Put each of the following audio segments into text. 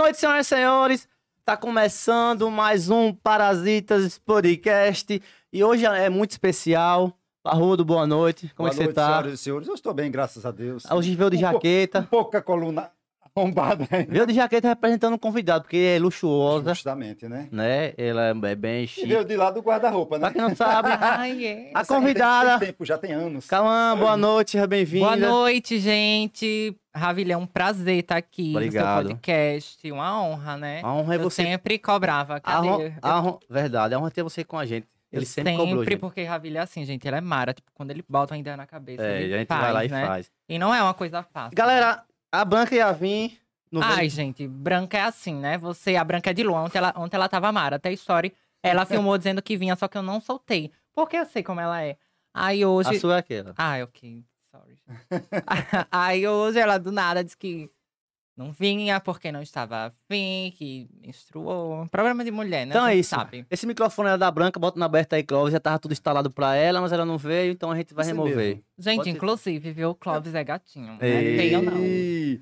noite, senhoras e senhores. Tá começando mais um Parasitas Podcast e hoje é muito especial. Parrudo, boa noite. Como Boa é que você noite, tá? senhoras e senhores. Eu estou bem, graças a Deus. Hoje veio de Um jaqueta. Um pouco com a coluna arrombada ainda. Veio de jaqueta representando um convidado, porque é luxuosa, Justamente, né? né? Ela é bem E chique. veio de lá do guarda-roupa, né? Pra quem não sabe, Ai, é. a convidada. Tem, tem tempo, já tem anos. Cauã, boa noite, seja bem-vinda. Boa noite, gente. Ravilha, é um prazer estar aqui Obrigado. no seu podcast. Uma honra, né? A honra é Eu você. sempre cobrava. A Cadê? honra, a honra- Verdade, a honra é ter você com a gente. Ele Eu sempre, cobrou, porque Ravilha é assim, gente. Ela é mara. Tipo, quando ele bota uma ideia na cabeça, É, ele a gente faz, vai lá e né? faz. E não é uma coisa fácil. Galera, a Branca e a Vim. No Ai, gente, Branca é assim, né? Você, a Branca é de Lua. Ontem ela, ontem ela tava mara. Até a story, ela filmou dizendo que vinha, só que eu não soltei. Porque eu sei como ela é. Aí hoje... A sua é aquela. Ah, ok. Sorry. Aí hoje ela do nada disse que não vinha porque não estava afim, que menstruou. Problema de mulher, né? Então é isso. Sabe. Esse microfone era da Branca, bota na aberta aí, Clóvis. Já tava tudo instalado pra ela, mas ela não veio, então a gente vai Isso remover. mesmo. Gente, Pode inclusive, viu? O Clóvis é gatinho. Não Ei. é feio, não. Ih,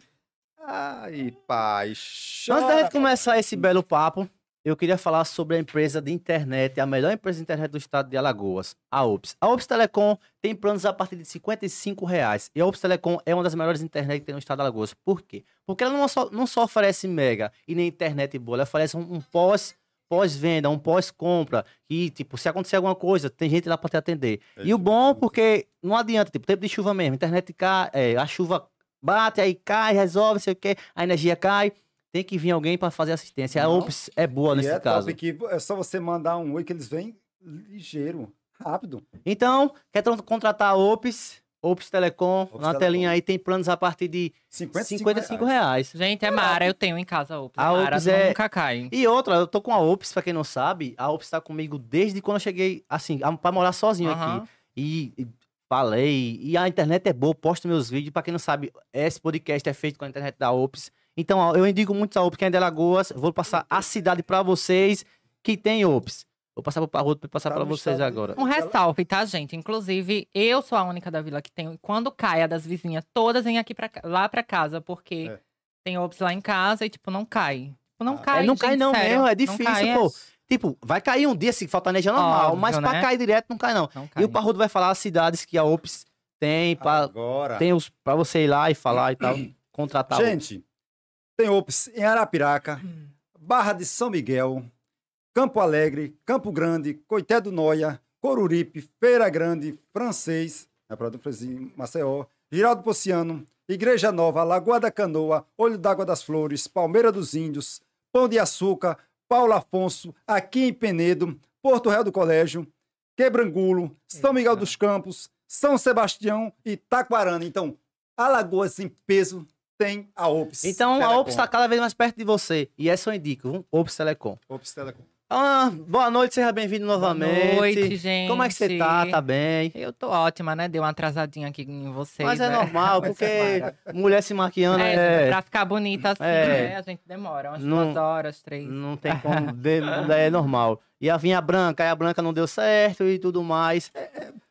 Ai, pai. Antes da chora. gente começar esse belo papo, eu queria falar sobre a empresa de internet, a melhor empresa de internet do estado de Alagoas, a Ops. A Ops Telecom tem planos a partir de 55 reais. E a Ops Telecom é uma das melhores internet que tem no estado de Alagoas. Por quê? Porque ela não só, não só oferece mega e nem internet boa, ela oferece um, um pós pós-venda, um pós-compra, que, tipo, se acontecer alguma coisa, tem gente lá para te atender. É e o bom, porque não adianta, tipo, tempo de chuva mesmo, internet cai, é, a chuva bate, aí cai, resolve, sei o quê, a energia cai, tem que vir alguém para fazer assistência. A Não. Ops é boa E nesse é caso. que é só você mandar um oi que eles vêm ligeiro, rápido. Então, quer contratar a Ops, Ops Telecom, Ops na Telecom. telinha aí tem planos a partir de 55, 55 reais. Gente, é Mara. Eu tenho em casa a Ops. A Mara Ops é- nunca cai. E outra, eu tô com a Ops, pra quem não sabe, a Ops tá comigo desde quando eu cheguei, assim, pra morar sozinho aqui. E, e falei, e a internet é boa, posto meus vídeos. Pra quem não sabe, esse podcast é feito com a internet da Ops. Então, ó, eu indico muito a Ops, quem é de Alagoas. Vou passar a cidade pra vocês que tem Ops. Vou passar pro Parrudo pra passar Tá pra no vocês agora. Um ressalve, tá, gente? Inclusive, eu sou a única da vila que tem. Quando cai a das vizinhas, todas vêm aqui pra, lá pra casa, porque É. tem Ops lá em casa e, tipo, não cai. Tipo, não Ah, cai. é, não cai gente, não sério. mesmo, é difícil, cai, é- pô. Tipo, vai cair um dia se faltar energia normal, Óbvio, mas pra né? cair direto não cai não. Não cai. E o Parrudo vai falar as cidades que a Ops tem, pra, Agora. tem os, pra você ir lá e falar e tal, contratar. Gente, tem Ops em Arapiraca, Barra de São Miguel, Campo Alegre, Campo Grande, Coité do Noia, Coruripe, Feira Grande, Francês, é para do Frezinho, Maceió, Giraldo Pociano, Igreja Nova, Lagoa da Canoa, Olho d'Água das Flores, Palmeira dos Índios, Pão de Açúcar, Paulo Afonso, aqui em Penedo, Porto Real do Colégio, Quebrangulo, São Miguel dos Campos, São Sebastião e Taquarana. Então, Alagoas em peso tem a Ops. Então a Telecom. Ops está cada vez mais perto de você. E essa eu indico, viu? Ops Telecom. Ops Telecom. Ah, boa noite, seja bem-vindo novamente. Boa noite, gente. Como é que você tá? Tá bem? Eu tô ótima, né? Deu uma atrasadinha aqui em vocês. Mas é né? normal, porque é mulher se maquiando É, é, pra ficar bonita assim, É. né? A gente demora umas Não- duas horas, três. não tem como, de- é normal. E a vinha branca, aí a branca não deu certo e tudo mais.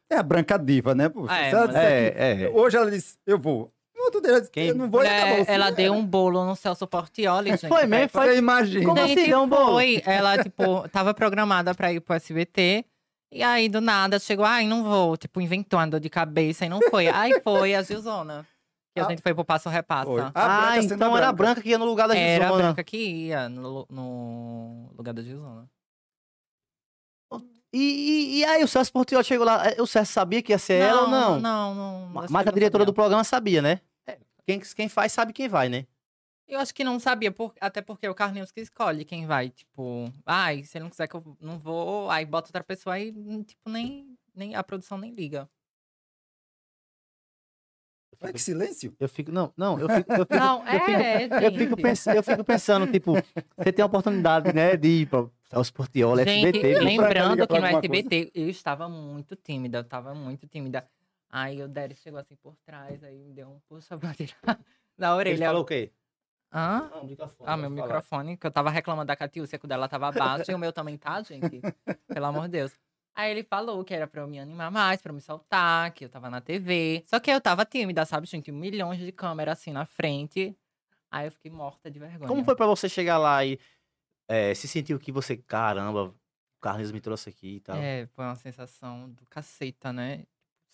É a Branca Diva, né? pô? É, É, é. Hoje ela disse, eu vou. Disse, Quem? eu não vou. Mulher, acabou. ela deu um bolo no Celso Portioli, gente. Foi mesmo? Foi- Você imagina. Como Gente, assim, deu um bolo? foi. Ela, tipo, tava programada pra ir pro SBT. E aí, do nada, chegou, ai, não vou. Tipo, inventou, andou de cabeça e não foi. Aí foi a Gilzona. Que a Ah. gente foi pro Passo Repassa. Foi. A ah, branca sendo então era a branca que ia no lugar da Era a branca que ia no, no lugar da Gilzona. E, e- e aí o Celso Portioli chegou lá, é, o Celso sabia que ia ser ela ou não? Não, não. Acho Mas a não diretora do sabia. programa sabia, né? Quem, quem faz sabe quem vai, né? Eu acho que não sabia, por- até porque é o Carlinhos que escolhe quem vai. Tipo, ai, se ele não quiser que eu não vou, aí bota outra pessoa aí, hum, tipo, nem, nem a produção nem liga. Ai, que silêncio. Eu fico, não, não, eu fico, eu fico, Não, eu fico, é, eu fico, pens- eu fico pensando, tipo, você tem a oportunidade, né, de ir para os Portiola, Gente, SBT. lembra- lembrando que pra no SBT eu estava muito tímida, eu estava muito tímida. Aí o Derek chegou assim por trás, aí me deu um puxa pra tirar da Ele orelha. falou o quê? Hã? Não, microfone. Ah, meu falar. microfone, que eu tava reclamando da Catiúcia, que o dela tava baixo e o meu também tá, gente. Pelo amor de Deus. Aí ele falou que era pra eu me animar mais, pra eu me soltar, que eu tava na TV. Só que eu tava tímida, sabe, gente? Milhões de câmeras assim na frente. Aí eu fiquei morta de vergonha. Como foi pra você chegar lá e é, se sentiu que você, caramba, o Carlinhos me trouxe aqui e tal? É, foi uma sensação do caceta, né?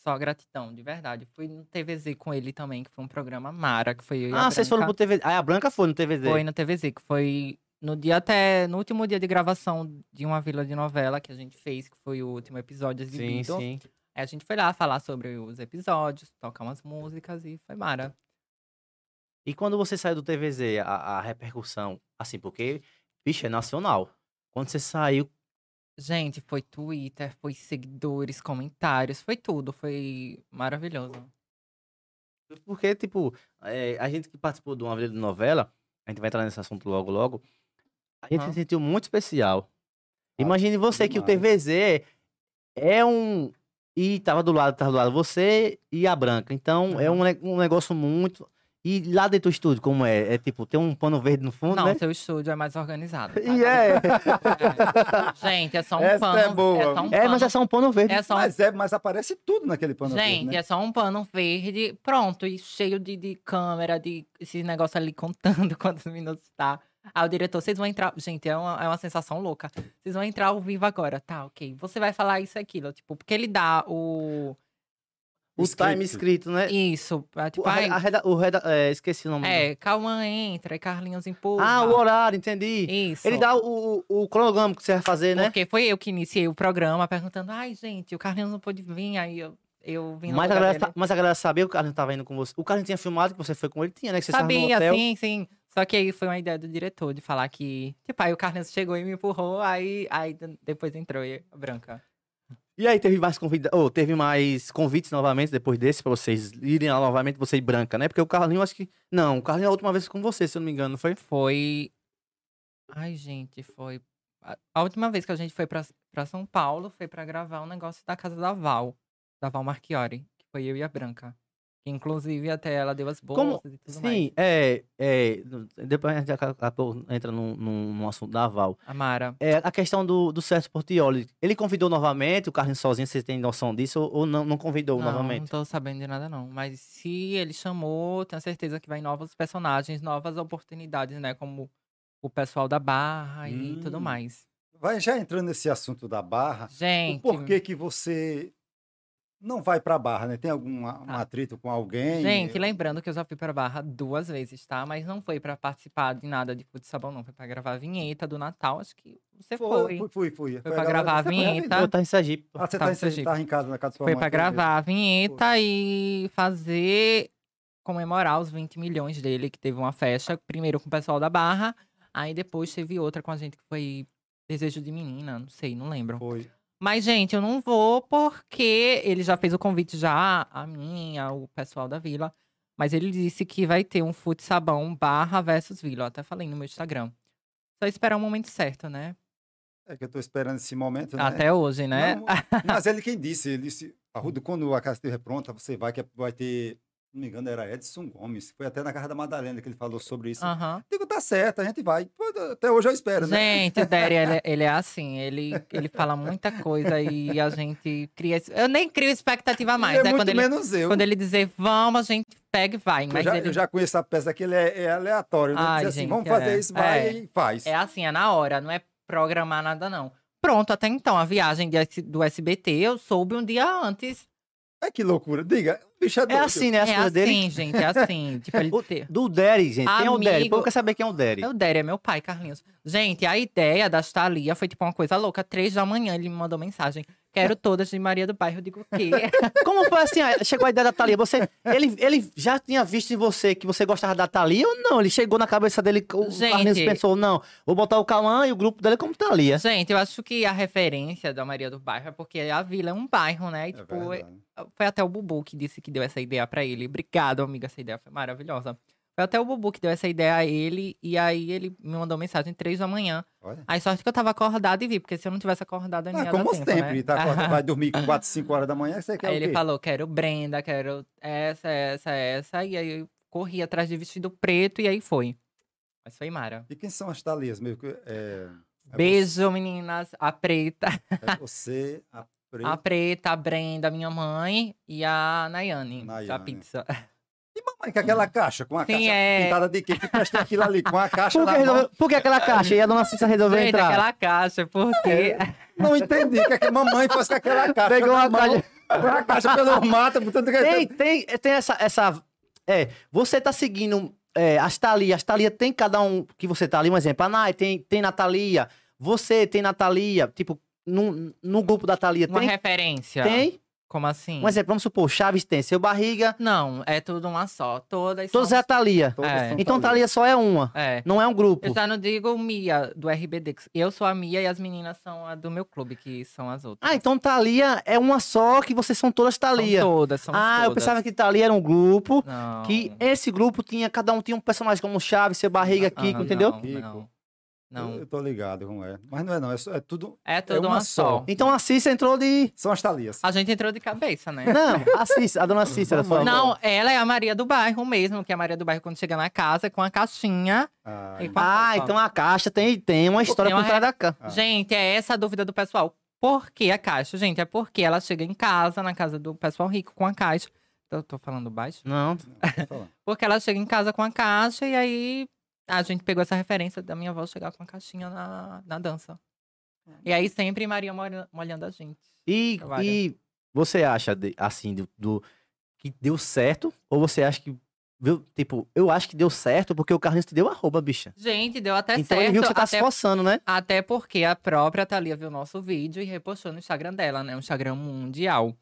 Só gratidão, de verdade. Fui no TVZ com ele também, que foi um programa Mara, que foi ah, vocês foram pro TVZ. Ah, a Branca foi no TVZ. Foi no TVZ, que foi no dia até. No último dia de gravação de uma vila de novela que a gente fez, que foi o último episódio Sim, exibido. sim. Aí a gente foi lá falar sobre os episódios, tocar umas músicas e foi Mara. E quando você saiu do TVZ, a, a repercussão, assim, porque, bicho, é nacional. Quando você saiu, Gente, foi Twitter, foi seguidores, comentários, foi tudo, foi maravilhoso. porque, tipo, é, a gente que participou de uma vila de novela, a gente vai entrar nesse assunto logo, logo, a gente Aham. se sentiu muito especial. Ah, Imagine você que o demais. TVZ é um. E tava do lado, tava do lado você e a Branca. Então é Uhum. um, ne- um negócio muito. E lá dentro do estúdio, como é? É tipo, tem um pano verde no fundo, Não, né? seu estúdio é mais organizado. tá? E é. É. Gente, é só um Essa pano. é boa. só um É, mas pano- é só um pano verde. é só um Mas, é, mas aparece tudo naquele pano verde, Gente, né? é só um pano verde, pronto, e cheio de, de câmera, de esse negócio ali contando quantos minutos tá. Aí o diretor, vocês vão entrar. Gente, é uma, é uma sensação louca. Vocês vão entrar ao vivo agora, tá? Ok. Você vai falar isso e aquilo. Tipo, porque ele dá o. O Script. time escrito, né? Isso. é, O, Tipo, a, ai, a reda- o reda- é, esqueci o nome. é, Cauã entra, e Carlinhos empurra. Ah, o horário, entendi. Isso. Ele dá o, o, o cronograma que você vai fazer, né? Porque foi eu que iniciei o programa perguntando, ai, gente, o Carlinhos não pôde vir, aí eu, eu vim no Mas a, galera, mas a galera sabia que o Carlinhos tava indo com você. O Carlinhos tinha filmado que você foi com ele, tinha, né? Que você estava no Sabia, hotel. sim, sim. Só que aí foi uma ideia do diretor de falar que. Tipo, aí o Carlinhos chegou e me empurrou, aí, aí depois entrou e- a branca. E aí teve mais convida... ou teve mais convites novamente depois desse pra vocês irem lá novamente, você e Branca, né? Porque o Carlinhos acho que não, o Carlinhos é a última vez com você, se eu não me engano, não foi? Foi. Ai, gente, foi. A, a última vez que a gente foi pra, pra São Paulo foi pra gravar um negócio da casa da Val, da Val Marchiori, que foi eu e a Branca. Que, inclusive, até ela deu as bolsas Como- e tudo mais. Sim, é, é, depois a gente aca- acabou- entra num, num, num assunto da Val. A Mara. É, a questão do, do Sérgio Portioli, ele convidou novamente o Carlinhos sozinho, vocês têm noção disso ou, ou não, não convidou Não, não novamente? tô sabendo de nada, não. Mas se ele chamou, tenho certeza que vai novos personagens, novas oportunidades, né? Como o pessoal da Barra e tudo Hum. mais. Vai já entrando nesse assunto da barra. Gente, O porquê que você não vai pra barra, né? Tem algum a- um Ah. atrito com alguém? gente, lembrando que eu já fui pra Barra duas vezes, tá? Mas não foi pra participar de nada de futsal, não. Foi pra gravar a vinheta do Natal. Acho que você foi. Fui, fui, fui. pra a galera- gravar a foi vinheta. Eu tava em Sergipe. Ah, você Tava tá em Sergipe. Tava em casa, na casa da sua Foi mãe. pra foi mesmo. gravar a vinheta e fazer. comemorar os 20 milhões dele, que teve uma festa, primeiro com o pessoal da Barra, aí depois teve outra com a gente que foi Desejo de Menina, não sei, não lembro. Foi. Mas, gente, eu não vou porque ele já fez o convite já, a mim, ao pessoal da vila. Mas ele disse que vai ter um fute sabão barra versus vila. Eu até falei no meu Instagram. Só esperar o momento certo, né? É que eu tô esperando esse momento, né? Até hoje, né? Não, mas ele quem disse, ele disse, Arruda, quando a casa estiver pronta, você vai, que vai ter, não me engano, era Edson Gomes. Foi até na casa da Madalena que ele falou sobre isso. Aham. Digo, tá certo, a gente vai. Até hoje eu espero, né? Gente, o Derry, ele, ele é assim, ele, ele fala muita coisa e a gente cria. Eu nem crio expectativa mais, Ele é né? muito Quando ele, menos eu. quando ele dizer vamos, a gente pega e vai. Eu Mas já, ele eu já conheço a peça que ele é, é aleatório, né? Ai, assim, gente, vamos fazer é. isso, vai É. e faz. é assim, é na hora, não é programar nada, não. Pronto, até então, a viagem do SBT, eu soube um dia antes. Ai, que loucura. Diga, o bicho é É doido. assim, né? As é coisas assim, dele. gente, é assim. tipo, ele O-. Do Derry, gente. Quem é o Derry? O Amigo- povo quer saber quem é o Derry. É o Derry, é meu pai, Carlinhos. Gente, a ideia da Thalia foi tipo uma coisa louca. Três da manhã ele me mandou mensagem. Quero todas de Maria do Bairro. Eu digo o quê? Como foi assim? ah, Chegou a ideia da Thalia. Você, ele, ele já tinha visto em você que você gostava da Thalia ou não? Ele chegou na cabeça dele, o Gente. Carlinhos pensou, não, vou botar o Cauã e o grupo dele como Thalia. Gente, eu acho que a referência da Maria do Bairro é porque a vila é um bairro, né? E, É tipo, verdade. foi até o Bubu que disse que deu essa ideia pra ele. Obrigado, amiga, essa ideia foi maravilhosa. Foi até o Bubu que deu essa ideia a ele, e aí ele me mandou mensagem três da manhã. Olha. Aí sorte que eu tava acordada e vi, porque se eu não tivesse acordada, eu não Ah, ia como dar tempo, sempre, né? tá, acordado, vai dormir 4, 5 horas da manhã, você quer Aí o ele falou, quero Brenda, quero essa, essa, essa. E aí eu corri atrás de vestido preto e aí foi. Mas foi Mara. E quem são as Thalias? Que, é, é Beijo, meninas. A Preta. Você, é você, a Preta. A Preta, a Brenda, minha mãe. E a Nayane, da Nayane. pizza. Mamãe, com aquela caixa, com a Sim, caixa é. pintada de quê? Que presta aquilo ali, com a caixa Por que, resolveu- por que aquela caixa? E a dona Cissa resolveu Gente, entrar? aquela caixa, porque... É. Não entendi que, é que a mamãe faz com aquela caixa. Pegou uma caixa- a caixa pelo mato, portanto que Tem, tem, tem essa, essa. É, você tá seguindo é, as Thalia. As Thalia tem cada um que você tá ali, um exemplo. A Nai tem, tem Natalia. Você tem Natalia. Tipo, no, no grupo da Thalia Uma tem. referência. Tem. Como assim? Um exemplo, vamos supor, Chaves tem seu barriga. Não, é tudo uma só. Todas Todos são... é a Thalia. Todas É. são Então Thalia. Só é uma. É. Não é um grupo. Eu já não digo Mia, do RBD. que Eu sou a Mia e as meninas são a do meu clube, que são as outras. Ah, então Thalia é uma só, que vocês são todas Thalia. São todas, são Ah, todas. eu pensava que Thalia era um grupo. Não. Que esse grupo tinha, cada um tinha um personagem como Chaves, seu barriga, Kiko, Ah, entendeu? Não, Kiko. não. Eu, Não. eu tô ligado como é. Mas não é não, é, é tudo... É tudo uma uma só. só. Então a Cissa entrou de. São as Thalias. A gente entrou de cabeça, né? Não, a Cissa, a dona Cícera. Só. Não, ela é a Maria do bairro mesmo, que é a Maria do bairro quando chega na casa com a caixinha. Ah, E com a Ah, então a caixa tem, tem uma história Tem uma por trás da caixa. Ah. Gente, é essa a dúvida do pessoal. Por que a caixa? Gente, é porque ela chega em casa, na casa do pessoal rico, com a caixa. Eu tô falando baixo? Não. Tô falando. Porque ela chega em casa com a caixa e aí a gente pegou essa referência da minha avó chegar com a caixinha na, na dança. E aí sempre Maria molha- molhando a gente. E, e você acha, de- assim, do, do- que deu certo? Ou você acha que. Viu? Tipo, eu acho que deu certo porque o Carlinhos te deu arroba, bicha. Gente, deu até então certo. ele viu que você tá se até, esforçando, né? até porque a própria Thalia viu o nosso vídeo e repostou no Instagram dela, né? Um Instagram mundial.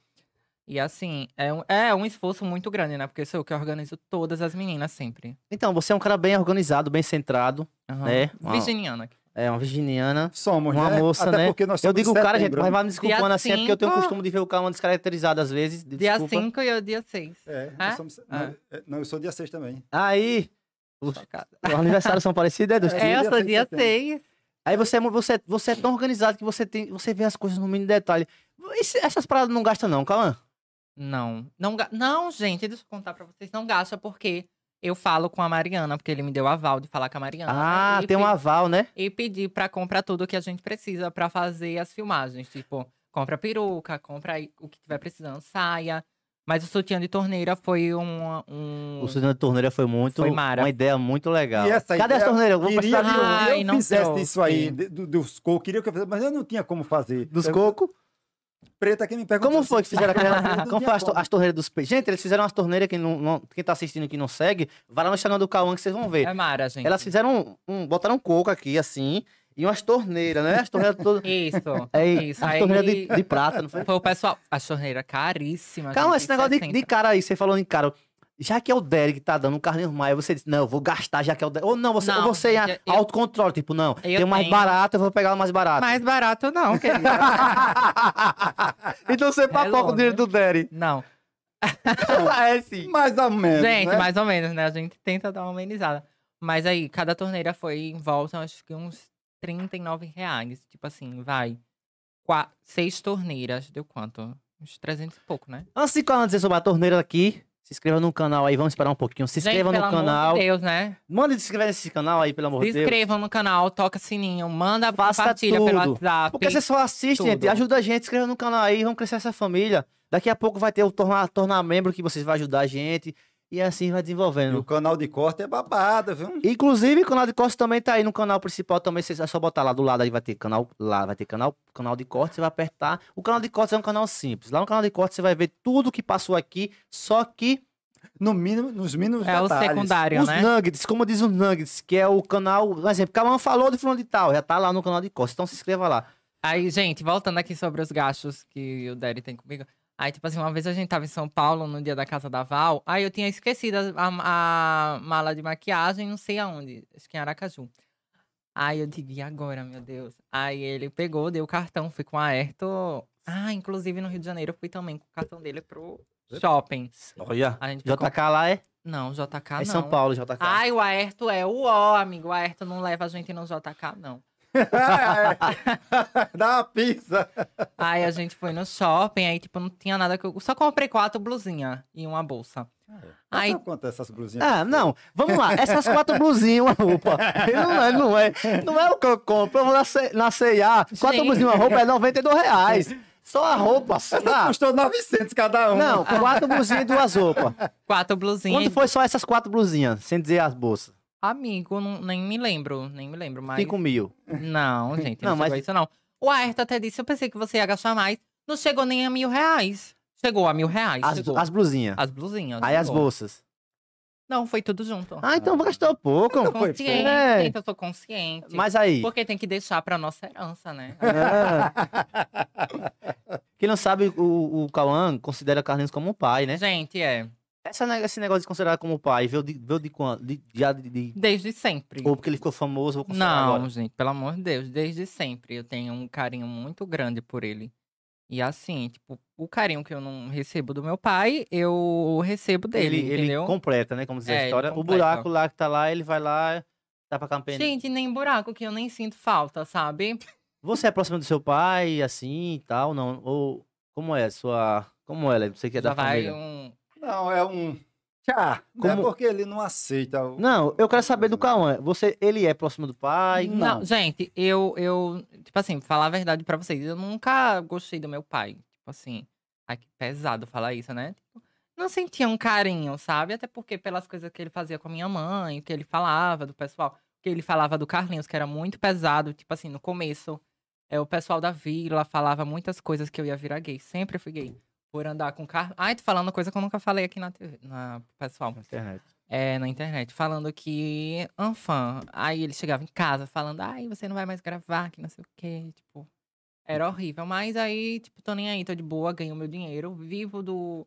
E assim, é um, é um esforço muito grande, né? Porque sou eu que organizo todas as meninas sempre. Então, você é um cara bem organizado, bem centrado. Aham. É, uma- Virginiana. É uma virginiana. Somos, Uma né? moça, Até né? porque nós Eu digo cara, gente, mas né? vai me desculpando assim, é porque eu tenho o cinco. costume de ver o cara descaracterizado às vezes. Dia Desculpa. 5 e o dia 6. É, É? nós somos- não, é, não, eu sou dia 6 também. Aí, os, os aniversários são parecidos, é? Dos É. eu dia sou dia setembro. 6. Aí você é, você, você é tão organizado que você tem, você vê as coisas no mínimo detalhe. Se- essas paradas não gastam não, Cauã? Não. Não, ga- não, gente, deixa eu contar pra vocês. Não gasta porque eu falo com a Mariana, porque ele me deu aval de falar com a Mariana. Ah, e tem um aval, né? E pedir pra comprar tudo que a gente precisa pra fazer as filmagens. Tipo, compra peruca, compra o que tiver precisando, saia. Mas o sutiã de torneira foi um. um... O Suzano de Torneira foi muito. Foi mara. Uma ideia muito legal. E essa Cadê ideia, as torneiras? Eu Vou Queria precisar que de eu, um. Ai, eu não fizesse trouxe. isso aí, de- do- dos cocos, queria que eu fizesse, mas eu não tinha como fazer. Dos Eu- cocos. Preta que me perguntou. Como foi que fizeram aquela. Como foi as, to- as torneiras dos peixes? Gente, eles fizeram umas torneiras que não, não- quem tá assistindo aqui não segue. Vai lá no Instagram do Cauã que vocês vão ver. É Mara, gente. Elas fizeram um, um- botaram um coco aqui, assim, e umas torneiras, né? As torneiras todas. Isso. É, isso. as Aí torneiras de, de prata, não foi? foi o pessoal. A torneira caríssima. Calma, gente, esse negócio de, 60. de cara aí, você falou em cara. Já que é o Derek que tá dando um Carlinhos Maia, você disse, não, eu vou gastar já que é o Derek. Ou não, você, Não, ou você é eu- autocontrole, tipo, não, Eu tem o mais tenho. barato, eu vou pegar o mais barato. Mais barato não, querido. então você papoca Hello, o dinheiro né? do Derek. não. é sim. Mais ou menos. Gente, né? mais ou menos, né? A gente tenta dar uma amenizada. Mas aí, cada torneira foi em volta, acho que uns 39 reais. Tipo assim, vai. Qua- seis torneiras, deu quanto? Uns 300 e pouco, né? Antes de dizer sobre a torneira aqui, se inscreva no canal aí, vamos esperar um pouquinho. Se inscreva gente, no pelo canal. de Deus, né? Manda se inscrever nesse canal aí, pelo amor Se de Deus. inscrevam no canal, toca sininho, manda Faça compartilha pelo tudo. WhatsApp. Porque você só assiste, tudo. gente. Ajuda a gente, se inscreva no canal aí, vamos crescer essa família. Daqui a pouco vai ter o tornar, tornar membro que vocês vão ajudar a gente. E assim vai E desenvolvendo. o canal de corte é babado, viu? Inclusive, o canal de corte também tá aí no canal principal também. Você é só botar lá do lado aí, vai ter canal. Lá vai ter canal, canal de corte, você vai apertar. O canal de corte é um canal simples. Lá no canal de corte você vai ver tudo que passou aqui, só que No mínimo, nos mínimos É o detalhes. secundário, os né? nuggets, como diz os nuggets, que é o canal. Por exemplo, Calma falou de fulano de tal, já tá lá no canal de corte. Então se inscreva lá. Aí, gente, voltando aqui sobre os gastos que o Derry tem comigo. Aí, tipo assim, uma vez a gente tava em São Paulo, no dia da casa da Val. Aí eu tinha esquecido a, a- mala de maquiagem, não sei aonde. Acho que em Aracaju. Aí eu digo, e agora, meu Deus? Aí ele pegou, deu o cartão, fui com a Ayrton. Ah, inclusive no Rio de Janeiro eu fui também com o cartão dele pro shopping. Olha. A gente foi com- JK lá é, Não, JK é não. São Paulo, JK. Ai, o Aerto é o ó, amigo. O Aerto não leva a gente no JK, não. Dá uma pizza. Aí a gente foi no shopping, aí, tipo, não tinha nada que eu. Só comprei quatro blusinhas e uma bolsa. Aí- Aí... Quanto é essas blusinhas? Ah, não. Vamos lá. Essas quatro blusinhas, uma roupa. Não é, não é. Não é o que eu compro. Eu vou na, C&A. Quatro Gente. blusinhas, uma roupa é 92 reais. Só a roupa. Tá. Custou 900 cada um. Não, quatro blusinhas e duas roupas. Quatro blusinhas. Quanto foi só essas quatro blusinhas? Sem dizer as bolsas. Amigo, não- nem me lembro, nem me lembro, mas. Cinco mil. Não, gente, Não, não, mas- isso não. O Ayrton até disse, eu pensei que você ia gastar mais. Não chegou nem a mil reais. Chegou a mil reais, As, chegou. as blusinhas. As blusinhas. Aí as chegou. bolsas. Não, foi tudo junto. Ah, então gastou pouco. foi consciente, É. gente, eu sou consciente. Mas aí. Porque tem que deixar pra nossa herança, né? Ah. Quem não sabe, o, o Cauã considera Carlinhos como um pai, né? Gente, é. Essa, esse negócio de considerar como pai, veio de, veio de quando? De, já de, de- Desde sempre. Ou porque ele ficou famoso, vou considerar Não, agora. gente, pelo amor de Deus, desde sempre eu tenho um carinho muito grande por ele. E assim, tipo, o carinho que eu não recebo do meu pai, eu recebo dele, ele, ele entendeu? completa, né? Como diz É, a ele história. O buraco lá que tá lá, ele vai lá, tá pra campanha. Gente, nem buraco que eu nem sinto falta, sabe? Você é próximo do seu pai, assim e tal, não? Ou como é sua. Como ela? Você que é Já da vai família. um. Não, é um. Tchá. Não é Como- porque ele não aceita. o- Não, eu quero saber do Cauã. Você, ele é próximo do pai? Não, gente, eu, eu, tipo assim, falar a verdade pra vocês, eu nunca gostei do meu pai. Tipo assim, ai que pesado falar isso, né? Tipo, não sentia um carinho, sabe? Até porque pelas coisas que ele fazia com a minha mãe, o que ele falava do pessoal, o que ele falava do Carlinhos, que era muito pesado, tipo assim, no começo. É, o pessoal da vila falava muitas coisas que eu ia virar gay. Sempre fui gay. Por andar com Carlos. Ai, tô falando coisa que eu nunca falei aqui na TV, na pessoal Na internet. é, na internet, falando que Anfã. Aí ele chegava em casa falando, ai, você não vai mais gravar, que não sei o quê. Tipo, era horrível. Mas aí, tipo, tô nem aí, tô de boa, ganho meu dinheiro, vivo do,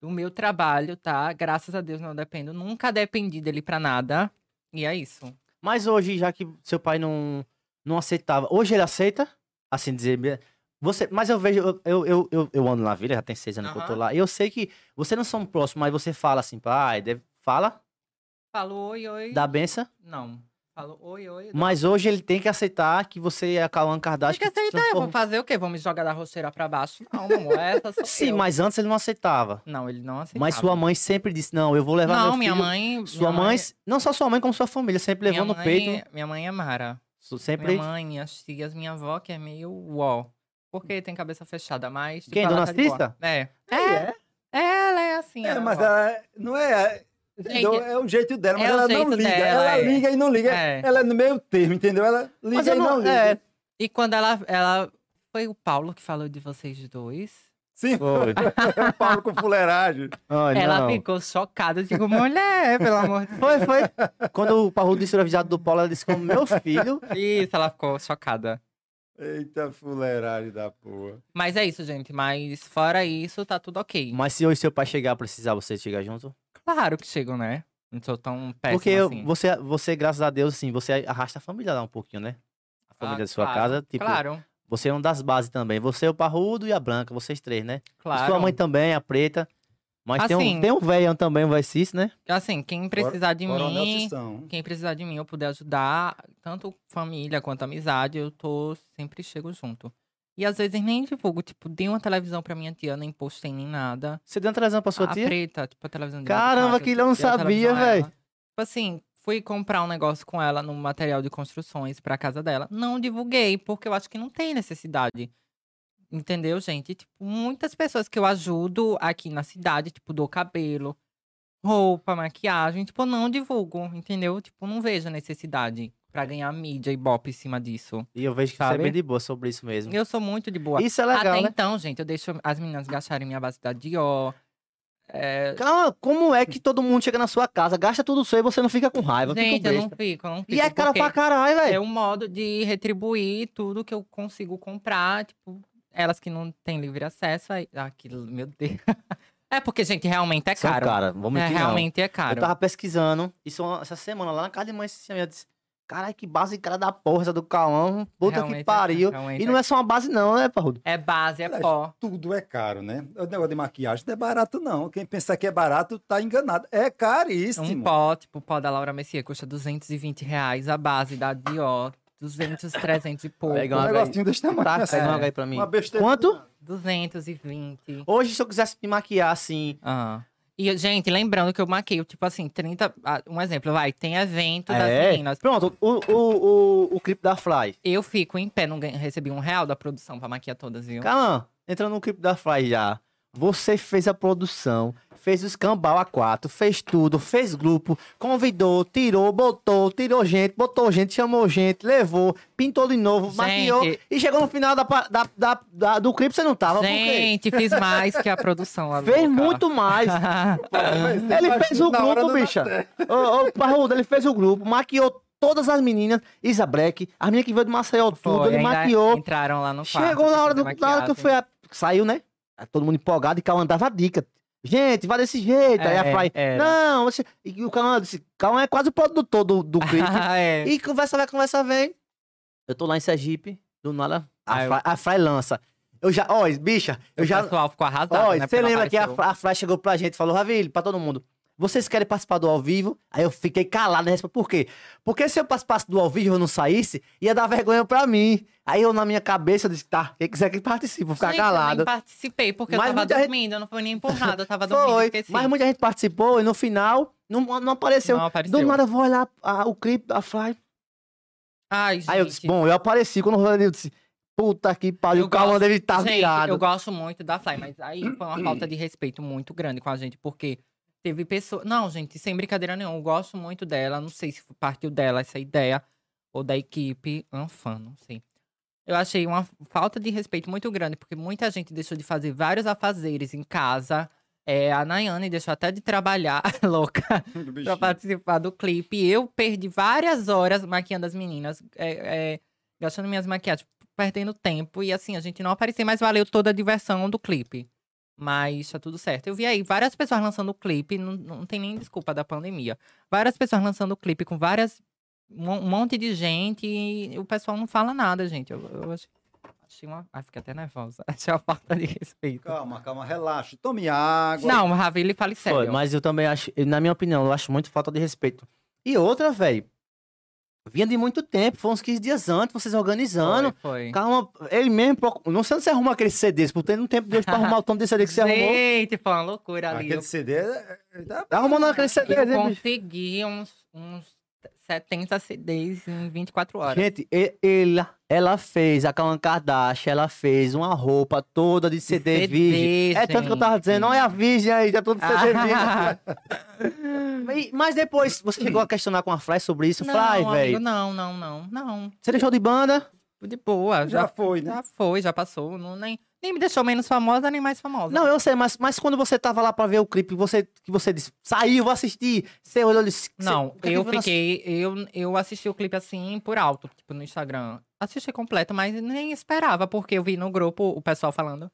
do meu trabalho, tá? Graças a Deus não dependo. Nunca dependi dele pra nada. E é isso. Mas hoje, já que seu pai não, não aceitava, hoje ele aceita? Assim dizer. Você, mas eu vejo, eu, eu, eu, eu, ando na vila, já tem seis anos que eu tô lá. E eu sei que você não são próximos, mas você fala assim, pai, deve, fala, Falo oi, oi. dá benção. Não. Falo oi, oi. Mas hoje ele tem que aceitar que você é a Tem Kardashian. que que aceitar, eu vou transforma- fazer o quê? Vou me jogar da roceira pra baixo? Não, amor, essa sou Sim, eu. mas antes ele não aceitava. Não, ele não aceitava. Mas sua mãe sempre disse, não, eu vou levar Não, meu minha filho. mãe... Sua minha mãe, não só sua mãe, como sua família, sempre levou minha no mãe, peito. Minha mãe é Mara. Sempre. Minha mãe, minhas tias, minha avó, que é meio uó. Porque tem cabeça fechada, mas... tipo, Quem, ela Dona tá. Cista? É. É, É, ela é assim. É, ela mas uó. ela não é. Gente, é o jeito dela, mas é ela não liga. dela, ela é. liga e não liga. É. Ela é no meio termo, entendeu? Ela liga e não não. liga. É, E quando ela, ela... Foi o Paulo que falou de vocês dois? Sim, Foi. o Paulo com fuleiragem. Ai, ela não. ficou chocada. Eu digo, mulher, pelo amor de Deus. Foi, foi. Quando o Parrudo disse o avisado do Paulo, ela disse como meu filho. Isso, ela ficou chocada. Eita fuleiragem da porra. Mas é isso, gente. Mas fora isso, tá tudo ok. Mas se hoje seu pai chegar precisar, você chegar junto? Claro que chegam, né? Não sou tão péssimo Porque assim. você, você, graças a Deus, assim, você arrasta a família lá um pouquinho, né? A família Ah, da sua claro, casa, tipo, Claro, você é um das bases também. Você é o Parrudo e a Branca, vocês três, né? E claro. sua mãe também, a Preta. Mas tem um, Assim- tem um velhão também, um Vecice, né? Assim, quem precisar de Coronel mim, quem precisar de mim, eu puder ajudar, tanto família quanto amizade, eu tô sempre chego junto. E às vezes nem divulgo, tipo, dei uma televisão pra minha tia, nem postei nem nada. Você deu uma televisão pra sua a tia? preta, tipo, a televisão de Caramba, casa, que ele não sabia, velho. Tipo assim, fui comprar um negócio com ela no material de construções pra casa dela. Não divulguei, porque eu acho que não tem necessidade. Entendeu, gente? Tipo, muitas pessoas que eu ajudo aqui na cidade, tipo, dou cabelo, roupa, maquiagem, tipo, eu não divulgo, entendeu? Tipo, não vejo necessidade pra ganhar mídia e bop em cima disso. E eu vejo que você é Sabe? bem de boa sobre isso mesmo. Eu sou muito de boa. Isso é legal, Até né? então, gente, eu deixo as meninas gastarem minha base da Dior. É, Calma, como é que todo mundo chega na sua casa, gasta tudo seu e você não fica com raiva? Gente, eu não fico, eu não fico. E é cara pra caralho, É velho. um modo de retribuir tudo que eu consigo comprar, tipo, elas que não têm livre acesso. Aí, aquilo, meu Deus. É porque, gente, realmente é São caro. cara, vamos É, mentir não. realmente é Eu caro. tava pesquisando, isso essa semana, lá na casa de mãe, esse eu disse, caralho, que base cara da porra essa do Cauã, puta Realmente que é- pariu. realmente e não é só uma base não, né, Parrudo? É base, é Aliás, pó. Tudo é caro, né? O negócio de maquiagem não é barato, não. Quem pensar que é barato tá enganado. É caríssimo. Um pó, tipo, o pó da Laura Messias custa 220 reais. A base da Dior 200, 300 e pouco. Pega Um uma- negocinho desse tamanho. Tá, assim, pega uma aí pra mim. Uma besteira. Quanto? 220. Hoje, se eu quisesse me maquiar assim. Ah. E, gente, lembrando que eu maqueio, tipo assim, 30. ah, Um exemplo, vai, tem evento das É. meninas. Pronto, o, o, o, o clipe da Fly. Eu fico em pé, não recebi um real da produção pra maquiar todas, viu? Calma, entrando no clipe da Fly já. Você fez a produção, fez o escambau A4, fez tudo, fez grupo, convidou, tirou, botou, tirou gente, botou gente, chamou gente, levou, pintou de novo, Gente. maquiou. E chegou no final da, da, da- da- do clipe, você não tava. Gente, fiz mais que a produção lá. Fez louca. muito mais. Ele fez o grupo, bicha. Ô, ô, Parrudo, ele fez o grupo, maquiou todas as meninas, Isa Breck, as meninas que veio do Maceió, tudo, Foi, ele maquiou. Entraram lá no quarto. Chegou na hora, do, na hora que eu fui. maquiagem. a- Saiu, né? Aí Todo mundo empolgado e Cauã dava dica. Gente, vai desse jeito. Aí a É, Fly, não, você. E o Cauã disse, Cauã é quase o produtor do, do clipe. é. e conversa vai, conversa vem. Eu tô lá em Sergipe, do nada, a, Ah, eu- Fly, a Fly lança. Eu já, ó, bicha, eu O já. pessoal ficou arrasado, Ó, né? você lembra que a, a Fly chegou pra gente e falou, Ravile, pra todo mundo. Vocês querem participar do ao vivo? Aí eu fiquei calado, né? Por quê? Porque se eu participasse do ao vivo e eu não saísse, ia dar vergonha pra mim. Aí eu, na minha cabeça, eu disse, tá, quem quiser que participe, vou ficar Gente, Eu calado. nem participei, porque Mas eu tava muita gente- dormindo. Eu não foi nem nada, eu tava dormindo, Foi, esqueci. mas muita gente participou e no final não, não apareceu. Não apareceu. Do nada eu vou olhar a- o clipe da Fly. Ai, gente. Aí eu disse, bom, eu apareci. Quando eu eu disse, puta que pariu, Eu o gosto- deve estar gente, virado. eu gosto muito da Fly, mas aí foi uma falta de respeito muito grande com a gente, porque teve pessoas... Não, gente, sem brincadeira nenhuma, eu gosto muito dela, não sei se partiu dela essa ideia, ou da equipe, um fã, não sei. Eu achei uma falta de respeito muito grande, porque muita gente deixou de fazer vários afazeres em casa, é, a Nayane deixou até de trabalhar, louca, pra participar do clipe. Eu perdi várias horas maquiando as meninas, é, é, gastando minhas maquiagens, perdendo tempo. E assim, a gente não aparecia, mas valeu toda a diversão do clipe. Mas tá tudo certo. Eu vi aí várias pessoas lançando o clipe, não, não tem nem desculpa da pandemia. Várias pessoas lançando o clipe com várias. Um um monte de gente e o pessoal não fala nada, gente. Eu, eu achei, achei uma. Ai, fiquei até nervosa. Achei uma falta de respeito. Calma, calma, relaxa. Tome água. Não, Ravile, fale sério. Foi, mas eu também acho, na minha opinião, eu acho muito falta de respeito. E outra, velho, vinha de muito tempo, foi uns 15 dias antes, vocês organizando. Foi, foi. Calma, ele mesmo, não sei onde você arruma aqueles CDs, porque tem um tempo de hoje pra arrumar o tanto de CD que você arrumou. Gente, foi uma loucura ali. Aquele Eu CD tá- Tá arrumando aqueles CDs, Eu hein, bicho? consegui uns, uns 70 CDs em 24 horas. Gente, e- ela, ela fez, a Kawan Kardashian, ela fez uma roupa toda de CD, CD, virgem. É tanto que eu tava dizendo, olha a virgem aí, já todo CD virgem. Mas depois, você chegou a questionar com a Fly sobre isso? não, Fly, velho. não, não, não, não. Você deixou de banda? De boa, Já já, foi, né? já foi, já passou. Não, nem, nem me deixou menos famosa, nem mais famosa. Não, eu sei, mas, mas quando você tava lá pra ver o clipe, você, que você disse, saiu, vou assistir. Você olhou e disse... Não, você- é eu na- fiquei. Eu, eu assisti o clipe assim por alto, tipo, no Instagram. Assisti completo, mas nem esperava, porque eu vi no grupo o pessoal falando.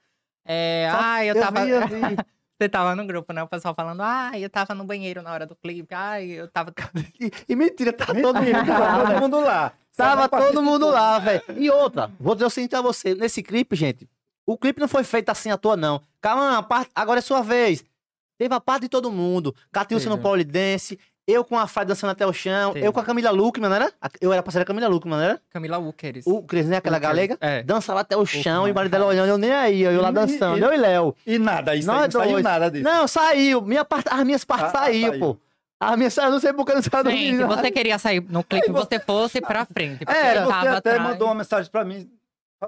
É, Só- ai, eu, eu tava. vi, eu vi. Você tava no grupo, né? O pessoal falando, ai, eu tava no banheiro na hora do clipe, ai, eu tava. E, e mentira, tá todo mundo Mentira, lá. todo mundo lá. Tava não todo mundo lá, velho. E outra, vou dizer o seguinte a você. Nesse clipe, gente, o clipe não foi feito assim à toa, não. Calma, a parte- agora é sua vez. Teve a parte de todo mundo. Catilson no polidense, eu com a Fly dançando até o chão, eu com a Camila Luckman, não era? A- Eu era parceira da Camila Luckman, não era? Camila. O Cris, né? Aquela galega. É. Dança lá até o chão e o marido dela olhando, eu nem aí, eu lá dançando. e- Eu e Léo. E nada, isso Nós aí não saiu dois. nada disso. Não, saiu. Minha parte, as minhas partes Ah, saiu, saiu. pô. As minhas saiu, não sei por que não saiu do Gente, menino. você queria sair no clipe, você fosse pra frente. porque Era. eu Você tava até atrás. mandou uma mensagem pra mim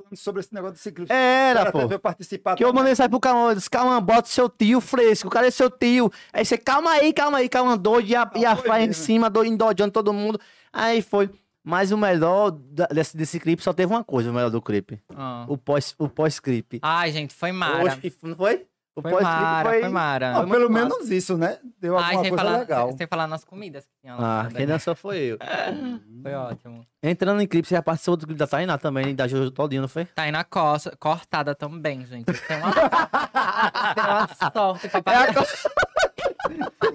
falando sobre esse negócio de ciclismo. Era, pô. ver participar. Que eu mandei sair pro Cauã, eu disse, Cauã, bota seu tio fresco, cadê seu tio? Aí você, calma aí, calma aí, Cauã doido, e a, e a Ah, foi Fly em cima, do, endojando todo mundo. Aí foi. Mas o melhor desse, desse clipe só teve uma coisa, o melhor do clipe. Ah. O pós- o pós-clipe. Ai, gente, foi Mara. Hoje, não foi? O Foi Mara, foi Mara. Ah, foi pelo massa. menos isso, né? Deu Ai, alguma sem coisa falar, legal. sem, sem falar nas comidas que tinha lá. Ah, quem dançou foi eu. Foi ótimo. Entrando em clipe, você já participou do clipe da Tainá também, da Jojo Todinho, não foi? Aí na costa, cortada também, gente. Tem uma, tem uma sorte pra pagar.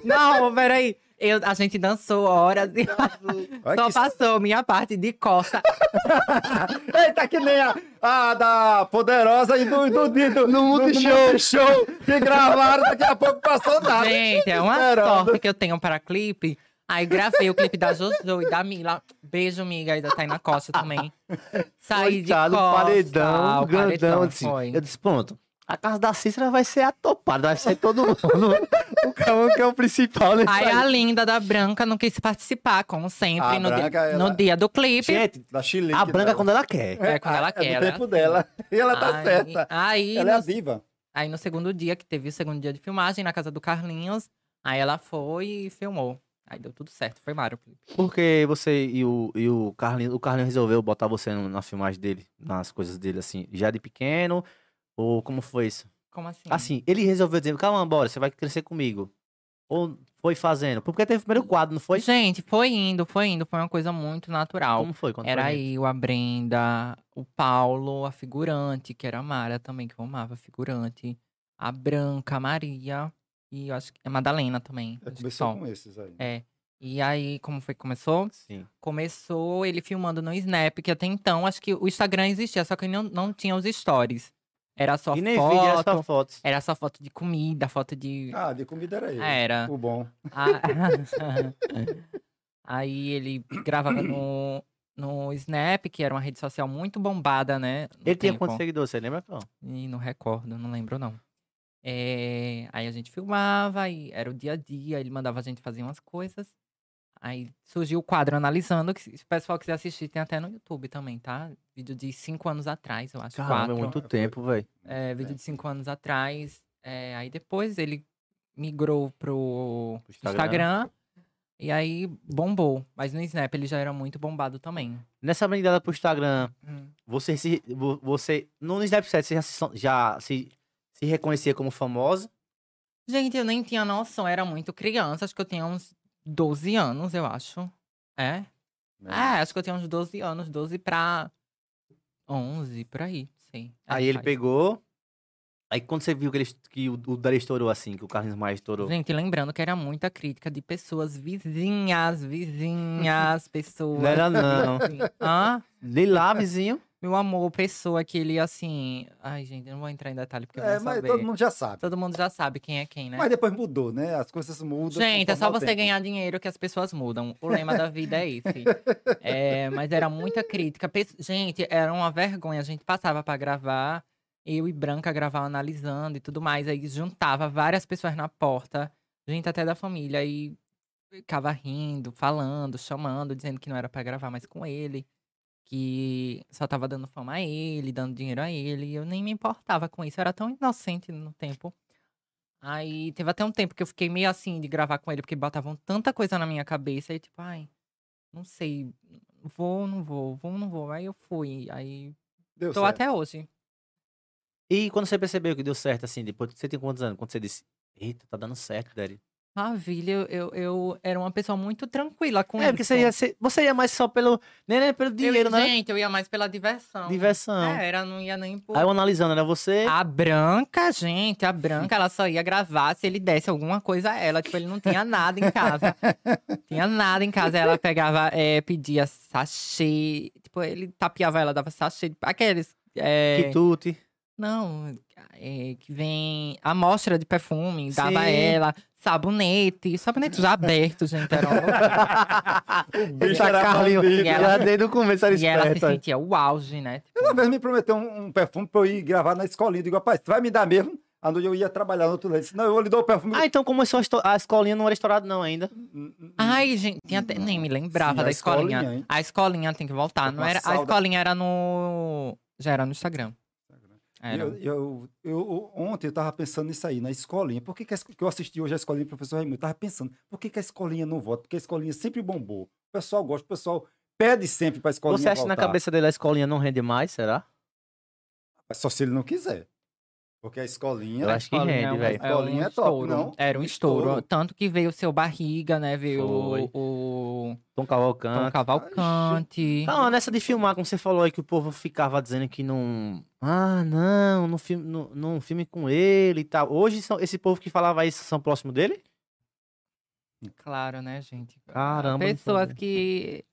Não, peraí. Eu, a gente dançou horas e só que- passou minha parte de costa. Eita, que nem a, a da Poderosa e do, do, do, No Multishow. show que gravaram, daqui a pouco passou nada. Gente, é uma Esperando. sorte que eu tenho para clipe. Aí gravei o clipe da Jojo e da Mila. Beijo, amiga, aí da Taina Costa também. Saí Coitado, de costa. paredão, o grandão. paredão foi. eu disse, pronto. A casa da Cícera vai ser atopada, vai sair todo mundo. o Cauã que é o principal, né? Aí a linda da Branca não quis participar, como sempre, A no, dia- Branca, ela- no dia do clipe. Gente, Da Chile. a branca quando ela quer. É, quando ela É quer. do ela é tempo dela. E ela tá Aí- certa. Aí, Ela é a no, diva. aí no segundo dia, que teve o segundo dia de filmagem na casa do Carlinhos, aí ela foi e filmou. Aí deu tudo certo, foi Mário o clipe. Porque você e o, e o Carlinhos, o Carlinhos resolveu botar você no- na filmagem dele, nas coisas dele, assim, já de pequeno? Ou como foi isso? Como assim? Assim, ele resolveu dizer, calma, bora, você vai crescer comigo. Ou foi fazendo? Porque teve o primeiro quadro, não foi? Gente, foi indo, foi indo, foi uma coisa muito natural. Como foi? Conta Era gente. eu, a Brenda, o Paulo, a figurante, que era a Mara também, que eu amava, a figurante. A Branca, a Maria e eu acho que a Madalena também. É, Começou só. com esses aí. É. E aí, como foi que começou? Sim. Começou ele filmando no Snap, que até então acho que o Instagram existia, só que não, não tinha os stories. Era só E nem foto. vídeo, era só fotos. Era só foto de comida, foto de. Ah, de comida era ele. Era. O bom. Ah, Aí ele gravava no, no Snap, que era uma rede social muito bombada, né? Ele tinha quantos seguidores, você lembra? Não. Ih, não recordo, não lembro não. É, Aí a gente filmava, e era o dia a dia, ele mandava a gente fazer umas coisas. Aí surgiu o quadro analisando, que se o pessoal quiser assistir, tem até no YouTube também, tá? Vídeo de cinco anos atrás, eu acho. Caramba, quatro. é muito tempo, velho. É, vídeo de cinco anos atrás. É, aí depois ele migrou pro Instagram. Instagram. E aí bombou. Mas no Snap ele já era muito bombado também. Nessa brindada pro Instagram, você se. vo- Você. No Snapchat, você já, se, já se, se reconhecia como famosa? Gente, eu nem tinha noção, era muito criança. Acho que eu tinha uns 12 anos, eu acho. É? Né? É, acho que eu tinha uns 12 anos, 12 pra 11, por aí, sei. É, Aí ele faz. pegou. Aí quando você viu que, ele, que o, o Dari estourou assim, que o Carlinhos Maia estourou. Gente, lembrando que era muita crítica de pessoas vizinhas, vizinhas, pessoas. Não era não. Hã? De lá, vizinho. Meu amor, pessoa que ele assim. Ai, gente, eu não vou entrar em detalhe porque eu É, vou mas saber. todo mundo já sabe. Todo mundo já sabe quem é quem, né? Mas depois mudou, né? As coisas mudam. Gente, é só você tempo. ganhar dinheiro que as pessoas mudam. O lema da vida é esse. É, mas era muita crítica. Gente, era uma vergonha. A gente passava pra gravar, eu e Branca gravar analisando e tudo mais. Aí juntava várias pessoas na porta, gente até da família, e ficava rindo, falando, chamando, dizendo que não era pra gravar mais com ele. Que só tava dando fama a ele, dando dinheiro a ele. E eu nem me importava com isso. Eu era tão inocente no tempo. Aí teve até um tempo que eu fiquei meio assim de gravar com ele, porque botavam tanta coisa na minha cabeça. Aí, tipo, ai, não sei, vou, não vou, vou, não vou. Aí eu fui. Aí Deu tô certo. até hoje. E quando você percebeu que deu certo, assim, depois você tem quantos anos? Quando você disse, eita, tá dando certo, Dari. Maravilha, eu, eu, eu era uma pessoa muito tranquila com É, isso. porque você ia, ser- você ia mais só pelo. Nem, nem pelo Eu- dinheiro, né? Gente, eu ia mais pela diversão. Diversão. É, era, não ia nem por. Aí eu analisando, era você. A Branca, gente, a Branca, ela só ia gravar se ele desse alguma coisa a ela. Tipo, ele não tinha nada em casa. tinha nada em casa. Ela pegava, é, pedia sachê. Tipo, ele tapeava ela, dava sachê. Aqueles. É, Quitute. Não, é, que vem amostra de perfume, dava Sim. ela. Sabonete. Sabonete já aberto, gente. Era um... O bicho era Carlinho. E ela- já desde o começo era e ela se esperta. sentia o auge, né? Tipo, Uma vez me prometeu um, um perfume pra eu ir gravar na escolinha. Digo, rapaz, tu vai me dar mesmo? À noite eu ia trabalhar no outro lado. Não, eu lhe dou o perfume. Ah, então começou a, esto- a escolinha não era estourada não ainda. Ai, gente, tinha até- nem me lembrava Sim, a da escolinha. escolinha, a escolinha tem que voltar. Não era, a escolinha era no. Já era no Instagram. Era. Eu, eu, eu- ontem eu tava pensando nisso aí, na escolinha. Por que, que, a que eu assisti hoje a escolinha do professor Raimundo? Eu tava pensando, por que, que a escolinha não volta? Porque a escolinha sempre bombou. O pessoal gosta, o pessoal pede sempre pra escolinha Você acha que na cabeça dele a escolinha não rende mais, será? Mas Só se ele não quiser. Porque a escolinha. Eu acho que Escolinha rende, é um- velho. é um Escolinha é top, estouro. não? Era um estouro. estouro. Tanto que veio o seu barriga, né? Veio Foi. o, o Tom Tom Cavalcante. Cavalcante. Não, nessa de filmar, como você falou aí, que o povo ficava dizendo que não. Ah, não, não filme, não, não filme com ele e tal. Hoje, são, esse povo que falava isso são próximos dele? Claro, né, gente? Caramba, Pessoas que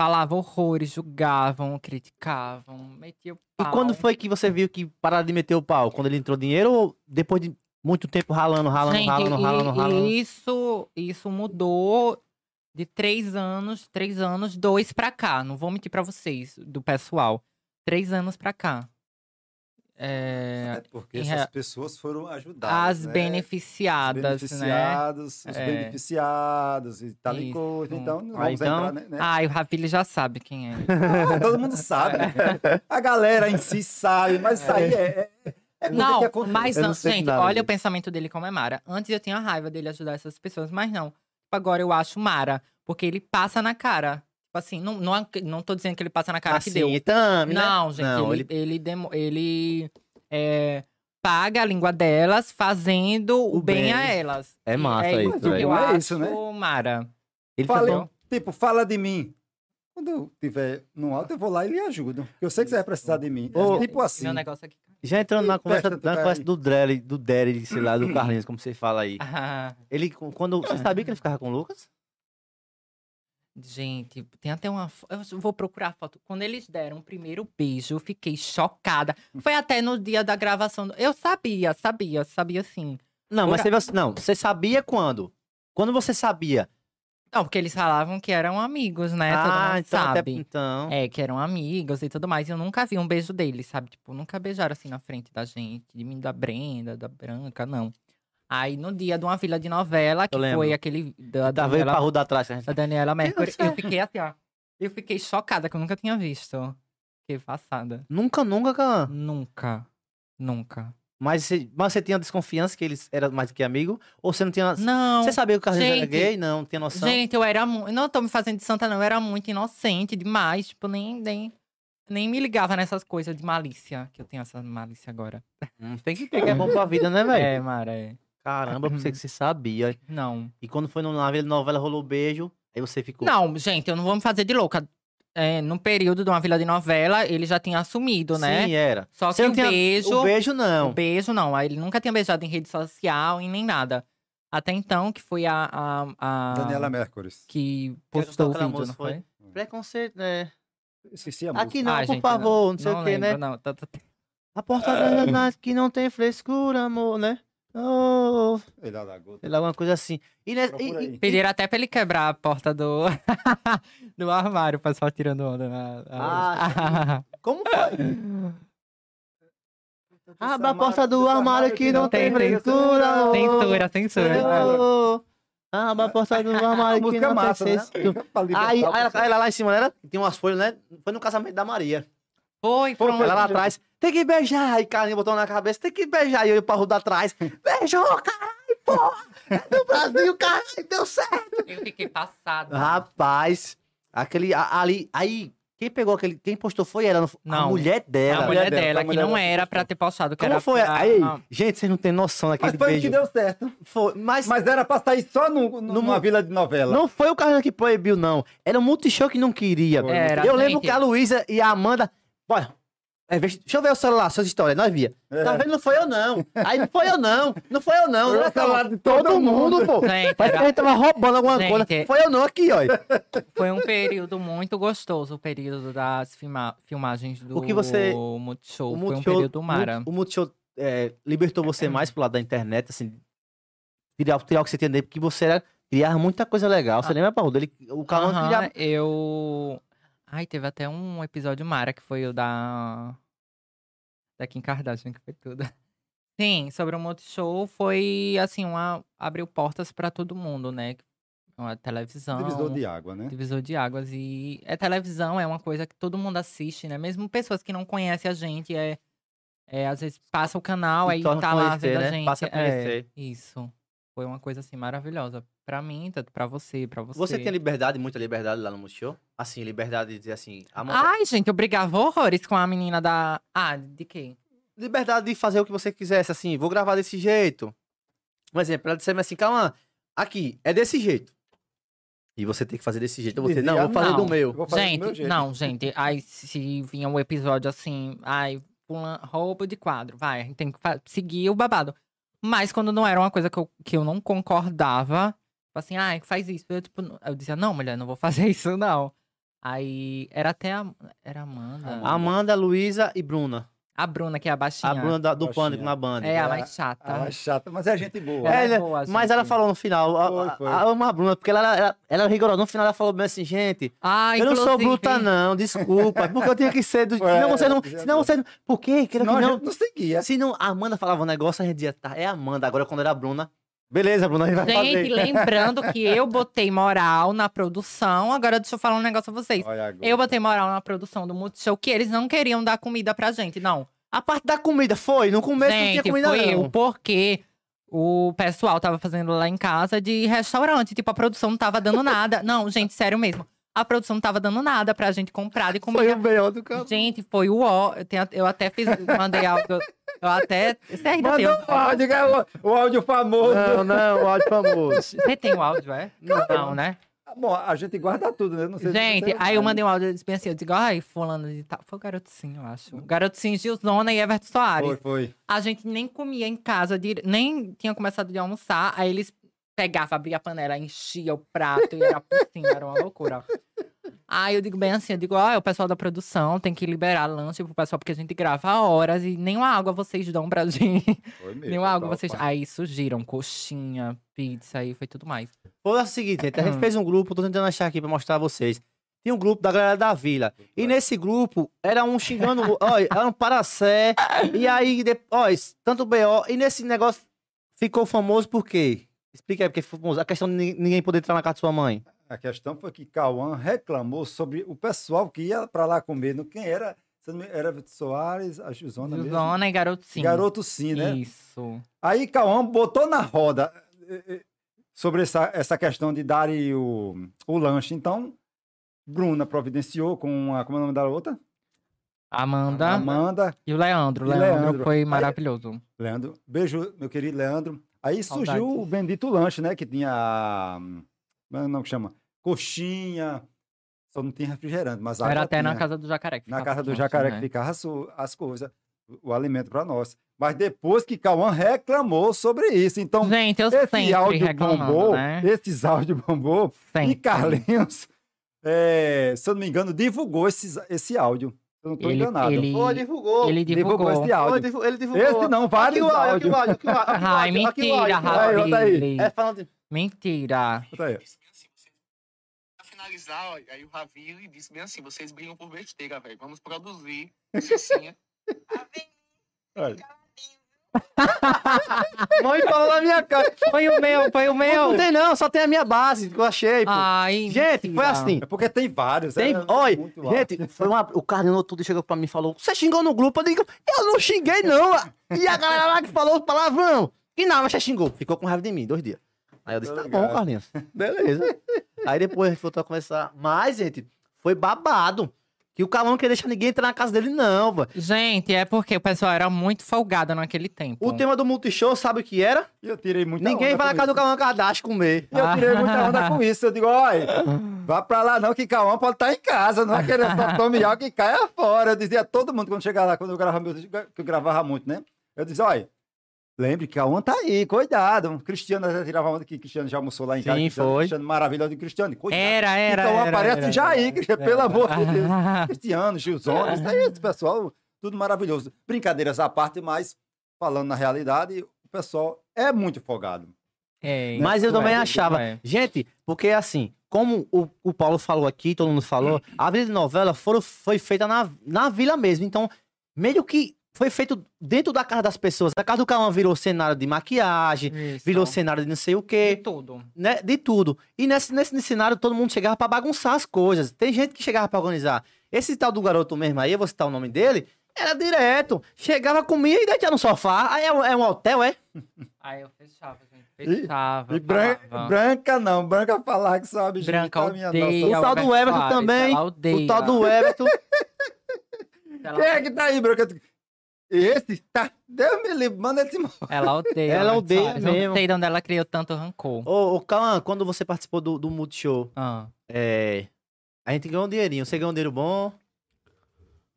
falavam horrores, julgavam, criticavam, metiam E pau. quando foi que você viu que pararam de meter o pau? Quando ele entrou dinheiro ou depois de muito tempo ralando, ralando, Gente, ralando, e- ralando, e ralando? Isso, isso mudou De três anos, três anos, dois pra cá. Não vou mentir pra vocês, do pessoal. Três anos pra cá. É, É porque essas rea- pessoas foram ajudadas. as né? beneficiadas, os né? beneficiados, os É. beneficiados e tal e coisa. Então, não Ah, vamos então- entrar, né? né? Ai, o Rafili já sabe quem é. Ah, todo mundo sabe. né? A galera em si sabe, mas isso aí é, é, é Não, mas não não, gente, olha disso. o pensamento dele como é Mara. Antes eu tinha raiva dele ajudar essas pessoas, mas não. Agora eu acho Mara, porque ele passa na cara. Tipo assim, não, não, não tô dizendo que ele passa na cara que assim, deu. então, né? Não, gente, Não, ele, ele, demo- ele é, paga a língua delas fazendo o, bem, bem. a elas. É massa é isso, isso que eu É acho, isso, né? Mara. Ele Fala, também- tipo, fala de mim. Quando eu estiver no alto, eu vou lá e lhe ajudo. Eu sei que você vai precisar de mim. Ô, É tipo assim. Meu negócio aqui. Já entrando na conversa, na tu conversa do Drelly, do Derry, sei lá, do Carlinhos, como você fala aí. Ah, Ele, quando. Você sabia que ele ficava com o Lucas? Gente, tem até uma. Eu vou procurar a foto. Quando eles deram o primeiro beijo, eu fiquei chocada. Foi até no dia da gravação. do- Eu sabia, sabia, sabia sim. Não, mas Ora- você, não, você sabia quando? Quando você sabia? Não, porque eles falavam que eram amigos, né? Todo ah, mundo então, até- sabe. então. É, que eram amigos e tudo mais. E eu nunca vi um beijo deles, sabe? Tipo, nunca beijaram assim na frente da gente. De mim, da Brenda, da Branca, não. Aí, no dia de uma vila de novela, que foi aquele da Tava indo pra Daniela, rua da trás. que a gente- da Daniela Mercury, eu fiquei assim, ó. Eu fiquei chocada, que eu nunca tinha visto. Fiquei passada. Nunca, nunca, cara. Nunca. Nunca. Mas você, mas você tinha desconfiança que eles eram mais do que amigo? Ou você não tinha. Não. Você sabia que o Carlinhos era gente, gay? Não, tinha noção. Gente, eu era muito. Não tô me fazendo de santa, não. Eu era muito inocente demais. Tipo, nem, nem, nem me ligava nessas coisas de malícia. Que eu tenho essa malícia agora. Hum, tem que ter, que é bom pra vida, né, velho? É, Mara, é. Caramba, eu pensei que você sabia. Não. E quando foi na vila novela, rolou beijo, aí você ficou. Não, gente, eu não vou me fazer de louca. É, no período de uma vila de novela, ele já tinha assumido, né? Sim, era. Só Você que não o tinha- beijo. O beijo, não. O beijo, não. Aí Ele nunca tinha beijado em rede social e nem nada. Até então, que foi a. a, a- Daniela Mercury. Que postou o vídeo, não foi? Preconceito, né? Esqueci a música. Aqui não, Ah, por gente, favor, não, sei não o que, né? lembro, Não, Tá- tá- tá- A porta da que não tem frescura, amor, né? Oh, Ele é gota. lá, alguma coisa assim. E, né, e- e- Pediram até pra ele quebrar a porta do, do armário, o pessoal tirando onda. né? Ah, como foi? Abra a porta do armário que não tem frescura, amor. censura, censura. Abra a porta do armário que é não massa, tem né? frescura. Aí, ela, ela lá em cima, né? Tem umas folhas, né? Foi no casamento da Maria. Foi, Foi, pronto. Ela lá atrás, tem que beijar. Aí Carlinhos botou na cabeça, tem que beijar. E eu pra rua da trás, beijou, caralho, porra! É do Brasil, caralho, deu certo. Eu fiquei passada. Rapaz, aquele ali, aí, quem pegou aquele, quem postou foi ela, não, a mulher dela. a mulher dela, dela, que não era pra ter postado, que Como era foi? pra- Aí, ah, gente, vocês não têm noção daquele Mas foi o beijo. que deu certo. Foi, mas, Mas era pra sair só no, no- numa vila de novela. não foi o Carlinhos que proibiu, não. Era o Multishow que não queria. Era, eu lembro que a Luísa e a Amanda. Bora. É, deixa eu ver o celular, suas histórias, nós via. É. Tá vendo? Não foi eu, não. Aí não foi eu, não. Não foi eu, não. Foi Não é celular todo, de todo mundo, pô. Gente, Parece que a gente tava roubando alguma Gente, coisa. é- Foi eu, não, aqui, ó. foi um período muito gostoso, o período das filma- filmagens do O que você- Multishow. O Foi um Multishow, período mara. o Multishow é, libertou você mais pro lado da internet, assim. Tirar, tirar o que você tinha dele, porque você era, criava muita coisa legal. Você Ah. lembra, Paulo? Ele, o Calão Aham, criava. eu. Ai, teve até um episódio Mara que foi o da. Da Kim Kardashian, que foi tudo. Sim, sobre o Multishow foi assim, uma. abriu portas pra todo mundo, né? Uma televisão. Divisor de água, né? Divisor de águas. E é televisão, é uma coisa que todo mundo assiste, né? Mesmo pessoas que não conhecem a gente, é. é às vezes passa o canal, E aí tá lá a né? gente. Passa a é, conhecer. isso. Foi uma coisa assim maravilhosa. Pra mim, tanto pra você, pra você. Você tem liberdade, muita liberdade lá no Multishow? Assim, liberdade de dizer assim. Amanda, Ai, gente, eu brigava horrores com a menina da. Ah, de quem? liberdade de fazer o que você quisesse, assim, vou gravar desse jeito. Um exemplo, ela disse assim, calma, aqui, é desse jeito. E você tem que fazer desse jeito. Você, não, vou fazer não. do Eu meu. vou fazer do meu Gente, jeito. não, gente. Aí se vinha um episódio assim, ai, pula- roubo de quadro, vai, a gente tem que seguir o babado. Mas quando não era uma coisa que eu, que eu não concordava, assim, ai, faz isso. Eu, tipo, eu dizia, não, mulher, não vou fazer isso, não. Aí era até a. Era a Amanda. Amanda, Luísa e Bruna. A Bruna, que é a baixinha. A Bruna da- do Baixinha. Pânico na banda. É a Ela- mais chata. Ela é chata, mas é gente boa. Ela É, é né? boa, Mas gente. ela falou no final, a- Foi, a- a- a Bruna, porque ela, ela, ela é rigorosa. No final ela falou bem assim, gente, Ah, eu não sou bruta não, desculpa, porque eu tinha que ser do... Senão você não... é, Senão você não... Por quê? Senão que a não... gente não seguia. Se não a Amanda falava um negócio, a gente dizia, tá, é a Amanda. Agora quando era a Bruna, beleza, Bruna, a gente vai Gente, fazer. lembrando que eu botei moral na produção. Agora deixa eu falar um negócio a vocês. Eu botei moral na produção do Multishow, que eles não queriam dar comida pra gente, não. A parte da comida foi, no começo não gente, tinha comida foi não. eu, porque o pessoal tava fazendo lá em casa de restaurante. Tipo, a produção não tava dando nada. Não, gente, sério mesmo. A produção não tava dando nada pra gente comprar de comida. Foi o melhor do campo. Gente, foi o ó. Eu, tenho- eu até fiz, mandei áudio. Eu até. Você ainda tem, o áudio, que é o, o áudio famoso. Não, não, o áudio famoso. você tem o áudio, é? Não, né? Bom, a gente guarda tudo, né? Não sei se Gente, você- aí eu mandei um áudio eu disse bem assim, eu digo, ai, fulano de tal. Foi o Garotinho, eu acho. Garotinho, Gilzona e Everton Soares. Foi, foi. A gente nem comia em casa, nem tinha começado de almoçar. Aí eles pegavam, abriam a panela, enchia o prato e era por cima, era uma loucura. Aí eu digo bem assim, eu digo, ó, o pessoal da produção tem que liberar lanche pro pessoal, porque a gente grava horas e nenhuma água vocês dão pra gente. Foi mesmo. nenhuma água Opa. vocês... Aí surgiram coxinha, pizza e foi tudo mais. Foi o seguinte, gente, a gente Hum. fez um grupo, tô tentando achar aqui pra mostrar a vocês. Tinha um grupo da galera da vila. E nesse grupo, era um xingando, olha, era um paracé. E aí, olha, tanto BO. E nesse negócio ficou famoso por quê? Explica aí, porque. A questão de ni- ninguém poder entrar na casa de sua mãe. A questão foi que Cauã reclamou sobre o pessoal que ia pra lá comer. Não, quem era? Era Vitor Soares, a Gilzona mesmo? Zona e Garotinho. Garoto sim, né? Isso. Aí Cauã botou na roda eh, eh, sobre essa, essa questão de dar o, o lanche. Então, Bruna providenciou com a. Como é o nome da outra? Amanda Amanda. e o Leandro. O Leandro, Leandro. foi Aí- maravilhoso. Leandro. Beijo, meu querido Leandro. Aí Saudades. surgiu o bendito lanche, né? Que tinha. Como é que chama? Coxinha. Só não tinha refrigerante, mas Era até na tinha. casa do jacaré. que Na casa do jacaré né? que ficava as, as coisas, o, alimento para nós. Mas depois que Cauã reclamou sobre isso. Então, Gente, eu esse áudio bombou, né? esses áudios bombou, Sempre. e Carlinhos, é, se eu não me engano, divulgou esses, esse áudio. Eu não estou Ele, enganado. ele, Pô, divulgou. ele divulgou, divulgou. esse Pô, áudio. divu- ele divulgou. Esse não, vários o áudio, aqui áudios. o áudio, aqui o áudio, aqui o Ai, mentira. Aí, aí. Rabi. É falando de... Mentira. Bota aí. Assim. Pra finalizar, ó, aí o Ravi disse bem assim, vocês brigam por besteira, velho. Vamos produzir. Cicinha. Olha. Mãe falou na minha cara. Foi o meu, foi o Não, meu. não tem não, só tem a minha base que eu achei, pô. Ai, Gente, foi assim. É porque tem vários. Tem, é oi, muito alto. gente, foi uma, o Carlinhos tudo chegou pra mim e falou: Você xingou no grupo? Eu digo: Eu não xinguei, não. E a galera lá que falou palavrão. E não, mas você xingou. Ficou com raiva de mim, dois dias. Aí eu disse: Tá bom. Carlinhos. Beleza. Aí depois a gente voltou a conversar. Mas, gente, foi babado. Que o Calão não queria deixar ninguém entrar na casa dele, não, velho. Gente, é porque o pessoal era muito folgado naquele tempo. O tema do Multishow, sabe o que era? Eu tirei muita Ninguém onda vai na casa do. Calão Kardashian comer. E eu tirei muita onda com isso. Eu digo, olha, vá pra lá não, que Cauã pode estar em casa, não vai querer só tome álcool que caia fora. Eu dizia a todo mundo quando chegava lá, quando eu gravava, que eu gravava muito, né? Eu dizia, olha, lembre que Cauã tá aí, cuidado. Cristiano até tirava onda que Cristiano já almoçou lá em casa. Sim, Cristiano, foi. Cristiano maravilhoso de Cristiano. Cuidado. Era, era. Então era, aparece era, já aí, Cristiano, pelo amor de Deus. Cristiano, Gilzona, isso aí, esse pessoal, tudo maravilhoso. Brincadeiras à parte, mas falando na realidade, o pessoal é muito folgado. É, Mas eu isso também é, achava. é. Gente, porque assim, como o, o Paulo falou aqui, todo mundo falou, a Vila de Novela foram, foi feita na, na vila mesmo. Então, meio que foi feito dentro da casa das pessoas. A casa do Cauã virou cenário de maquiagem, Isso. virou cenário de não sei o de quê, tudo. né? De tudo. E nesse, nesse cenário todo mundo chegava pra bagunçar as coisas. Tem gente que chegava pra organizar. Esse tal do garoto mesmo aí, eu vou citar o nome dele, era direto. Chegava, comia e deitia no sofá. Aí é um, é um hotel, é? Aí eu fechava, gente. E- Fechava. E branca, falava. branca não, branca falar que sabe Branca juntar minha odeia O tal do Everton também, odeia. O tal do Everton. Quem é que tá aí, branca? Esse? Tá. Deus me livre, manda esse embora. ela odeia. Ela odeia Soares. mesmo. Não sei de onde ela criou tanto rancor. Ô, ô Cauã, quando você participou do, do Multishow, Ah. é, a gente ganhou um dinheirinho. Você ganhou um dinheiro bom?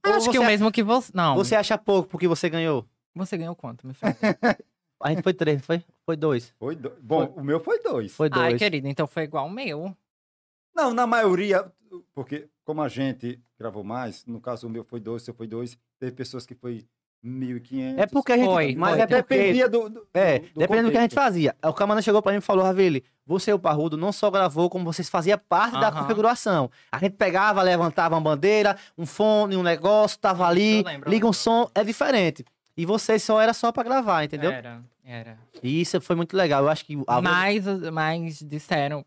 Ou Acho que o mesmo que você. Não. Você acha pouco porque você ganhou? Você ganhou quanto? Me fala. A gente foi três, foi? Foi dois. Foi do... Bom, o meu foi dois. Foi dois. Ai, querido, então foi igual o meu. Não, na maioria, porque como a gente gravou mais, no caso o meu foi dois, o seu foi dois, teve pessoas que foi 1.500. É porque a gente. Foi, mas foi. é porque. Dependia do, do, É, do- do dependendo do que a gente fazia. O Camana chegou pra mim e falou, Ravili, você e o Parrudo não só gravou, como vocês faziam parte da Aham. configuração. A gente pegava, levantava uma bandeira, um fone, um negócio, tava ali, lembro, liga um som, é diferente. E vocês só era só pra gravar, entendeu? Era, era. E isso foi muito legal. Eu acho que a Mas, mas disseram.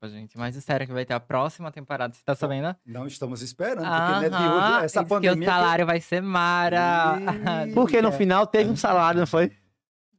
Desculpa, gente, mas disseram que vai ter a próxima temporada. Você tá sabendo? Não estamos esperando, porque é de Aham, hoje. Essa diz pandemia. que o salário vai ser mara. Ih. Porque no É. final teve um salário, não foi?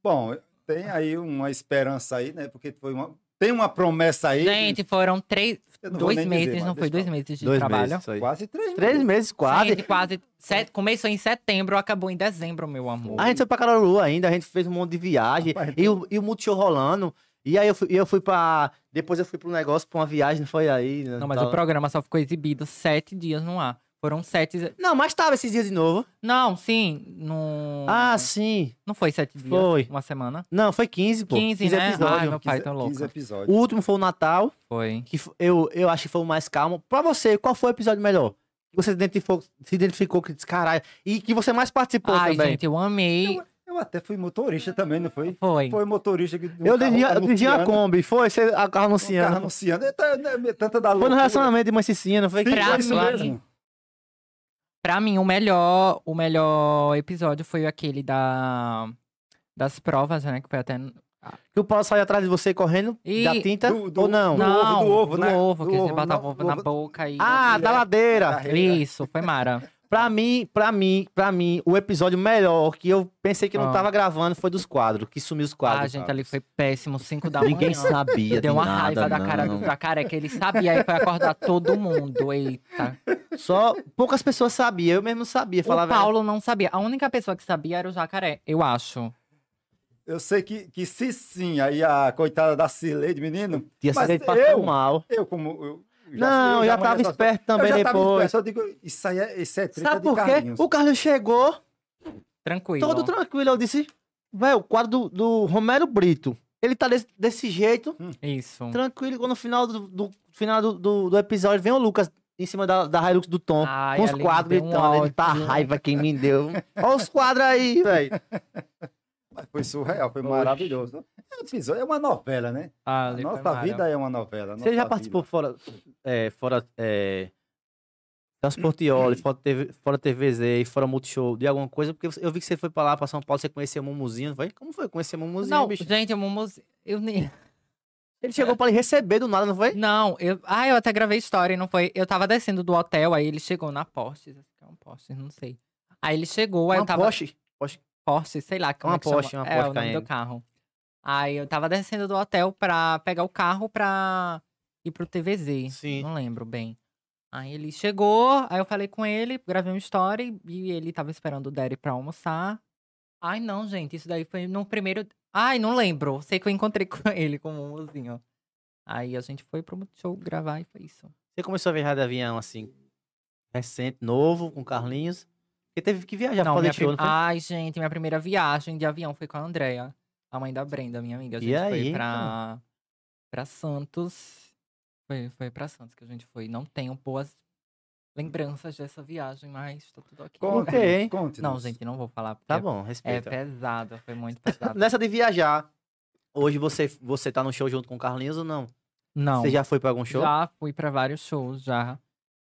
Bom, tem aí uma esperança aí, né? Porque foi uma, tem uma promessa aí. Gente, foram três. Dois dizer, meses, mas não foi? Dois meses de Dois trabalho. meses. Quase três Três meses. meses, quase. Gente, quase. set- Começou em setembro, acabou em dezembro, meu amor. A gente foi pra Caruaru ainda, a gente fez um monte de viagem. Rapaz, e, o, e o Multishow rolando. E aí eu fui, eu fui pra. Depois eu fui pro negócio, pra uma viagem, não foi aí? né, Não, mas tal. o programa só ficou exibido sete dias no ar. Foram sete. Não, mas tava esses dias de novo. Não, sim. No... Ah, sim. Não foi sete dias? Foi. Uma semana? Não, foi 15, pô. 15, né? episódios. Ai, meu pai 15, tá louco. 15 O episódios. último foi o Natal, Foi. que eu, eu acho que foi o mais calmo. Pra você, qual foi o episódio melhor? Que você identificou, se identificou que disse, caralho. E que você mais participou Ai, também. gente, eu amei. Eu até fui motorista também, não foi? Foi. Foi motorista que. do eu dirigia, a anunciando, Kombi, foi? Você a carro um carro anunciando. anunciando. É, tá- é, Tanta da Foi no relacionamento de Mãe Cicinha, não foi? Sim, Pra foi isso mim. mesmo. Pra mim, o melhor, o melhor episódio foi aquele da das provas, né? Que foi até. Que o Paulo saiu atrás de você correndo E- da tinta Do- do- ou não? do- ovo, do ovo, do né? ovo, Do que gente ovo, botava não, ovo do na boca e. Ah, da ladeira. Carreira. Isso, foi Mara. Pra mim, pra mim, pra mim, o episódio melhor que eu pensei que não Ah. tava gravando foi dos quadros, que sumiu os Ah, quadros. gente, ali foi péssimo, 5 da manhã. Ninguém sabia Deu de uma nada, raiva da cara não. do jacaré, que ele sabia, aí foi acordar todo mundo. Eita. Só poucas pessoas sabiam, eu mesmo sabia. O Falava, Paulo não sabia. A única pessoa que sabia era o jacaré, eu acho. Eu sei que, que se sim, aí a coitada da Cileide, menino. tinha mas passou eu- mal. Eu, como. Eu, Não, eu já tava só- esperto também eu já tava depois. esperto, eu digo, isso aí é, isso é treta Sabe de por quê? Carlinhos. O Carlos chegou Tranquilo. todo tranquilo. Eu disse, velho, o quadro do, do Romero Brito, ele tá desse, desse jeito, Isso. tranquilo. E quando no final do, do- final do, do, do episódio vem o Lucas em cima da, da Hilux do Tom, Ai, com os quadros deu um gritando. ele tá raiva quem me deu. Olha os quadros aí, velho. Foi surreal, foi Oxe. maravilhoso. É, é uma novela, né? Ah, A nossa vida é uma novela. Você já participou vida. fora, é, fora é, Transportioli, fora, TV, fora TVZ e fora Multishow, de alguma coisa? Porque eu vi que você foi pra lá, pra São Paulo, você conheceu o Mumuzinho, não foi? Como foi conhecer o Mumuzinho, Não, bicho? gente, o Mumuzinho. Eu nem. Ele chegou pra lhe receber do nada, não foi? Não, eu. Ah, eu até gravei história, não foi? Eu tava descendo do hotel, aí ele chegou na Porsche. É um Porsche, não sei. Aí ele chegou, aí Uma eu tava. Porsche. Porsche. Porsche, sei lá como Uma é que chama. Porsche, uma é, Porsche o nome Cayenne. do carro. Aí eu tava descendo do hotel pra pegar o carro pra ir pro TVZ. Sim. Não lembro bem. Aí ele chegou, aí eu falei com ele, gravei uma história e ele tava esperando o Daddy pra almoçar. Ai, não, gente, isso daí foi no primeiro. Ai, não lembro. Sei que eu encontrei com ele com o mozinho. Aí a gente foi pro show gravar e foi isso. Você começou a viajar de avião, assim, recente, novo, com Carlinhos. Porque teve que viajar pra não, fazer minha show, prim-? Ai, gente, minha primeira viagem de avião foi com a Andrea, a mãe da Brenda, minha amiga. A E gente aí, foi pra, pra Santos. Foi, foi pra Santos que a gente foi. Não tenho boas lembranças dessa viagem, mas tá tudo ok. Conte, Ok. conte. Não, gente, não vou falar. Tá é- bom, É respeita. pesado, foi muito pesado. Nessa de viajar, hoje você, você tá no show junto com o Carlinhos ou não? Não, Você já foi pra algum show? já fui pra vários shows, já.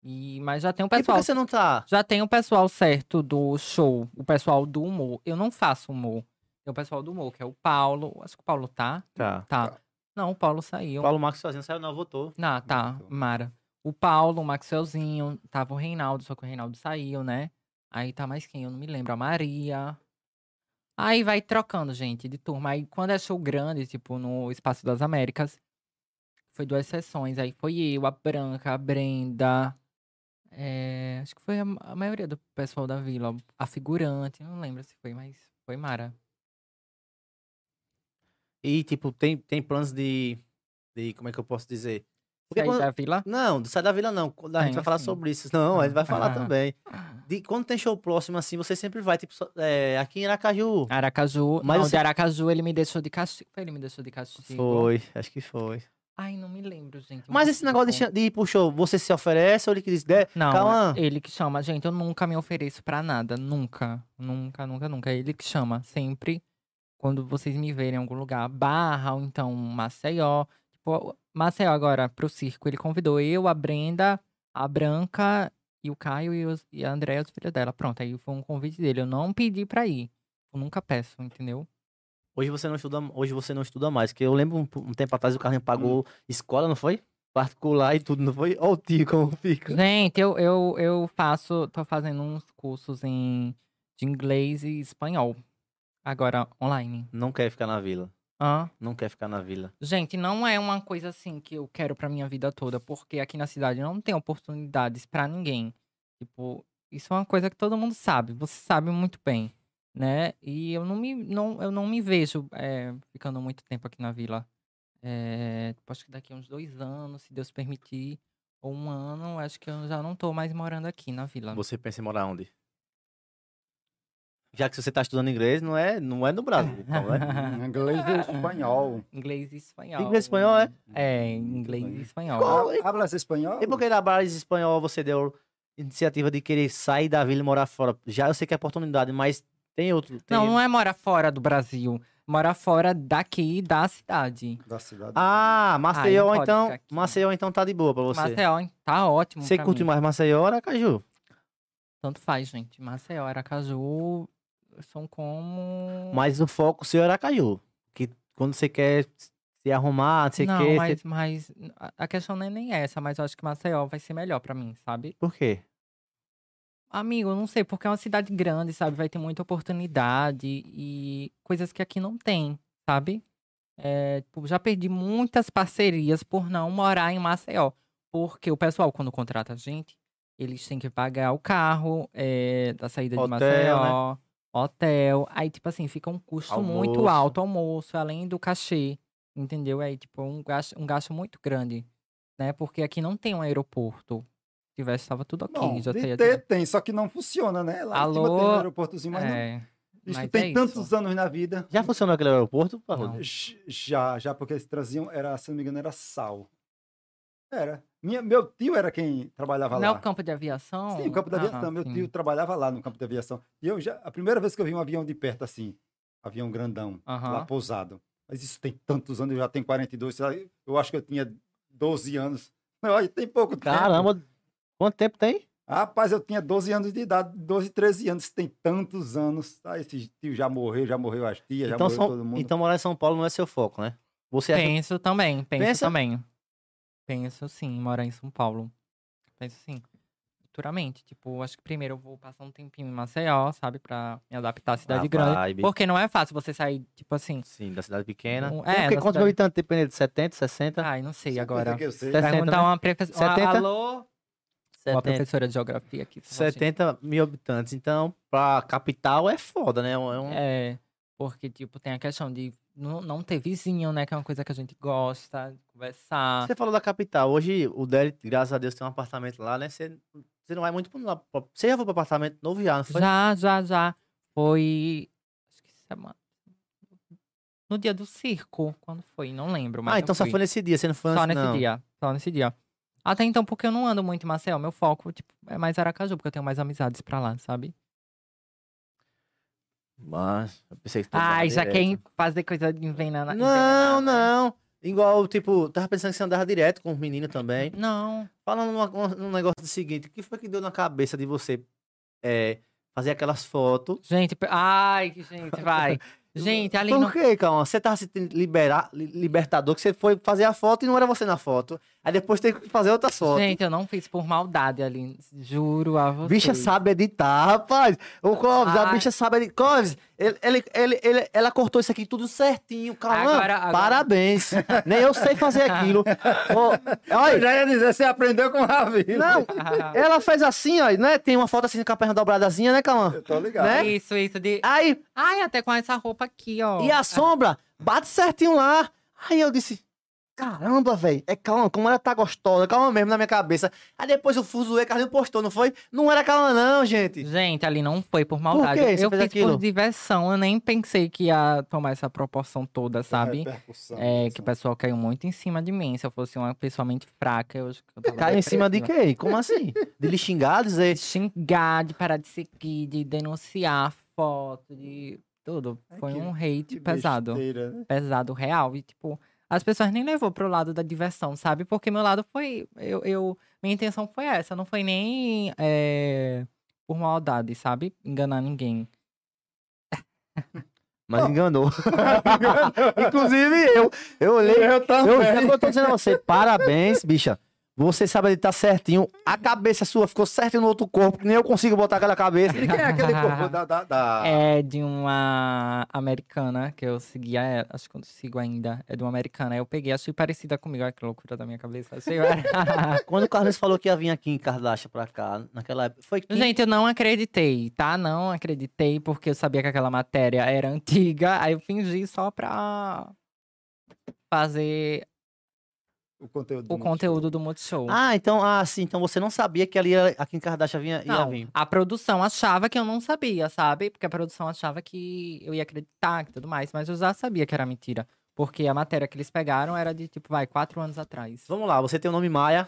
E, mas já tem o E por pessoal que você não tá? Já tem o pessoal certo do show, o pessoal do humor. Eu não faço humor. Tem o pessoal do humor, que é o Paulo. Acho que o Paulo tá. Tá. Tá. Não, o Paulo saiu. Paulo Marcos sozinho saiu, não, votou. Não, tá. Mara. O Paulo, o Maxwellzinho, tava o Reinaldo, só que o Reinaldo saiu, né? Aí tá mais quem? Eu não me lembro. A Maria. Aí vai trocando, gente, de turma. Aí quando é show grande, tipo, no Espaço das Américas, foi duas sessões. Aí foi eu, a Branca, a Brenda. É, acho que foi a, a maioria do pessoal da vila. A figurante, não lembro se foi, mas foi Mara. E, tipo, tem, tem planos de, de. Como é que eu posso dizer? Porque Saí quando- da vila? Não, Sai da Vila não. Quando a gente Tem, vai falar sim. sobre isso. Não, a gente vai falar Ah. também. De, quando tem show próximo, assim, você sempre vai, tipo, é, aqui em Aracaju. Aracaju. Mas não, você- de Aracaju ele me deixou de castigo. Ele me deixou de castigo. Foi, acho que foi. Ai, não me lembro, gente. Mas esse negócio de, de ir pro show, você se oferece ou ele que diz, "Dé, Não, Cauã, ele que chama. Gente, eu nunca me ofereço pra nada. Nunca. Nunca, nunca, nunca. Ele que chama. Sempre. Quando vocês me verem em algum lugar. Barra ou então Maceió. Tipo, Maceió agora, pro circo. Ele convidou eu, a Brenda, a Branca e o Caio e, os, e a Andréia, os filhos dela. Pronto, aí foi um convite dele. Eu não pedi pra ir. Eu nunca peço, entendeu? Hoje você não estuda, hoje você não estuda mais, porque eu lembro um, um tempo atrás o Carlinhos pagou escola, não foi? Particular e tudo, não foi? Ó o tio como fica. Gente, eu, eu, eu faço, tô fazendo uns cursos em, de inglês e espanhol. Agora, online. Não quer ficar na vila. Hã? Não quer ficar na vila. Gente, não é uma coisa assim que eu quero pra minha vida toda, porque aqui na cidade não tem oportunidades pra ninguém. Tipo, isso é uma coisa que todo mundo sabe, você sabe muito bem, né? E eu não me, não, eu não me vejo é, ficando muito tempo aqui na vila. É, acho que daqui a uns dois anos, se Deus permitir, ou um ano, acho que eu já não tô mais morando aqui na vila. Você pensa em morar onde? Já que você tá estudando inglês, não é, não é no Brasil, então, né? Inglês e espanhol. Inglês e espanhol. Inglês e espanhol, é? É, inglês e espanhol. Qual- Ha- Hablas espanhol? E por que na base espanhol você deu iniciativa de querer sair da vila e morar fora? Já eu sei que é oportunidade, mas tem outro. Tem... Não, não é morar fora do Brasil. Morar fora daqui, da cidade. Da cidade. Ah, Maceió pode então. Maceió então tá de boa pra você. Maceió, hein? tá ótimo Você curte mim. mais Maceió ou Aracaju? Tanto faz, gente. Maceió, Aracaju são como... Mas o foco seu é Aracaju. Que quando você quer se arrumar, você não, quer. mas, você- mas a- a questão não é nem essa, mas eu acho que Maceió vai ser melhor pra mim, sabe? Por quê? Amigo, eu não sei, porque é uma cidade grande, sabe? Vai ter muita oportunidade e coisas que aqui não tem, sabe? É, tipo, já perdi muitas parcerias por não morar em Maceió. Porque o pessoal, quando contrata a gente, eles têm que pagar o carro é, da saída de Hotel, Maceió, hotel. Aí, tipo assim, fica um custo muito Almoço. alto, almoço, além do cachê. Entendeu? Aí, tipo, um gasto, um gasto muito grande. Né? Porque aqui não tem um aeroporto. Se tivesse, estava tudo ok. Não, já teria ter, tem, só que não funciona, né? Lá em cima tem um Alô? aeroportozinho, mas não. É, Isso mas tem é tantos isso. anos na vida. Já funcionou aquele aeroporto? Parrudo? Não. Já, já, porque eles traziam, era, se não me engano, era sal. Era. Minha, meu tio era quem trabalhava Não é lá. o campo de aviação? Sim, o campo de Ah, aviação. Meu sim. tio trabalhava lá no campo de aviação. E eu já, a primeira vez que eu vi um avião de perto assim, avião grandão, lá Aham. pousado. Mas isso tem tantos anos, eu já tenho 42, sei lá, eu acho que eu tinha 12 anos. Olha, tem pouco tempo. Caramba, quanto tempo tem? Rapaz, eu tinha 12 anos de idade, 12, 13 anos, tem tantos anos. Ah, esse tio já morreu, já morreu as tias, já Então, morreu São- todo mundo. então morar em São Paulo não é seu foco, né? Você acha... Penso também, penso Pensa? também. Penso sim, morar em São Paulo. Penso sim. Futuramente. Tipo, acho que primeiro eu vou passar um tempinho em Maceió, sabe? Pra me adaptar à cidade A grande. vibe. Porque não é fácil você sair, tipo assim. Sim, da cidade pequena. Um- É, porque quantos cidade- habitantes tem Penedo? 70, 60? Ai, não sei Só agora. coisa que eu sei. 60, Perguntar né? uma professora. 70? Alô? Uma 70, professora de geografia aqui. se você- 70 mil habitantes. Então, pra capital é foda, né? É um- É, porque, tipo, tem a questão de não, não ter vizinho, né? Que é uma coisa que a gente gosta de conversar. Você falou da capital. Hoje o Délio, graças a Deus, tem um apartamento lá, né? Você, você não vai muito pra lá. Você já foi pro apartamento novo já, não foi? Já, já, já. Foi. Acho que semana. No dia do circo. Quando foi? Não lembro. Mas ah, então só foi nesse dia, você não foi Só antes, nesse não. dia. Só nesse dia. Até então, porque eu não ando muito em Maceió. Meu foco, tipo, é mais Aracaju, porque eu tenho mais amizades pra lá, sabe? Mas, eu pensei que Ai, já direto. quer fazer coisa de envenenada. Não, não. Igual, tipo, tava pensando que você andava direto com os meninos também. Não. Falando num, negócio do seguinte, o que foi que deu na cabeça de você é, fazer aquelas fotos? Gente, ai, que gente, vai. Gente, ali Por não. quê, calma? Você tava se sentindo libera- li- libertador, que você foi fazer a foto e não era você na foto. Aí depois tem que fazer outras fotos. Gente, eu não fiz por maldade ali. Juro a vocês. Bicha sabe editar, rapaz. O Clóvis, a Ai. bicha sabe editar. Clóvis, ele, ele, ele, ele- ela cortou isso aqui tudo certinho, calma. Agora- agora- Parabéns. Nem eu sei fazer aquilo. Eu olha, já ia dizer, você aprendeu com o Ravi. não, ela fez assim, ó, né? Tem uma foto assim com a perna dobradazinha, né, calma? Eu tô ligado. Né? Isso, isso de. Aí, Ai, até com essa roupa aqui, ó. e a sombra, bate certinho lá. Aí eu disse, caramba, velho, é calma, como ela tá gostosa, calma mesmo na minha cabeça. Aí depois o Fuzuê, Carlinhos postou, não foi? Não era calma não, gente. Gente, ali não foi por maldade. quê? Você Eu fez fiz aquilo? por diversão. Eu nem pensei que ia tomar essa proporção toda, sabe? É, assim. que o pessoal caiu muito em cima de mim. Se eu fosse uma pessoa mente fraca, eu acho que eu tava Caiu em cima de quê? Como assim? De lhe xingar, dizer... De xingar, de parar de seguir, de denunciar foto, de tudo. Foi que- um hate pesado. besteira, né? Pesado, real. E, tipo, as pessoas nem levou pro lado da diversão, sabe? Porque meu lado foi. Eu, eu- minha intenção foi essa. Não foi nem é, por maldade, sabe? Enganar ninguém. Mas enganou. Inclusive eu. Eu olhei. Eu Eu, também. eu tô dizendo a você, parabéns, bicha. Você sabe editar certinho. A cabeça sua ficou certinho no outro corpo, que nem eu consigo botar aquela cabeça. E quem é aquele corpo da... da, da- É de uma americana que eu seguia, acho que eu sigo ainda. É de uma americana. Eu peguei, achei parecida comigo. Olha que loucura da minha cabeça. Achei... Quando o Carlos falou que ia vir aqui em Kardashian pra cá, naquela época, foi que... Gente, eu não acreditei, tá? Não acreditei porque eu sabia que aquela matéria era antiga. Aí eu fingi só pra fazer O conteúdo do o Multishow. conteúdo do Multishow. Ah, então, ah, sim, então você não sabia que ali ia- aqui em Kardashian vinha, ia Não, vir. a produção achava que eu não sabia, sabe? Porque a produção achava que eu ia acreditar e tudo mais, mas eu já sabia que era mentira. Porque a matéria que eles pegaram era de, tipo, vai, quatro anos atrás. Vamos lá, você tem o nome Maia?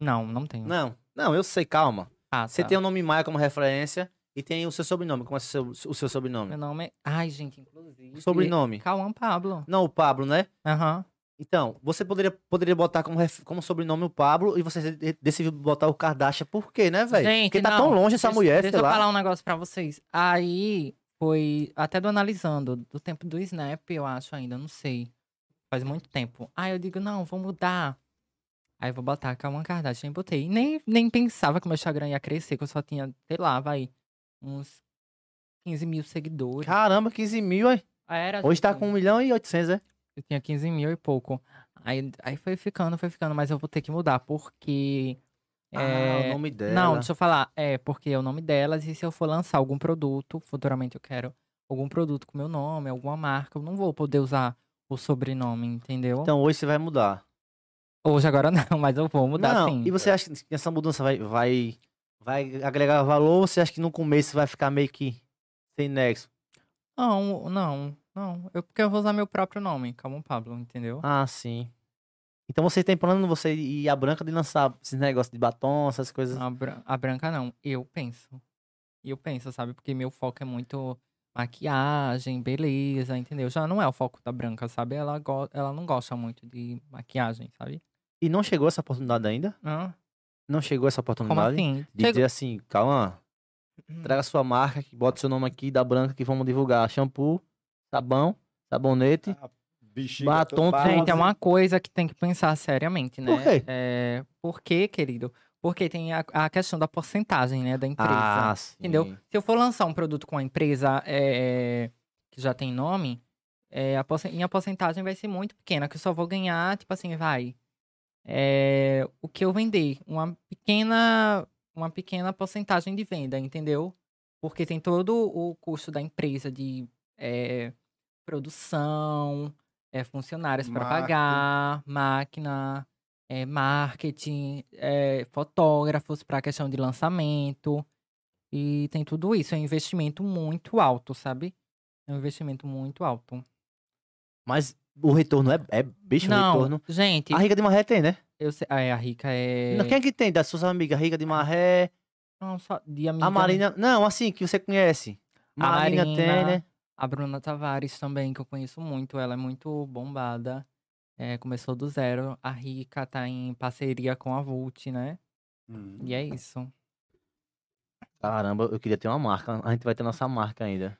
Não, não tenho. Não, não, eu sei, calma. Ah, Você tá. tem o nome Maia como referência e tem o seu sobrenome. Como é o seu, o seu sobrenome? Meu nome é... Ai, gente, inclusive... Sobrenome. Cauã Pablo. Não, o Pablo, né? Aham. Então, você poderia, poderia botar como, ref- como sobrenome o Pablo e você de- decidiu botar o Kardashian. Por quê, né, velho? Porque tá não. tão longe essa Deixa- mulher, Deixa sei eu lá. falar um negócio pra vocês. Aí foi até do analisando, do tempo do Snap, eu acho ainda, não sei. Faz muito tempo. Aí eu digo, não, vou mudar. Aí eu vou botar Calma Kardashian e botei. Nem, nem pensava que meu Instagram ia crescer, que eu só tinha, sei lá, vai, uns 15 mil seguidores. Caramba, 15 mil, aí. Era, Hoje tá com 1 milhão e 800, é? Eu tinha 15 mil e pouco. Aí, aí foi ficando, foi ficando, mas eu vou ter que mudar, porque. Ah, é, o nome dela. Não, deixa eu falar. É, porque é o nome delas, e se eu for lançar algum produto, futuramente eu quero algum produto com meu nome, alguma marca, eu não vou poder usar o sobrenome, entendeu? Então hoje você vai mudar. Hoje agora não, mas eu vou mudar não, sim. e você acha que essa mudança vai, vai, vai agregar valor ou você acha que no começo vai ficar meio que sem nexo? Não, não, não. Eu, porque eu vou usar meu próprio nome, Calma Pablo, entendeu? Ah, sim. Então você tem plano você e a Branca de lançar esses negócios de batom, essas coisas. A, bran- a branca não, eu penso. Eu penso, sabe? Porque meu foco é muito maquiagem, beleza, entendeu? Já não é o foco da branca, sabe? Ela, ela não gosta muito de maquiagem, sabe? E não chegou essa oportunidade ainda? Hã? Não chegou essa Como oportunidade? assim? De Chegou- dizer assim, calma, traga sua marca, que bota seu nome aqui da Branca que vamos divulgar. Shampoo, sabão, sabonete. Bexiga Batom. Gente, é uma coisa que tem que pensar seriamente, né? Por quê? É... Por quê, querido? Porque tem a, a questão da porcentagem, né, da empresa. Ah, sim. Entendeu? Se eu for lançar um produto com a empresa é, que já tem nome, é, a minha porcentagem vai ser muito pequena, que eu só vou ganhar, tipo assim, vai. é, o que eu vender. Uma pequena, uma pequena porcentagem de venda, entendeu? Porque tem todo o custo da empresa de é, produção, é, funcionários para pagar, máquina, é, marketing, é, fotógrafos para questão de lançamento. E tem tudo isso. É um investimento muito alto, sabe? É um investimento muito alto. Mas o retorno é, é bicho, o Não, retorno. gente, A Rica de Marré tem, né? eu sei, é, a Rica é. Quem é que tem das suas amigas? Rica de Marré, Não, só de amiga. a Marina. Não, assim, que você conhece. A Marina tem, Marina. né? A Bruna Tavares também, que eu conheço muito. Ela é muito bombada. É, começou do zero. A Rica tá em parceria com a Vult, né? Hum. E é isso. Caramba, eu queria ter uma marca. A gente vai ter nossa marca ainda.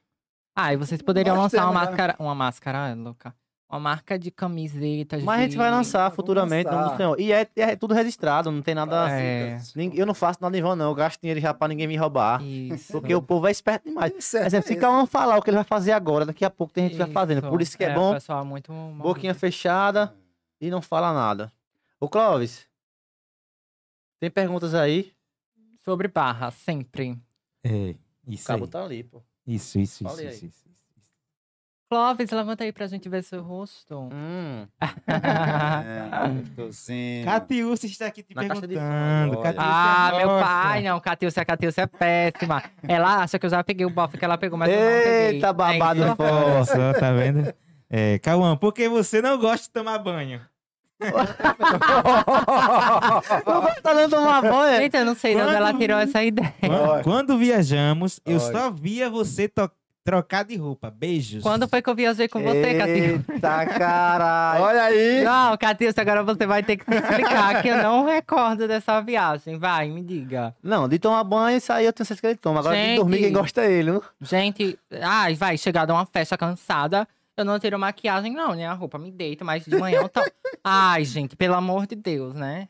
Ah, e vocês poderiam Nós lançar uma temos, né? máscara. Uma máscara, é louca. Uma marca de camisetas. Mas a gente vai de- lançar Vamos futuramente. lançar. não tem- E é, é tudo registrado, não tem nada. É. Nin- Eu não faço nada em vão, não. Eu gasto dinheiro já pra ninguém me roubar. Isso. Porque o povo é esperto demais. Certo, Exemplo, se cada um falar o que ele vai fazer agora, daqui a pouco tem gente que vai fazendo. Por isso que é, o bom, pessoal é muito boquinha fechada e não fala nada. Ô, Clóvis, tem perguntas aí? Sobre barra, sempre. É, O isso cabo aí. tá ali, pô. Isso, isso, isso, Fale aí. isso, isso, isso. Clóvis, levanta aí pra gente ver seu rosto. Hum. É, gostosinho. Catiúcia está aqui te Na caixa de perguntando. som, Catiúcia Ah, meu gosta. pai, não, Catiúcia, Catiúcia é péssima. Ela acha que eu já peguei o bofe que ela pegou, mas eu não peguei. Eita, babado É só, tá vendo? É, Cauã, por que você não gosta de tomar banho? tá dando tomar banho? Gente, eu não sei de onde Quando- ela tirou essa ideia. Quando, quando viajamos, eu Olha. só via você to- trocar de roupa. Beijos. Quando foi que eu viajei com você, Catiúcia? Eita, caralho. Olha aí. Não, Catiúcia, agora você vai ter que me explicar que eu não recordo dessa viagem. Vai, me diga. Não, de tomar banho, isso aí eu tenho certeza que ele toma. Agora de Gente. dormir, quem gosta é ele, viu? Gente, ai, vai chegar de uma festa cansada. Eu não tiro maquiagem, não, né? A roupa me deita, mas de manhã eu tô. Ai, gente, pelo amor de Deus, né?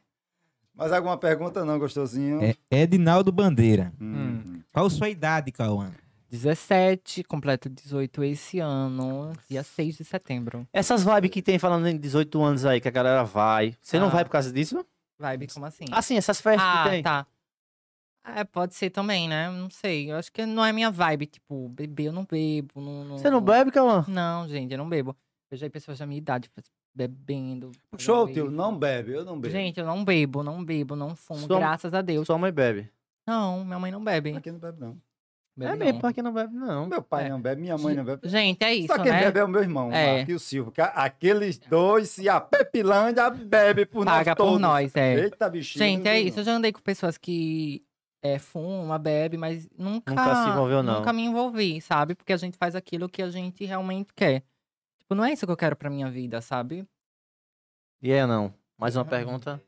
Mais alguma pergunta não, gostosinho? É Edinaldo Bandeira. Hum. Qual sua idade, Cauã? 17, completo 18 esse ano, dia 6 de setembro. Essas vibes que tem falando em 18 anos aí, que a galera vai. Você não Ah. vai por causa disso? Vibe, como assim? Assim, essas festas Ah, que tem. tá. É, pode ser também, né? Não sei. Eu acho que não é minha vibe, tipo, beber eu não bebo. Não, não- Você não bebe, Cauã? Não, gente, eu não bebo. Eu já vi pessoas da minha idade bebendo. Show, tio. Não bebe, eu não bebo. Gente, eu não bebo, não bebo, não fumo, Sua- graças a Deus. Sua mãe bebe. Não, minha mãe não bebe. Aqui não bebe, não. Bebe é mesmo, não. porque não bebe, não. Meu pai É. não bebe, minha mãe não bebe. Gente, é isso, Só quem né? bebe é o meu irmão, É. aqui o Silvio. que Aqueles dois, se a Pepilândia bebe por Paga nós por todos. nós, é. Eita, bichinho. Gente, não é isso. Eu já andei com pessoas que é, fumam, bebe, mas nunca, Nunca se envolveu, não. Nunca me envolvi, sabe? Porque a gente faz aquilo que a gente realmente quer. Tipo, não é isso que eu quero pra minha vida, sabe? E é não. Mais uma pergunta.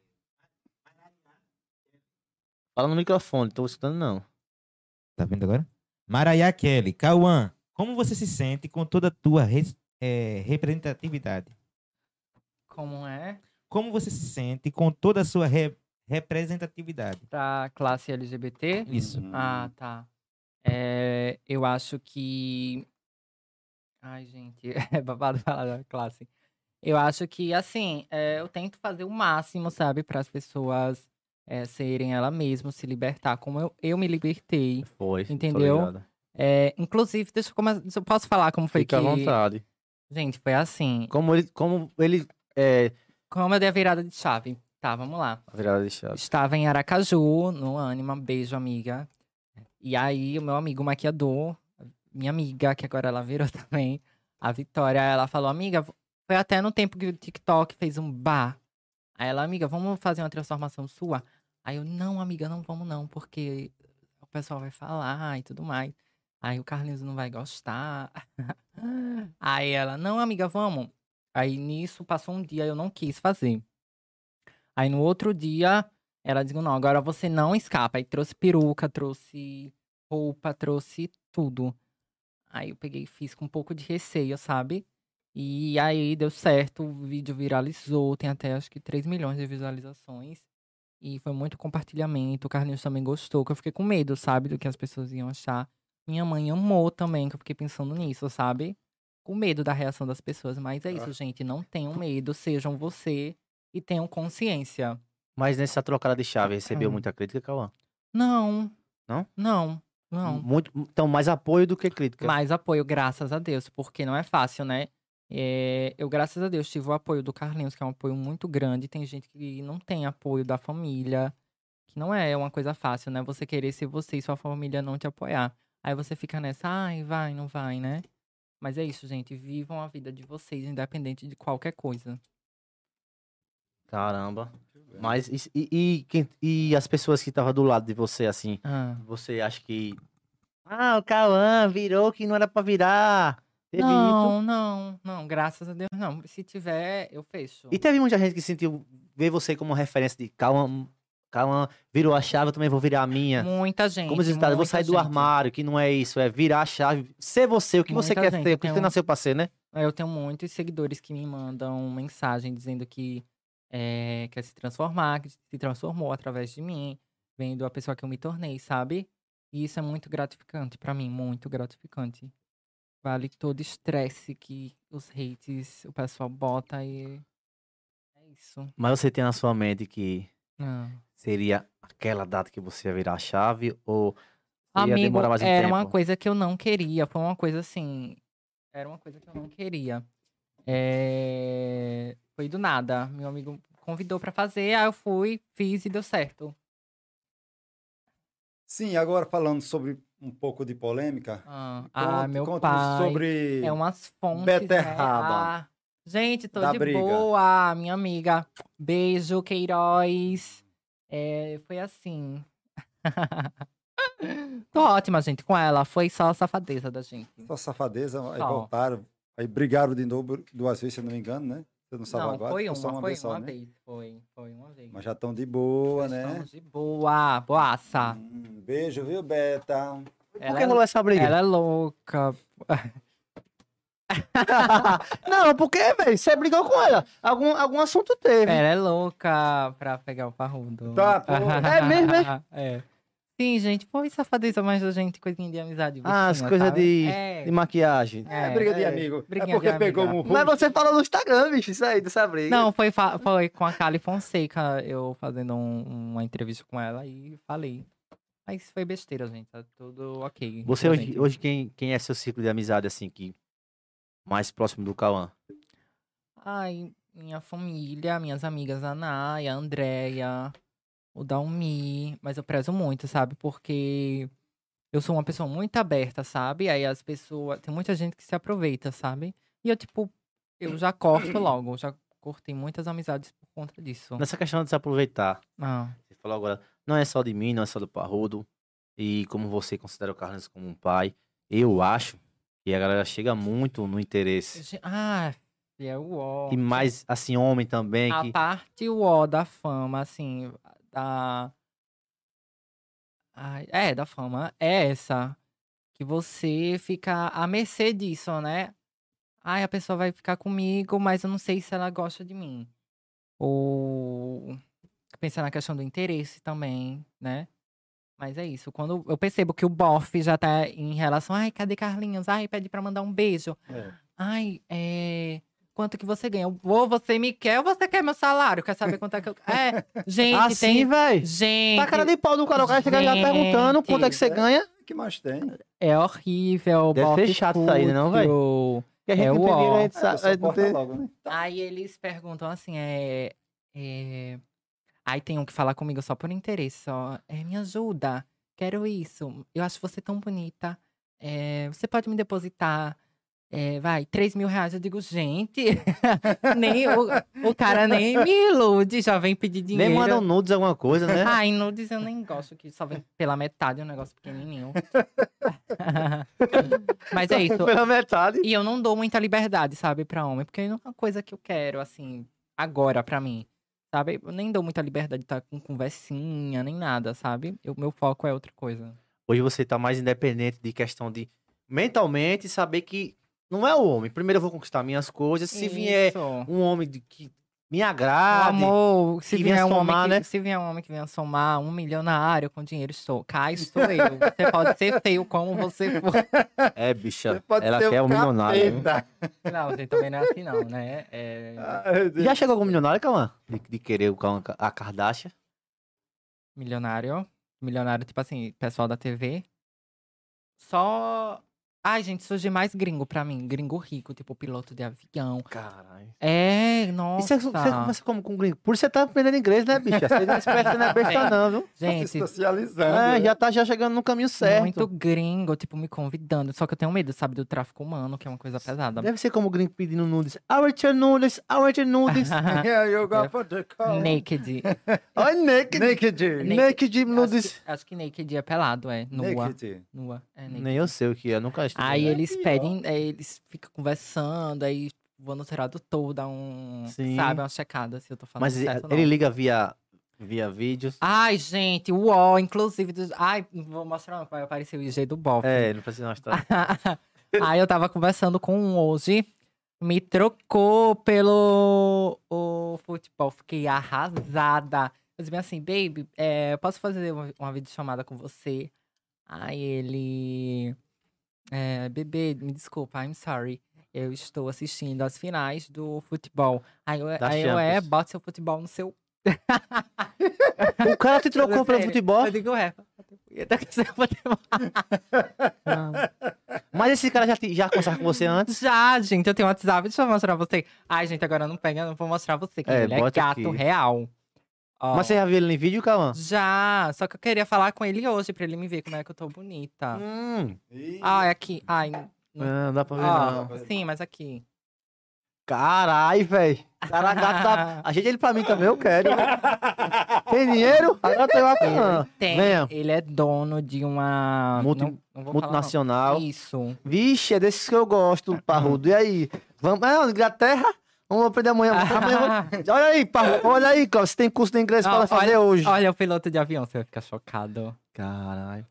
Fala no microfone, tô escutando não. Tá vendo agora? Maraiá Kelly. Cauã, como você se sente com toda a tua res- eh, representatividade? Como é Como você se sente com toda a sua re- representatividade? pra classe LGBT? Isso. Hum. Ah, tá. É, eu acho que. Ai, gente, é babado falar da classe. Eu acho que, assim, é, eu tento fazer o máximo, sabe, para as pessoas é, serem ela mesma, se libertar, como eu, eu me libertei. Foi. Entendeu? É, inclusive, deixa eu, come... eu posso falar como foi Fica que. à vontade. Gente, foi assim. Como ele, como ele é, Como eu dei a virada de chave. Tá, vamos lá. a virada de chave. Estava em Aracaju, no Anima. Beijo, amiga. E aí, o meu amigo maquiador, minha amiga, que agora ela virou também, a Vitória, ela falou, amiga, foi até no tempo que o TikTok fez um bar. Aí ela, amiga, vamos fazer uma transformação sua? Aí eu, não, amiga, não vamos não, porque o pessoal vai falar e tudo mais. Aí o Carlinhos não vai gostar. Aí ela, não, amiga, vamos. Aí nisso passou um dia, eu não quis fazer. Aí no outro dia, ela disse, não, agora você não escapa. Aí trouxe peruca, trouxe roupa, trouxe tudo. Aí eu peguei e fiz com um pouco de receio, sabe? E aí deu certo, o vídeo viralizou, tem até acho que 3 milhões de visualizações. E foi muito compartilhamento, o Carlinhos também gostou, que eu fiquei com medo, sabe, do que as pessoas iam achar. Minha mãe amou também, que eu fiquei pensando nisso, sabe? Com medo da reação das pessoas. Mas é isso, gente, não tenham medo, sejam você e tenham consciência. Mas nessa trocada de chave, recebeu Hum. muita crítica, Cauã? Não. Não? Não, não. Muito, então, mais apoio do que crítica. Mais apoio, graças a Deus, porque não é fácil, né? É, eu, graças a Deus, tive o apoio do Carlinhos, que é um apoio muito grande. Tem gente que não tem apoio da família, que não é uma coisa fácil, né? Você querer ser você e sua família não te apoiar. Aí você fica nessa, ai, vai, não vai, né? Mas é isso, gente. Vivam a vida de vocês, independente de qualquer coisa. Caramba. Mas e, e, e quem- e as pessoas que estavam do lado de você, assim, Ah. você acha que. Ah, o Cauã virou que não era pra virar. Não, não, não. Graças a Deus, não. Se tiver, eu fecho. E teve muita gente que sentiu ver você como referência de Cauã, Cauã virou a chave, eu também vou virar a minha. Muita gente. Como diz o ditado, eu vou sair do gente. armário, que não é isso, é virar a chave, ser você, o que você Muita quer gente, ser, o que você um- nasceu pra ser, né? Eu tenho muitos seguidores que me mandam mensagem dizendo que eh, quer se transformar, que se transformou através de mim, vendo a pessoa que eu me tornei, sabe? E isso é muito gratificante pra mim, muito gratificante. Vale todo estresse que os hates, o pessoal bota e é isso. Mas você tem na sua mente que Não. seria aquela data que você ia virar a chave ou ia Amigo, demorar mais um era tempo? uma coisa que eu não queria, foi uma coisa assim, era uma coisa que eu não queria. É, Foi do nada. Meu amigo convidou pra fazer, aí eu fui, fiz e deu certo. Sim, agora falando sobre um pouco de polêmica. Ah, conte- ah, meu conte-nos pai. sobre É umas fontes. Beterraba. Né? Ah, gente, tô de briga. boa, minha amiga. Beijo, Queiroz. É, foi assim. tô ótima, gente, com ela. Foi só a safadeza da gente. sua safadeza. Aí Só. voltaram. Aí brigaram de novo duas vezes, se eu não me engano, né? Você não sabe Não, agora? foi uma, só foi vez só, uma né? vez. Foi, foi uma vez. Mas já estão de boa, né? Estamos de boa, boaça. Hum, beijo, viu, Beta? Por Ela que é, rolou essa briga? ela é louca. não, porque, velho, você brigou com ela. Algum, algum assunto teve. Ela é louca pra pegar o parrudo. Tá. É mesmo, é? Sim, gente, foi safadeza mais da gente, coisinha de amizade. Ah, as coisas sabe? de, É. de maquiagem. É, briga de é. amigo. Briguinha é porque de pegou amiga. um Mas você falou no Instagram, bicho, isso aí, dessa briga. Não, foi, foi com a Kali Fonseca, eu fazendo um- uma entrevista com ela e falei. Mas foi besteira, gente. Tá tudo ok. Você hoje, hoje quem, quem é seu ciclo de amizade, assim, que mais próximo do Cauã? Ai, minha família, minhas amigas, a Naya, a Andrea, o Dalmi. Mas eu prezo muito, sabe? Porque eu sou uma pessoa muito aberta, sabe? Aí as pessoas. Tem muita gente que se aproveita, sabe? E eu, tipo, eu já corto logo. Já cortei muitas amizades por conta disso. Nessa questão de se aproveitar, Ah, você falou agora, não é só de mim, não é só do Parrudo, e como você considera o Carlos como um pai, eu acho que a galera chega muito no interesse. ah é o ó. E mais, assim, homem também, A que... parte ó da fama, assim, da. Ai, é, da fama, é essa. Que você fica à mercê disso, né? Ai, a pessoa vai ficar comigo, mas eu não sei se ela gosta de mim. Ou pensar na questão do interesse também, né? Mas é isso. Quando eu percebo que o bofe já tá em relação, ai, cadê Carlinhos? Ai, pede pra mandar um beijo. É. Ai, é. Quanto que você ganha? Vou, você me quer ou você quer meu salário? Quer saber quanto é que eu. É, gente, Assim, tem. velho. Gente. Tá cara de pau do cara, o cara chega já perguntando quanto é que você ganha. O que mais tem? É horrível. Deve ser chato isso aí, né, não, véi? fútil. Que a gente É o tem ó. É, é, logo, né? Aí eles perguntam assim, é. é... Aí tem um que fala comigo só por interesse, só. É, me ajuda. Quero isso. Eu acho você tão bonita. É, você pode me depositar. É, vai, 3 mil reais. Eu digo, gente, nem, o, o cara nem me ilude, já vem pedir dinheiro. Nem mandam nudes alguma coisa, né? Ai, nudes eu nem gosto, que só vem pela metade, um negócio pequenininho. Mas é isso. Pela metade. E eu não dou muita liberdade, sabe, pra homem. Porque não é uma coisa que eu quero, assim, agora pra mim. Sabe? Eu nem dou muita liberdade de estar com conversinha, nem nada, sabe? O meu foco é outra coisa. Hoje você tá mais independente de questão de mentalmente saber que não é o homem. Primeiro eu vou conquistar minhas coisas. Se vier Isso. um homem de- que me agrade, amor, se vier, um somar, homem que, né? se vier um homem que venha somar um milionário com dinheiro, estou. Cá estou eu. Você pode ser feio como você for. é, bicha, Pode ela quer o um milionário. Não, gente, também não é assim, não, né? É... Já chegou algum milionário, Cauã? De, de querer o Cauã, a Kardashian? Milionário. Milionário, tipo assim, pessoal da TV. Só. Ai, gente, surge mais gringo pra mim. Gringo rico, tipo piloto de avião. Caralho. É, E nossa. você, você conversa como com gringo? Por você tá aprendendo inglês, né, bicha? Você não é esperta, não é besta, não, viu? Tá se Gente, especializando. É, né? já tá já chegando no caminho certo. muito gringo, tipo, me convidando. Só que eu tenho medo, sabe, do tráfico humano, que é uma coisa pesada. Deve ser como gringo pedindo nudes. I want your nudes, I want your nudes. Yeah, you go for the call. Naked. Oi, naked. Naked. Naked acho, nudes. que, acho que naked é pelado, é. Nua. Naked. Nua. É naked. Nem eu sei o que é, nunca. Aí né? eles pedem, aí eles ficam conversando, aí vou no todo, dar um. Sim. Sabe, uma checada se eu tô falando Mas certo ou ele não. liga via, via vídeos. Ai, gente, uó, inclusive. dos- Ai, vou mostrar, vai aparecer o IG do Bob. É, não precisa mostrar. Aí eu tava conversando com um hoje, me trocou pelo o futebol, fiquei arrasada. Eu disse assim, baby, é, posso fazer uma, uma videochamada com você? Aí ele. É, bebê, me desculpa, I'm sorry. Eu estou assistindo as finais do futebol. Aí eu, aí eu é, bote seu futebol no seu. o cara te trocou Sério, futebol? Eu digo, é. Mas esse cara já, te- já conversava com você antes? Já, gente, eu tenho um WhatsApp, deixa eu mostrar pra você. Ai, gente, agora não pega, não vou mostrar pra você, que É, ele é bota gato aqui. real. Ó, Mas você já viu ele em vídeo, Cauã? Já, só que eu queria falar com ele hoje, pra ele me ver como é que eu tô bonita. Hum. Ai, aqui, ai, Não, dá pra ver ó, não. sim, mas aqui. Caralho, velho. Cara, gato da... Ajeita ele pra mim também, eu quero. Tem dinheiro? Agora tem uma Cauã. Tem, Venha. ele é dono de uma... Multi- não, não vou falar, Multinacional. não. Isso. Vixe, é desses que eu gosto, parrudo. E aí? Vamos. Ah, Inglaterra? Vamos aprender amanhã. amanhã vou- Olha aí, parrudo. Olha aí, Cláudio. Você tem curso de inglês nós fazer olha- hoje. Olha o piloto de avião, você vai ficar chocado. Caralho.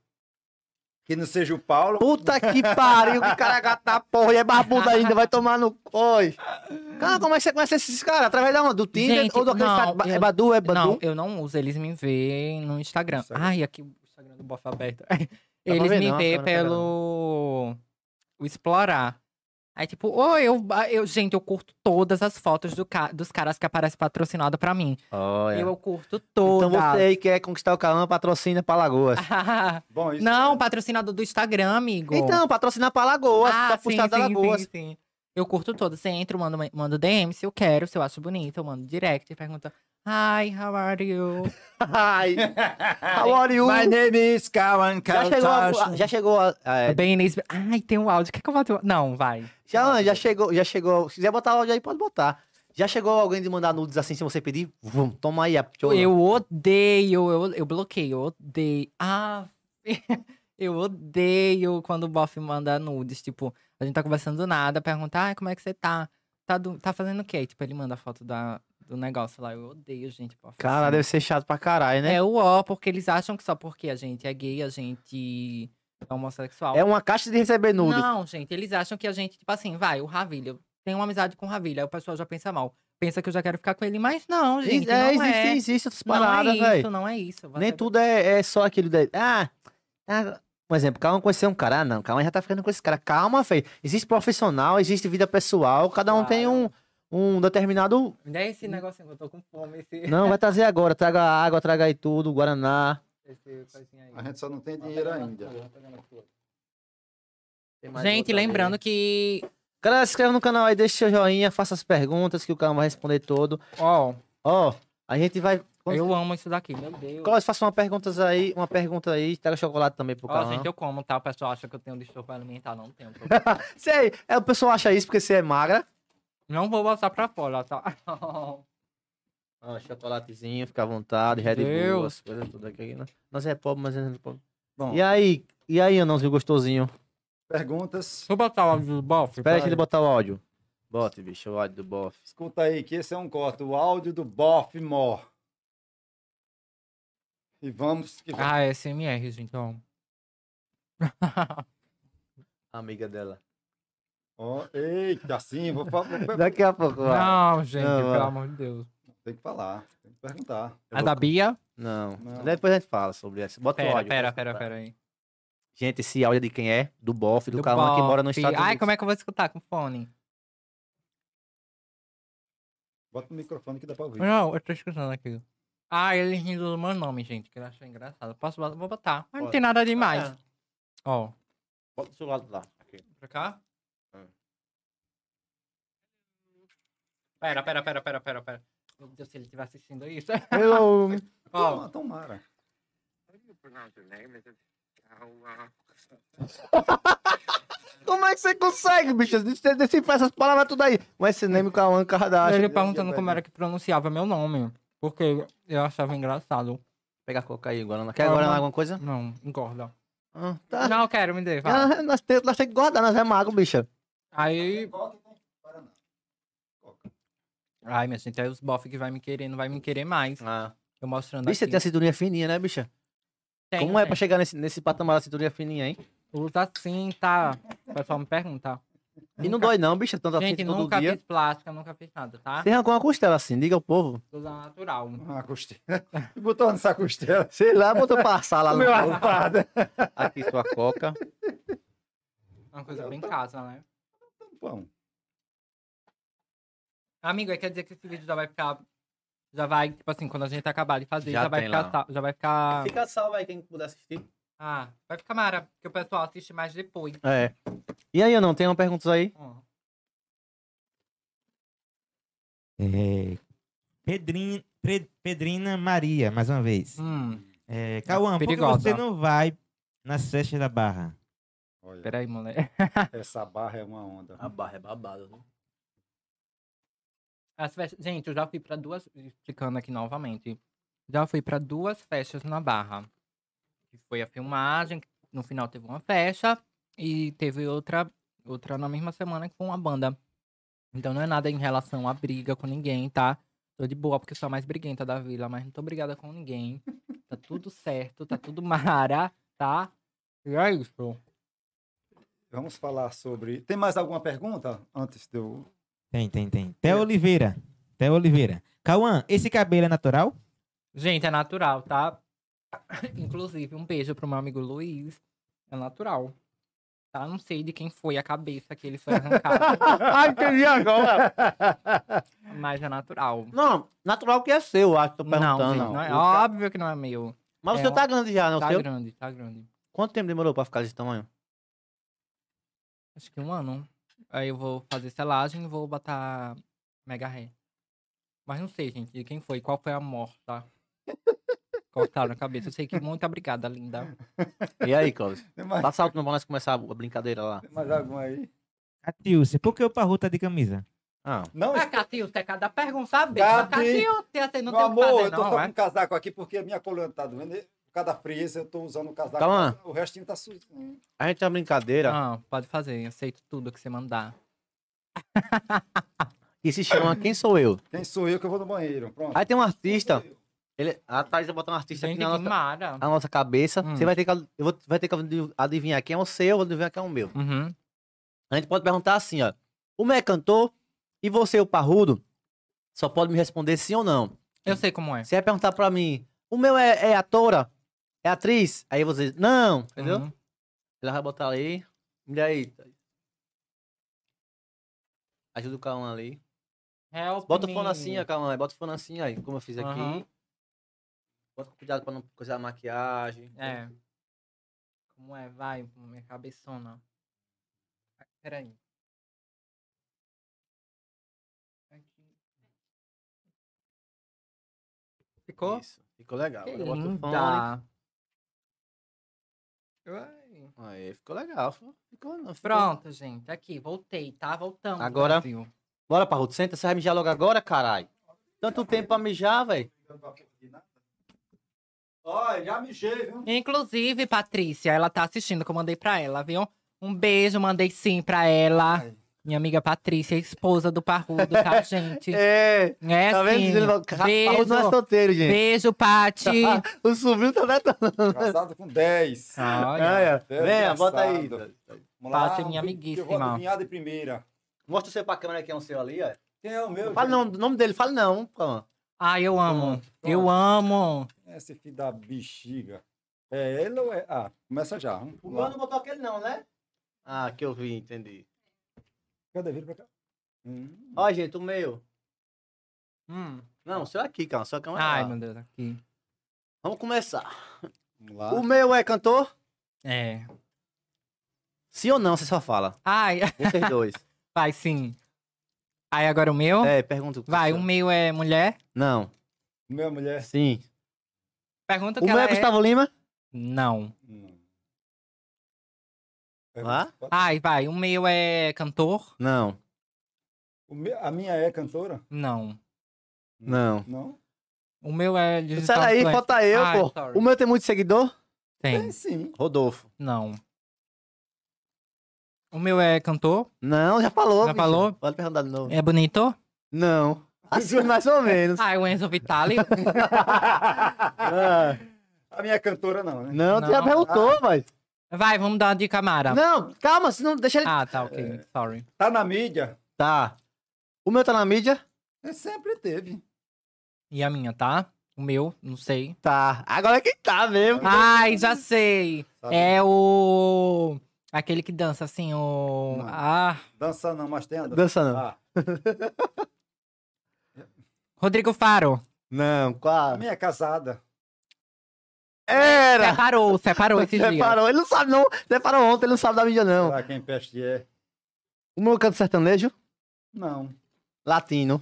Que não seja o Paulo. Puta que pariu, que cara gato da porra. E é barbudo ainda, vai tomar no. Oi. Cara, como é que você conhece esses caras? Através da onde? Do Tinder Gente, ou do aquele não, cara? É eu- Badu? É Não, Badu? eu não uso, eles me veem no Instagram. Instagram. Ai, aqui o Instagram do Boff aberto. eles ver, me não, veem pelo o explorar. Aí, tipo, oi, eu, eu, gente, eu curto todas as fotos do ca- dos caras que aparecem patrocinado pra mim. Olha. Eu curto Então todas. você aí quer conquistar o Cauã, patrocina pra Lagoas. Bom, isso não, patrocinado do Instagram, amigo. Então, patrocinar pra Lagoas. ah, tá sim, estado da sim, Lagoas. sim, sim. Eu curto todas. Você entra, mando, mando DM se eu quero, se eu acho bonito, eu mando direct e pergunta Hi, how are you? Ai. How are you? My name is Kawan Já chegou, a, já chegou a, é, Bem inis... Ai, tem um áudio. Quer que eu bote o... Não, vai. já, já chegou, já chegou. Se quiser botar o áudio aí, pode botar. Já chegou alguém de mandar nudes assim, se você pedir? Vum, toma aí a. Eu odeio, eu, eu bloqueio, eu odeio. Ah, eu odeio quando o bofe manda nudes. Tipo, a gente tá conversando do nada, pergunta, ai, como é que você tá? Tá, do- tá fazendo o quê? Tipo, ele manda a foto da, do negócio lá. Eu odeio, gente. bofe Cara, deve ser chato pra caralho, né? É o ó, porque eles acham que só porque a gente é gay, a gente é homossexual. É uma caixa de receber nudes. Não, gente, eles acham que a gente, tipo assim, vai, o Ravilha, eu tenho uma amizade com o Ravilha, aí o pessoal já pensa mal. Pensa que eu já quero ficar com ele, mas não, gente, é, não existe, é. existe outras Não é paradas, isso, velho. não é isso. Nem tudo é, é só aquilo daí. Ah, ah, um exemplo, calma conhecer um cara. Ah, não, calma, já tá ficando com esse cara. Calma, feio. Existe profissional, existe vida pessoal, cada um tem um, um determinado. Me dá esse negocinho, eu tô com fome, esse... Não, vai trazer agora. Traga água, traga aí tudo, Guaraná. esse coisinho aí. A gente só não tem dinheiro ainda. Gente, lembrando que, Galera, se inscreva no canal aí, deixa seu joinha, faça as perguntas que o cara vai responder todo. ó, Ó, a gente vai. eu amo isso daqui, meu Deus. Cláudio, faça uma pergunta aí, uma pergunta aí, traga chocolate também pro Ó, canal. gente, eu como, tá? O pessoal acha que eu tenho distúrbio alimentar, não tenho. Sei, é, o pessoal acha isso porque você é magra. Não vou botar pra fora, tá? Ó, chocolatezinho, fica à vontade, Red Bull, Deus. as coisas tudo aqui. né? Nós é pobre, mas é pobre. Bom, E aí, e aí, Anãozinho gostosinho? perguntas. Vou botar o áudio do bofe. Espera aí ele botar o áudio. Bote, bicho, o áudio do bofe. Escuta aí, que esse é um corte. O áudio do Boff Mor. E vamos que Ah, é SMR, gente, ó. Amiga dela. Ó, eita, assim, vou, fa- vou- Daqui a pouco, vai. Não, gente, Não, pelo amor de Deus. Tem que falar, tem que perguntar. Eu A vou- da Bia? Não. Não. Depois a gente fala sobre essa. Bota o Pera, áudio. pera, pera, pera aí. Gente, esse áudio é de quem é? Do bofe, do, Do Cauã, que mora no estado Ai, como é que eu vou escutar com fone? Bota no microfone que dá pra ouvir. Não, eu tô escutando aqui. Ah, ele rindo do meu nome, gente, que ele achou engraçado. Posso botar? Vou botar. Mas não Pode. tem nada demais. É. Ó, Bota do seu lado lá. Aqui. pra cá? Pera, pera, pera, pera, pera, pera. Meu Deus, se ele estiver assistindo isso. Hello. Ó, tomara. Como é que você consegue, bicho? Você decifra essas palavras tudo aí. Mas esse nome Cauã Kardashian. ele perguntando como era que pronunciava meu nome. Porque eu achava engraçado. Pega a coca aí, Guaraná. Quer Guaraná mas- alguma coisa? Não, engorda. Ah, tá. Não, quero, me dê. Ah, nós, temos, nós que guardar, nós é mago, bicha. Aí. Ai, minha gente, aí os bof que vai me querer, não vai me querer mais. Ah. Eu mostrando Bicha, você tem a cinturinha fininha, né, bicha? Tenho, Como é pra chegar nesse, nesse patamar da cinturinha fininha, hein? Usa assim, tá? O pessoal me pergunta. E não dói não, bicha, tanto assim Gente, todo nunca dia. fiz plástica, nunca fiz nada, tá? Você arrancou uma costela assim, diga ao povo. Tudo natural. Ah, costela. Botou nessa costela. Sei lá, botou pra assar lá no Meu assado. Aqui sua coca. Uma coisa bem em casa, né? Bom, Amigo, aí quer dizer que esse vídeo já vai ficar. Já vai, tipo assim, quando a gente acabar de fazer, Já já, vai ficar. lá. Já vai ficar. Fica salvo aí quem puder assistir. Ah, vai ficar mara, porque o pessoal assiste mais depois. É. E aí, eu não tem uma pergunta aí? Ó. É, Pedrin, Pre- Pedrina Maria, mais uma vez. Hum, É, Cauã, por que você não vai nas festas da Barra? Olha, peraí, mulher. essa barra é uma onda. A barra é babado. viu? As festas... Gente, eu já fui pra duas. Explicando aqui novamente. Já fui pra duas festas na Barra. Que foi a filmagem, no final teve uma festa. E teve outra, outra na mesma semana que foi uma banda. Então não é nada em relação a briga com ninguém, tá? Tô de boa porque sou a mais briguenta da vila, mas não tô brigada com ninguém. Tá tudo certo, tá tudo mara, tá? E é isso. Vamos falar sobre. Tem mais alguma pergunta antes de eu. Tem, tem, tem. Theo Oliveira. Theo Oliveira. Cauã, esse cabelo é natural? Gente, é natural, tá? Inclusive, um beijo pro meu amigo Luiz. É natural. Tá? Não sei de quem foi a cabeça que ele foi arrancado, Ai, entendi agora. mas é natural. Não, natural que é seu, eu acho, tô Não, perguntando. gente, não. não é, O óbvio que não é meu. Mas o É seu um- tá grande já, né? O Tá seu? grande, tá grande. Quanto tempo demorou pra ficar desse tamanho? Acho que um ano. Aí eu vou fazer selagem e vou botar mega ré. Mas não sei, gente, de quem foi, qual foi a morta. Cortaram a cabeça. Eu sei que muito obrigada, linda. E aí, Clóvis? Tem mais, Passa alto pra nós começar a brincadeira lá. tem mais alguma aí? Catiúcia, por que o Parru tá de camisa? Ah, Não, Ah, Catil, você é cada pergunta saber. Cati, Catil, você não meu tem o que amor, fazer, eu tô não, com é? um casaco aqui porque a minha coluna tá doendo. Por causa da frieza, eu tô usando o casaco. Calma. O restinho tá sujo. a gente tem uma brincadeira Ah, pode fazer, aceito tudo que você mandar. que se chama Quem Sou Eu? Quem sou eu que eu vou no banheiro? Pronto. Aí tem um artista, eu? ele, a Thaís vai botar um artista Gente, aqui na que nossa, mara. na nossa cabeça. Hum. Você vai ter que, eu vou, vai ter que adivinhar quem é o seu, eu vou adivinhar quem é o meu. Uhum. A gente pode perguntar assim, ó. O meu é cantor e você, o parrudo, só pode me responder sim ou não. Eu sei como é. Você vai perguntar pra mim, o meu é, é atora? É atriz? Aí você diz, não, entendeu? Uhum. Ela vai botar ali. E aí? Ajuda o Cauã ali. Help Bota o me. fone assim, ó, Cauã. Bota o fone assim aí, como eu fiz aqui. Aham. Bota cuidado pra não coisar a maquiagem. É. Como é? Vai, minha cabeçona. Peraí. Ficou? Isso. Ficou legal. Que Agora bota o fone. Linda. Ai. Aí, ficou legal. Ficou, não, ficou- Pronto, gente. Aqui, voltei, tá? Voltamos. Agora- Brasil. Bora, Parrudo. Senta, você vai mijar logo agora, caralho. Tanto tempo pra mijar, velho. Olha, já mijei, viu? Inclusive, Patrícia, ela tá assistindo, que eu mandei pra ela, viu? Um beijo, mandei sim pra ela. Ai. Minha amiga Patrícia, esposa do Parrudo, tá, gente? É. É, Tá vendo? sim. Ele vai- Parrudo Beijo, não é solteiro, gente. beijo, Pati. o sobrinho tá detonando. Casado com 10. Olha, Olha, Deus Venha, bota aí. Pati é minha que- que Eu vou amiguíssima. adivinhar de primeira. Mostra o seu pra câmera quem é o seu ali, ó. Quem é o meu? Fala gente? não, o nome dele, fala não. Ai, eu amo. Pronto, Eu amo. Esse filho da bexiga. É ele ou é. Ah, começa já. O meu não botou aquele não, né? Ah, que eu vi, entendi. Cadê? Vira pra cá. Hum. Ó, gente, o meu. Hum. Não, o seu é aqui, calma. O seu é câmera Ai, lá. meu Deus, aqui. Vamos começar. Vamos lá. O meu é cantor? É. Sim ou não, você só fala. Ai, Vocês dois. vai sim. Aí agora o meu? é, pergunta. o Vai, o meu é mulher? Não. O meu é mulher? Sim. Pergunta O que meu ela é Gustavo Lima? Não. Não. Lá? Ai, vai, o meu é cantor? Não. O meu- a minha é cantora? Não. Não. Não? O meu é Sai influencer. falta eu, Ai, pô. sorry. O meu tem muito seguidor? Tem. Tem sim. Rodolfo. Não. O meu é cantor? Não, já falou. Já bicho. falou? Pode perguntar de novo. É bonito? Não. Assim, mais ou menos. Ah, o Enzo Vitali. Ah, A minha é cantora não, né? não, tu já Não. perguntou, mas. Vai, vamos dar uma dica, Mara. Não, calma, senão deixa ele. Ah, tá, ok. Sorry. Tá na mídia? Tá. O meu tá na mídia? É, sempre teve. E a minha, tá? O meu, não sei. Tá. Agora quem tá mesmo? Ai, já sei. Sabe? É o... Aquele que dança assim, o... Não. Ah, Dança não, mas tem a Dança não. Ah, Rodrigo Faro. Não, a qual? minha é casada. Era! Separou, separou esses dias. Separou. Ele não sabe, não. Separou ontem, ele não sabe da mídia, não. Pra quem peste é. O meu canto sertanejo, Não, latino.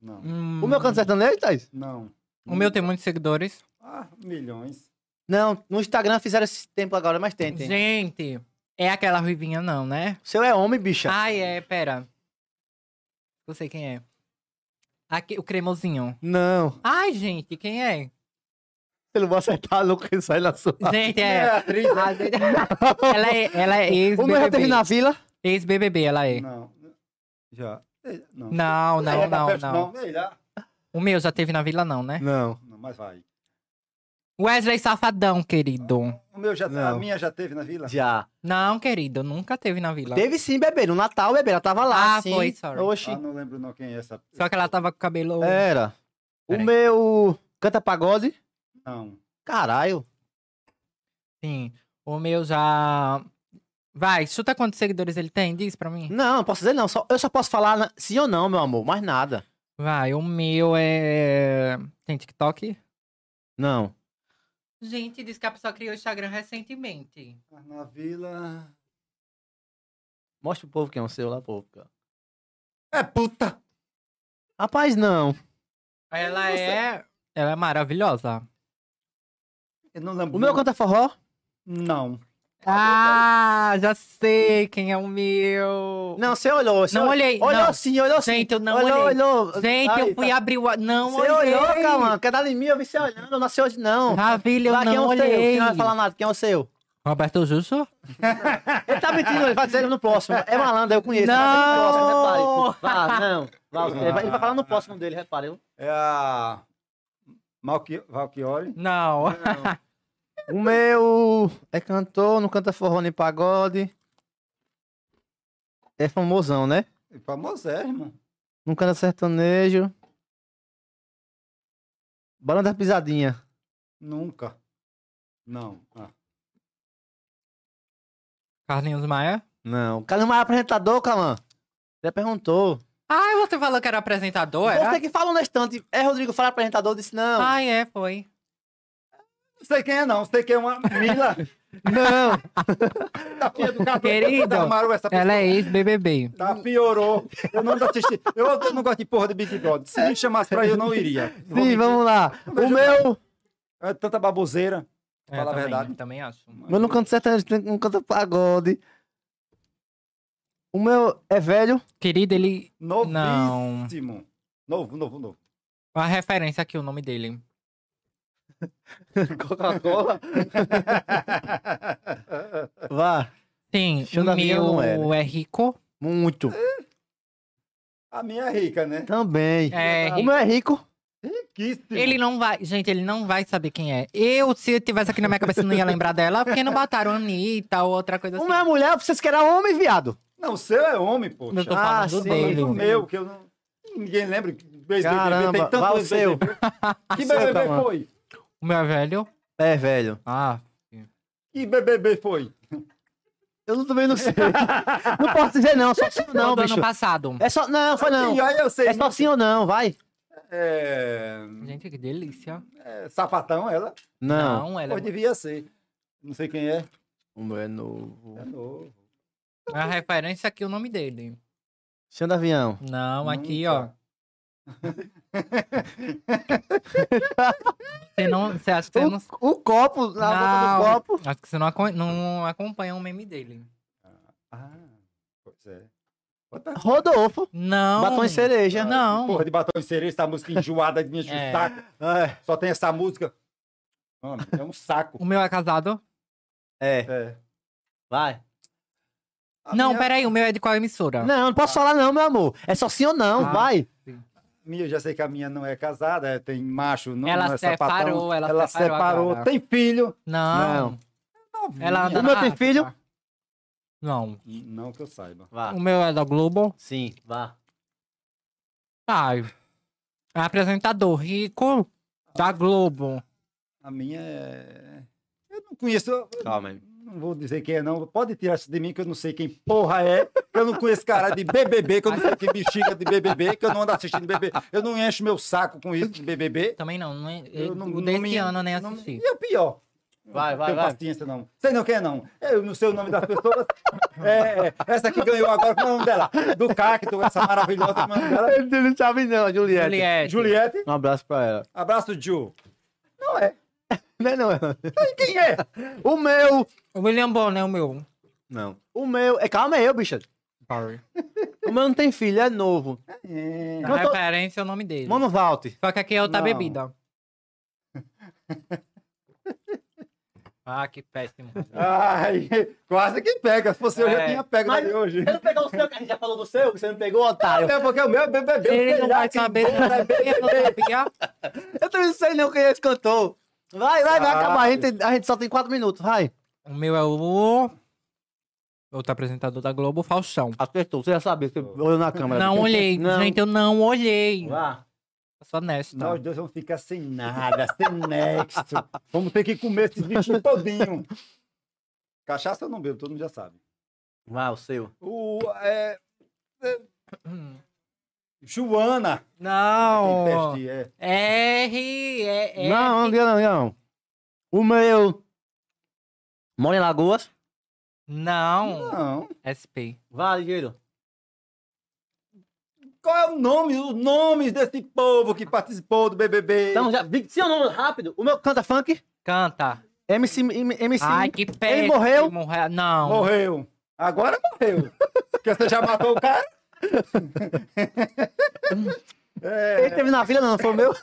não, Hum, O meu canto sertanejo, Thaís? não. O meu tem muitos seguidores. Ah, milhões. Não, no Instagram fizeram esse tempo agora, mas tem, tem. Gente, é aquela ruivinha não, né? O seu é homem, bicha. Ai, é, pera. Eu sei quem é. Aqui, o cremosinho. Não. Ai, gente, quem é? Eu não vou acertar nunca que sai na sua. Gente, É, é. ela é, ela é O meu já teve ex-BBB. na vila. Ex-BBB, ela é. Não. Já. Não. Não, não, tá não, perto. O meu já teve na vila, não, né? Não. Não, mas vai. Wesley Safadão, querido. O meu já, a Não. minha já teve na vila? Já. Não, querido, nunca teve na vila. Teve sim, bebê. No Natal, bebê. Ela tava lá, Ah, sim. foi, sorry. Oxi. Ah, não lembro não quem é essa. Só que ela tava com o cabelo. Era. O Peraí. meu canta pagode. Não. Caralho. Sim. O meu já. Vai, chuta quantos seguidores ele tem, diz pra mim. Não, não posso dizer não. Só, eu só posso falar na- sim ou não, meu amor. Mais nada. Vai, o meu é. Tem TikTok? Não. Gente, diz que a pessoa criou o Instagram recentemente. Ah, Na vila. Mostra pro povo quem é o seu lá, povo. É puta! Rapaz, não. Ela é. Ela é maravilhosa. Eu não lembro. O meu canta forró? Não. Ah, já sei quem é o meu. Não, você olhou. Você Não olhou- olhei, Olhou não. sim, olhou sim. Gente, eu não olhou, olhei. olhou. Gente, Aí, eu fui tá. abrir o. Não, Você olhei. olhou, calma. Cada em mim eu vi você olhando. Não nasceu hoje, não. Ravilha, eu quem é não o seu? olhei. Você não vai falar nada. Quem é o seu? Roberto Justo? Ele tá mentindo, ele vai dizer no próximo. É malandro, eu conheço. Não! Próximo, repare. Vá, não. Vá, ele, vai, ele vai falar no próximo dele, repare. Eu- É a. Malqui... Valchiori? Não. O meu é cantor, não canta forró nem pagode. É famosão, né? Famosérrimo. Não canta sertanejo. Banda da pisadinha. Nunca. Não. Ah. Carlinhos Maia? Não. Cadê o maior apresentador, Calan? Já perguntou. Ai, você falou que era apresentador, era? Você que falou na estante. É, Rodrigo, fala apresentador, disse não. Ai, é, foi. Não sei quem é, não. Sei quem é uma Mila. Não. tá do cabelo. Querido, Amaram essa pessoa. Ela é ex-BBB. Tá, piorou. Eu não assisti. Eu, eu não gosto de porra de Big Brother. Se me chamasse pra ir, eu não iria. Vou Sim, mentir. vamos lá. O meu. É tanta baboseira. É, Fala a verdade. Também acho. Eu não canto sertanejo, não canto pagode. O meu é velho. Querido, ele. Novíssimo. Não. Novo, novo, novo. A referência aqui, o nome dele. Coca-Cola. Vá. Sim, o da Vinha não meu é rico. Muito. A minha é rica, né? Também. É, O meu é rico. Riquíssimo. Ele não vai. Gente, ele não vai saber quem é. Eu, se eu tivesse aqui na minha cabeça, não ia lembrar dela, porque não botaram Anitta ou outra coisa O assim. meu é mulher, vocês querem homem, viado. Não, o seu é homem, poxa. Eu tô Ah, falando sim. dele. O meu, que eu não... Ninguém lembra. Caramba, tem tanto o ex-BBB. Que Seu, BBB calma. foi? O meu é velho. É, velho. Ah, Que BBB foi? Eu não- também não sei. não posso dizer não, só sim ou não, do bicho. ano passado. É só. Não, foi não. E aí eu sei. É só sim ou não, vai. É... Gente, que delícia. é Não. sapatão, ela? Não, ela Ou devia ser. Não sei quem é. O meu é novo. É novo. É a referência aqui, o nome dele. Xanda Avião. Não, aqui, Nunca. ó. Você não. Você acha que você não. O, o copo, na boca do Não, copo. acho que você não, aco- não acompanha o meme dele. Ah, pois é. Rodolfo. Não. Batom e cereja. Não. Porra de batom de cereja, essa música enjoada de minha de É. saco. É. Só tem essa música. Mano, é um saco. O meu é casado? É. É. Vai. A não, minha, peraí, o meu é de qual emissora? Não, não posso falar não, meu amor. É só sim ou não, Ah. vai. minha, eu já sei que a minha não é casada, é, tem macho, não, Ela não é sapatão. separou, ela separou separou, agora. tem filho. Não. Novinha. Ela anda O meu tem África. filho? Não. Não que eu saiba. Vá. O meu é da Globo. Sim, vá. Ai. É apresentador rico da Globo. A minha é... Eu não conheço, Calma aí. Não vou dizer quem é não. Pode tirar isso de mim que eu não sei quem porra é. Eu não conheço cara de BBB, que eu não sei que bexiga de BBB, que eu não ando assistindo BBB. Eu não encho meu saco com isso de BBB. Também não. não é, Eu não, o não desse me- ano eu nem não- assisti. E o pior? Vai, vai, tenho vai. paciência, não. Sei não quem é, não. Eu não sei o nome das pessoas. É, é, essa que ganhou agora, como é o nome dela? Do Cacto, essa maravilhosa, como é o nome dela? Ele não sabe não, Juliette. Juliette. Juliette. Um abraço pra ela. Abraço, Ju. Não é. Não é não, é. Quem é? O meu... O William Bonner é o meu. Não. O meu... É, calma aí, bicha. Sorry. O meu não tem filho, é novo. É. A tô- referência é o nome dele. Mano Walter. Só que aqui é outra Não. bebida. ah, que péssimo. Ai, quase que pega. Se fosse eu, já É. tinha pego Mas- hoje. Você não pegou o seu, que a gente já falou do seu? Você não pegou, otário? É porque o meu é BBB. Ele não vai saber, é não não sabia. Eu também não sei nem quem é esse cantor. Vai, vai, vai acabar. A gente, a gente só tem quatro minutos, vai. O meu é o... Outro apresentador da Globo, Faustão. Acertou, você já sabia, você olhou na câmera. Não olhei. Não. Gente, eu não olhei. Vá. Eu sou honesta. Nós dois vamos ficar sem nada, sem nexo. Vamos ter que comer esse bicho todinho. Cachaça eu não bebo, todo mundo já sabe. Vá, o seu. O, é, Joana. Tem Não. teste, é. R, é, é. Não, não, não, não. O meu... Mora em Lagoas. Não. Não. SP. Vá, ligeiro. Qual é o nome, os nomes desse povo que participou do BBB? Então, já... diga- Sim ou não, rápido. O meu canta funk. Canta. MC... MC... Ai, que péssimo. morreu? Não. Morreu. Agora morreu. Porque você já matou o cara? Ele é, teve na vila, não, não foi o meu?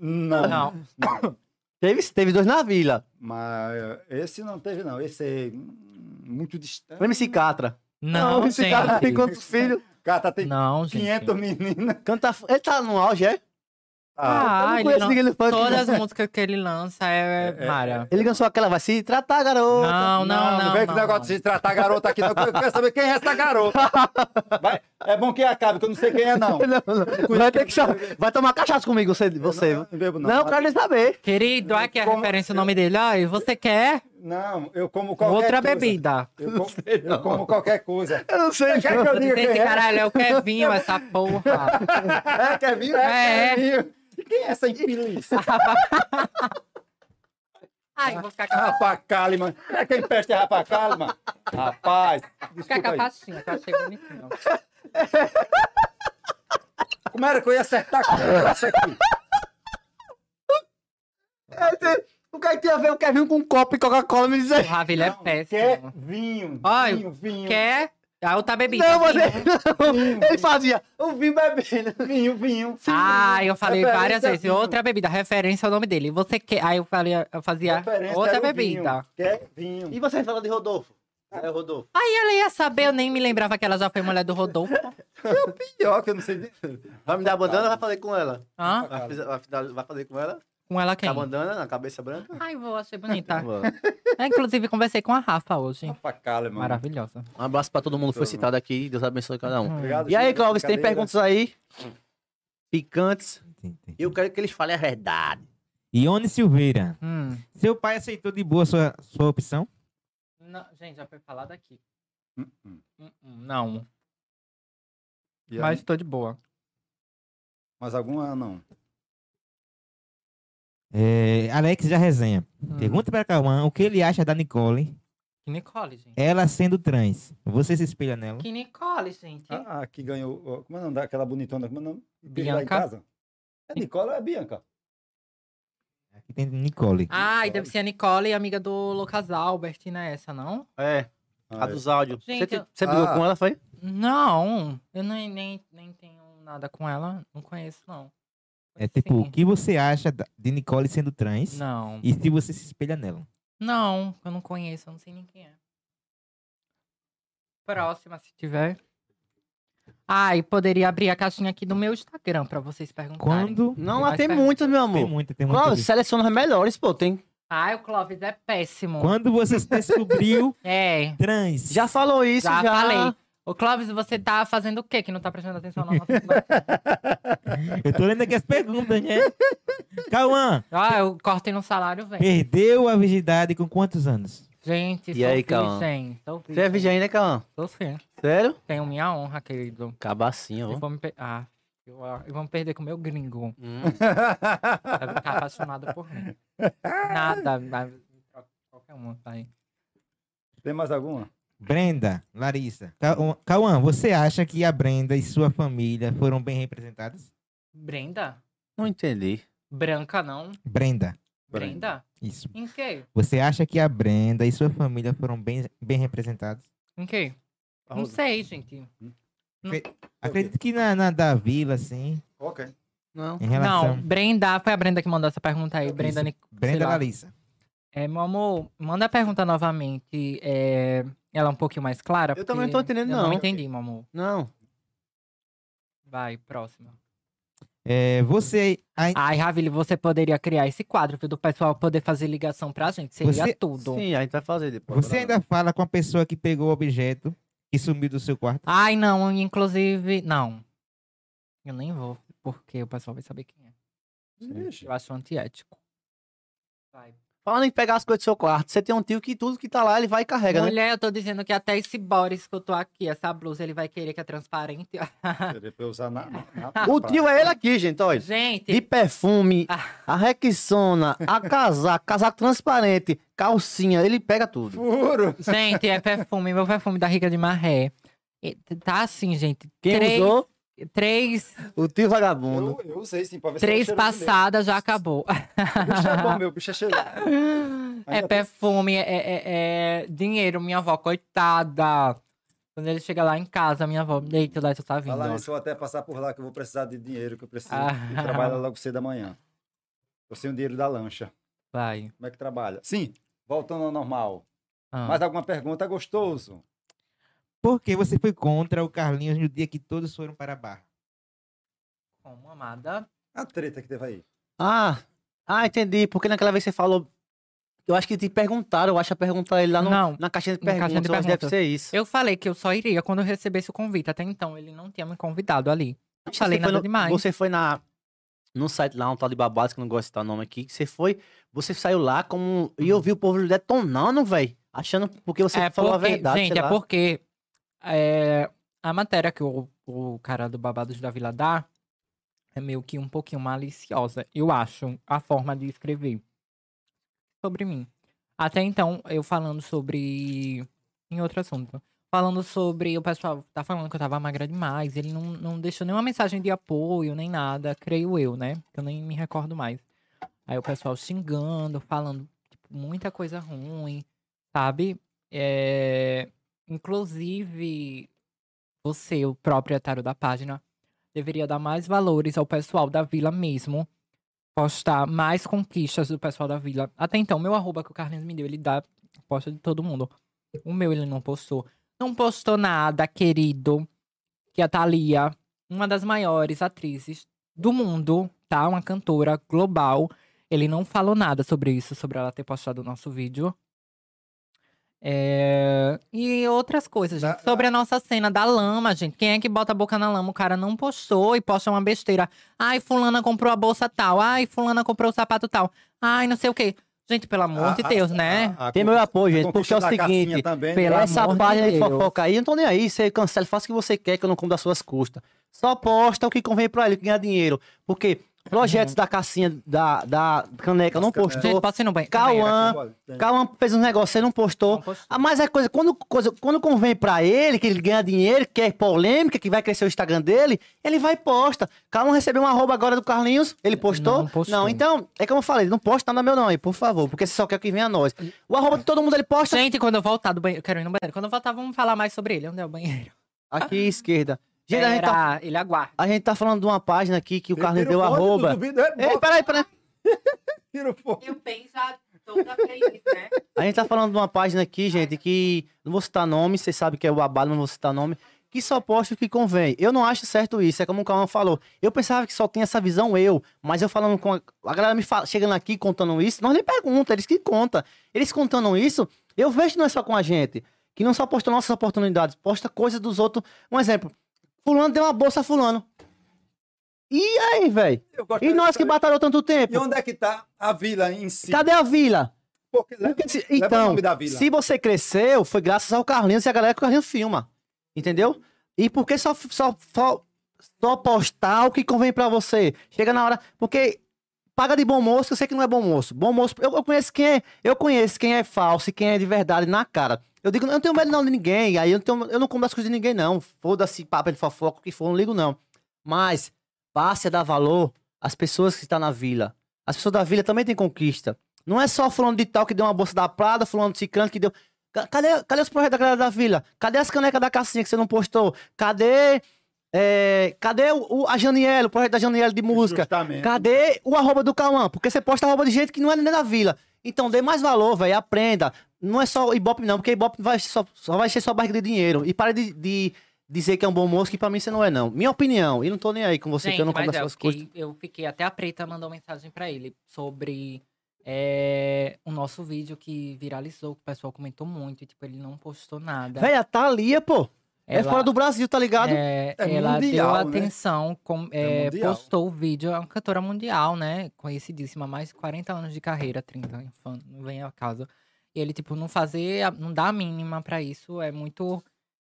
não. Não. Teve, teve dois na vila. Mas esse não teve, não. Esse é muito distante. O MC Catra. Não, esse cara tem gente. quantos filhos? Cata tem Não, gente. 500 meninas. Canta... Ele tá no auge, é? Ah, eu não ele conheço não- ninguém no funk. Todas não. as músicas que ele lança é, É, é, Mara. Ele lançou aquela, vai se tratar, garota. Não, não, não. vem não, com negócio de se tratar garota aqui, não. Eu quero saber quem é essa garota. Vai, é bom que acabe, que eu não sei quem é, não. Não, não. Vai ter que chamar. Vai tomar cachaça comigo, você. você. Não, não bebo, não. Não, eu quero nem saber. Querido, aqui a Como- referência o nome dele. Ai, você quer Não, eu como qualquer outra coisa. bebida? Eu como, eu como qualquer coisa. Eu não sei. Quer que eu diga Esse quem é? caralho é o Kevinho, essa porra. É, vir? É. É, vir. E quem é essa infeliz? Ai, vou ficar com a, Rafa Kalimann. É quem peste é Rafa Kalimann? Rapaz, ficar com desculpa a aí. faixinha, que eu achei bonitinho. Como era que eu ia acertar com essa aqui? O que é que tem a ver o Kevin com um copo e Coca-Cola me O dizer? Ravilho é Quer péssimo. vinho, Ai, vinho, vinho. Quer a outra bebida? Não, vinho. ele, não. ele fazia o vinho bebendo. Vinho, vinho. Ah, eu falei Referência várias vezes. vinho. Outra bebida, referência ao nome dele. Você quer. Aí eu falei, eu fazia Referência outra o bebida. vinho. Quer vinho. E você falou de Rodolfo? É, Rodolfo. Aí ela ia saber, eu nem me lembrava que ela já foi mulher do Rodolfo. Pior que eu não sei. de- Vai me dar a bandana, vai fazer com ela. Hã? Vai, vai vai fazer com ela? Com ela quem? Com a bandana na cabeça branca? Ai, vou, achei bonita. Eu, inclusive, conversei com a Rafa hoje. Rafa Kalimann. Maravilhosa. Um abraço pra todo mundo que foi citado aqui. Deus abençoe cada um. Obrigado, E aí, Clóvis, tem perguntas aí? Picantes. Tem, tem. E eu quero que eles falem a verdade. Ione Silveira. Hum. Seu pai aceitou de boa sua, sua opção? Não, gente, já foi falado aqui. Hum, hum. Hum, Não, mas tô de boa. Mais alguma? Não. É, Alex já resenha. Hum. Pergunta pra Cauã o que ele acha da Nicole, Que Nicole, gente. ela sendo trans. Você se espelha nela? Que Nicole, gente. Ah, ah, que ganhou. Como é o nome daquela bonitona? Como é o nome? Bianca. Lá em casa? É Nicola ou é Bianca? Aqui tem Nicole. Ai, deve ser a Nicole, amiga do Lucas Albert, né? Essa, não? É, a Ah, dos áudios. Gente, você eu- você brigou Ah. com ela, foi? Não, eu nem, nem, nem tenho nada com ela. Não conheço, não. É tipo, o Sim. que você acha de Nicole sendo trans Não. e se você se espelha nela? Não, eu não conheço, eu não sei nem quem é. Próxima, se tiver. Ah, e poderia abrir a caixinha aqui do meu Instagram pra vocês perguntarem. Quando. Não, Tem mas mais tem muitas, meu Tem amor. muita, tem muita. Clóvis, seleciona as melhores, pô. Tem. Ai, o Clóvis é péssimo. Quando você se descobriu É, trans? Já falou isso, já, já. falei. Ô, Clóvis, você tá fazendo o quê que não tá prestando atenção na nossa conversa? Eu tô lendo aqui as perguntas, né? Cauã, Ah, eu cortei no salário, velho. perdeu a virgindade com quantos anos? Gente, E sou aí, virgem. Sou Você é virgem ainda, Cauã? Sou sim. Sério? Tenho minha honra, querido. Cabacinha, E ó. me per... Ah, eu, eu vou me perder com o meu gringo. Hum. Vai ficar apaixonado por mim. Nada, vai- qualquer uma, vai. Tem mais alguma? Brenda, Larissa. Cau- Cauã, você acha que a Brenda e sua família foram bem representadas? Brenda? Não entendi. Branca, não? Brenda, Brenda? isso. Em quê? Você acha que a Brenda e sua família foram bem, bem representadas? Em quê? Não sei, gente. Acredito que na, na da vila, assim, Ok. Não. em relação... Não, Brenda, foi a Brenda que mandou essa pergunta aí. Brenda. Nic- Brenda. Larissa. É, meu amor, manda a pergunta novamente. É, ela é um pouquinho mais clara? Eu também não tô entendendo, eu não. não entendi, meu amor. Não. Vai, próxima. É, você... ai- Ai, Ravile, você poderia criar esse quadro? Do pessoal poder fazer ligação pra gente. Seria Você- tudo. Sim, a gente vai fazer depois. Você ainda fala com a pessoa que pegou o objeto e sumiu do seu quarto? Ai, não, inclusive. Não. Eu nem vou, porque o pessoal vai saber quem é. Ixi. Eu acho antiético. Vai. Falando em pegar as coisas do seu quarto, você tem um tio que tudo que tá lá, ele vai e carrega, né? Mulher, eu tô dizendo que até esse Boris que eu tô aqui, essa blusa, ele vai querer que é transparente. Querer pra usar na, na, O tio é ele aqui, gente, olha. Gente, De perfume, Ah. a Rexona, a casaco, casaco transparente, calcinha, ele pega tudo. Furo. gente, é perfume, meu perfume da Rica de Marré. Tá assim, gente. Quem três, usou? Três, O tio vagabundo. Eu, eu usei sim, pra ver se três era cheiro passadas já acabou. bicho é bom, meu bicho é. É perfume, é, é- é dinheiro, minha avó, coitada. Quando ele chega lá em casa, minha avó, eita, daí tu tá vindo. Falar ó. nisso, eu vou até passar por lá que eu vou precisar de dinheiro, que eu preciso Ah. trabalhar logo cedo da manhã. Eu sei o dinheiro da lancha. Vai. Como é que trabalha? Sim, voltando ao normal. Ah. Mais alguma pergunta, gostoso? Por que você foi contra o Carlinhos no dia que todos foram para a barra? Como, amada? A treta que teve aí. Ah, ah, entendi. Porque naquela vez você falou. Eu acho que te perguntaram, eu acho a perguntar ele lá no- Não, na caixinha de na perguntas. caixinha de eu acho que deve perguntas. ser isso. Eu falei que eu só iria quando eu recebesse o convite. Até então, ele não tinha me convidado ali. Não Você falei nada no- demais. Você foi na no site lá, um tal de babados, que eu não gosto de citar o nome aqui. que Você foi, você saiu lá como. E eu vi o povo detonando, velho. Achando porque você é falou porque, a verdade. Gente, sei é lá. porque é, a matéria que o, o cara do Babados da Vila dá é meio que um pouquinho maliciosa. Eu acho a forma de escrever sobre mim. Até então, eu falando sobre. Em outro assunto. Falando sobre. O pessoal tá falando que eu tava magra demais. Ele não, não deixou nenhuma mensagem de apoio, nem nada. Creio eu, né? Que eu nem me recordo mais. Aí o pessoal xingando, falando tipo, muita coisa ruim, sabe? É, Inclusive, você, o proprietário da página, deveria dar mais valores ao pessoal da vila mesmo. Postar mais conquistas do pessoal da vila. Até então, meu arroba que o Carlinhos me deu, ele dá posta de todo mundo. O meu ele não postou. Não postou nada, querido. Que a Thalia, uma das maiores atrizes do mundo, tá? Uma cantora global. Ele não falou nada sobre isso, sobre ela ter postado o nosso vídeo. É, E outras coisas, gente. Da- Sobre a nossa cena da lama, gente. Quem é que bota a boca na lama? O cara não postou e posta uma besteira. Ai, fulana comprou a bolsa tal. Ai, fulana comprou o sapato tal. Ai, não sei o quê. Gente, pelo amor de A- a- Deus, né? a- a Tem meu apoio, a gente, porque é o seguinte, Também, pelo né? Essa amor de página de Deus. fofoca aí, eu não tô nem aí. Você cancela, faça o que você quer, que eu não como das suas custas. Só posta o que convém pra ele, que ganha dinheiro. Porque projetos da cassinha, da, da caneca, não canecas. postou. Gente, no banheiro? Cauã, tem- Calma, fez um negócio, você não postou. Não postou. Ah, mas é coisa quando, coisa, quando convém pra ele, que ele ganha dinheiro, que é polêmica, que vai crescer o Instagram dele, ele vai e posta. Calma, recebeu um arroba agora do Carlinhos, ele postou? Não postou. então, é como eu falei, não posta nada meu não aí, por favor, porque você só quer que venha a nós. O arroba de todo mundo ele posta Gente, quando eu voltar do banheiro, eu quero ir no banheiro. Quando eu voltar, vamos falar mais sobre ele. Onde é o banheiro? aqui esquerda. Gente, a gente, tá, Pera, ele aguarda. a gente tá falando de uma página aqui que o Tira deu do arroba. é, Ei, peraí, peraí. Tira o. Eu penso toda feliz, né? A gente tá falando de uma página aqui, gente, que não vou citar nome, vocês sabem que é o mas não vou citar nome, que só posta o que convém. Eu não acho certo isso, é como o Calma falou. Eu pensava que só tinha essa visão eu, mas eu falando com a, a galera me fala, chegando aqui contando isso, nós nem pergunta, eles que contam. Eles contando isso, eu vejo que não é só com a gente, que não só posta nossas oportunidades, posta coisas dos outros. Um exemplo, fulano deu uma bolsa a fulano. E aí, velho? E nós que batalhou tanto E tempo? onde é que tá a vila em si? Cadê a vila? Porque leva, Porque então, vila. se você cresceu, foi graças ao Carlinhos e a galera que o Carlinhos filma. Entendeu? E por que só, só, só, só postar o que convém pra você? Chega na hora. Porque paga de bom moço, eu sei que não é bom moço. Bom moço, eu, eu conheço quem é. Eu conheço quem é falso e quem é de verdade na cara. Eu digo, eu não tenho medo não de ninguém. Aí eu não, tenho, eu não como as coisas de ninguém, não. Foda-se, papo de fofoca, o que for, não ligo, não. Mas passe a dar valor às pessoas que estão na vila. As pessoas da vila também têm conquista. Não é só fulano de tal que deu uma bolsa da Prada, fulano de ciclano que deu... Ca- Cadê, cadê os projetos da galera da vila? Cadê as canecas da Cassinha que você não postou? Cadê... é, cadê o, o- a Janiela, o projeto da Janiela de música? Justamente. Cadê o arroba do Cauã? Porque você posta arroba de gente que não é nem da vila. Então dê mais valor, velho. Aprenda. Não é só Ibope, não, porque Ibope vai só, só vai encher sua barriga de dinheiro. E para de, de dizer que é um bom moço, que pra mim você não é, não. Minha opinião. E não tô nem aí com você, Gente, que eu não compro é, suas coisas. fiquei, eu fiquei até a preta mandou mensagem pra ele sobre é, o nosso vídeo que viralizou, que o pessoal comentou muito, e tipo, ele não postou nada. Velho, a Thalia, pô. É Ela- fora do Brasil, tá ligado? É, É ela mundial, deu né? atenção, com, É é, postou o vídeo, é uma cantora mundial, né? Conhecidíssima, mais de 40 anos de carreira, 30 em fã, não vem a casa. E ele, tipo, não fazer, não dá a mínima pra isso, é muito,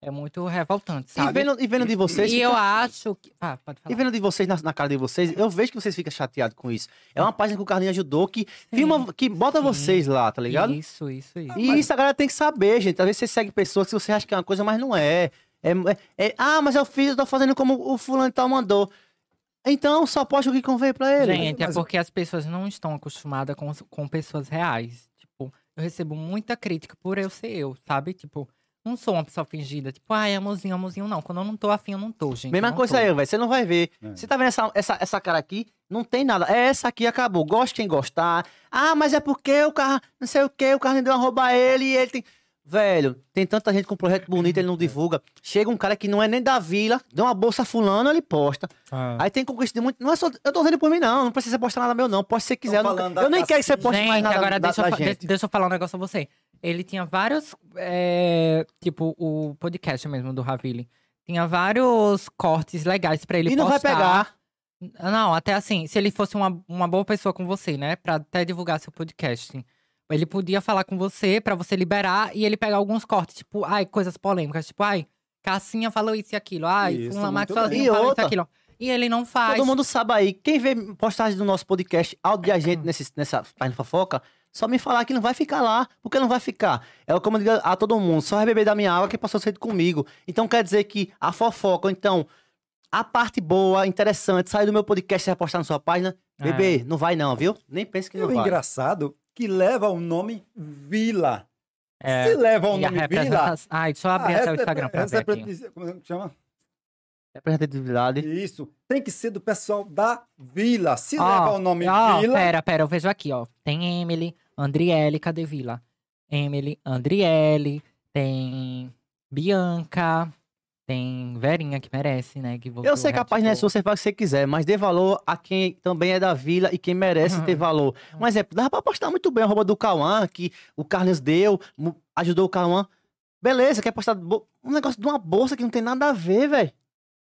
é muito revoltante, E sabe? vendo, e vendo de vocês. E fica- eu acho que. Ah, pode E falar. vendo de vocês na, na cara de vocês, eu vejo que vocês ficam chateados com isso. É uma página que o Carlinhos ajudou, que, filma, que bota sim. vocês lá, tá ligado? Isso, isso, isso. E isso a galera tem que saber, gente. Às vezes você segue pessoas que você acha que é uma coisa, mas não é. É, é- é, ah, mas eu fiz, eu tô fazendo como o fulano e tal mandou. Então, só posta o que convém pra ele. Gente, é mas- porque as pessoas não estão acostumadas com, com pessoas reais. Tipo, eu recebo muita crítica por eu ser eu, sabe? Tipo, não sou uma pessoa fingida. Tipo, ai, amorzinho, amorzinho, não. Quando eu não tô afim, eu não tô, gente. Mesma coisa tô. aí, velho. Você não vai ver. É. Você tá vendo essa, essa, essa cara aqui? Não tem nada. É essa aqui, acabou. Goste quem gostar. Ah, mas é porque o carro, não sei o que, o carro deu uma a ele e ele tem. Velho, tem tanta gente com projeto bonito, ele não divulga. Chega um cara que não é nem da vila, deu uma bolsa a fulano, ele posta. Ah. Aí tem conquista de muito. Não é só. Eu tô dizendo por mim, não. Não precisa você postar nada meu, não. Pode se você quiser. Eu, não- eu nem quero que você poste mais Gente, nada agora da, deixa, da eu gente. deixa eu falar um negócio a você. Ele tinha vários. é, tipo, o podcast mesmo do Ravili. Tinha vários cortes legais pra ele E não vai postar. pegar. Não, até assim, se ele fosse uma, uma boa pessoa com você, né? Pra até divulgar seu podcast. Ele podia falar com você pra você liberar e ele pegar alguns cortes, tipo, ai, coisas polêmicas, tipo, ai, Cassinha falou isso e aquilo, ai, Isso, Fulano Max sozinho falou isso e aquilo. E ele não faz. Todo mundo sabe aí. Quem vê postagem do nosso podcast, áudio de a gente nesse, nessa página fofoca, só me falar que não vai ficar lá. Porque não vai ficar. É como eu digo a todo mundo, só vai beber da minha água que passou cedo comigo. Então quer dizer que a fofoca, ou então, a parte boa, interessante, sair do meu podcast e repostar na sua página, É. bebê, não vai não, viu? Nem pense que E não o vai. engraçado que leva o nome Vila. É, Se leva o nome Vila. Ai, deixa eu abrir até o Instagram pra ver aqui. representação- Como é que chama? Representatividade. Isso. Tem que ser do pessoal da Vila. Se Ó, leva o nome ó, Vila. Pera, pera, eu vejo aqui, ó. Tem Emily, Andriele, cadê Vila? Emily, Andriele, tem Bianca, tem Verinha que merece, né? Que Eu sei que a página é sua, você faz o que você quiser, mas dê valor a quem também é da vila e quem merece Uhum. ter valor. Um exemplo, dá pra postar muito bem a roupa do Cauã, que o Carlos deu, ajudou o Cauã. Beleza, quer postar um negócio de uma bolsa que não tem nada a ver, velho.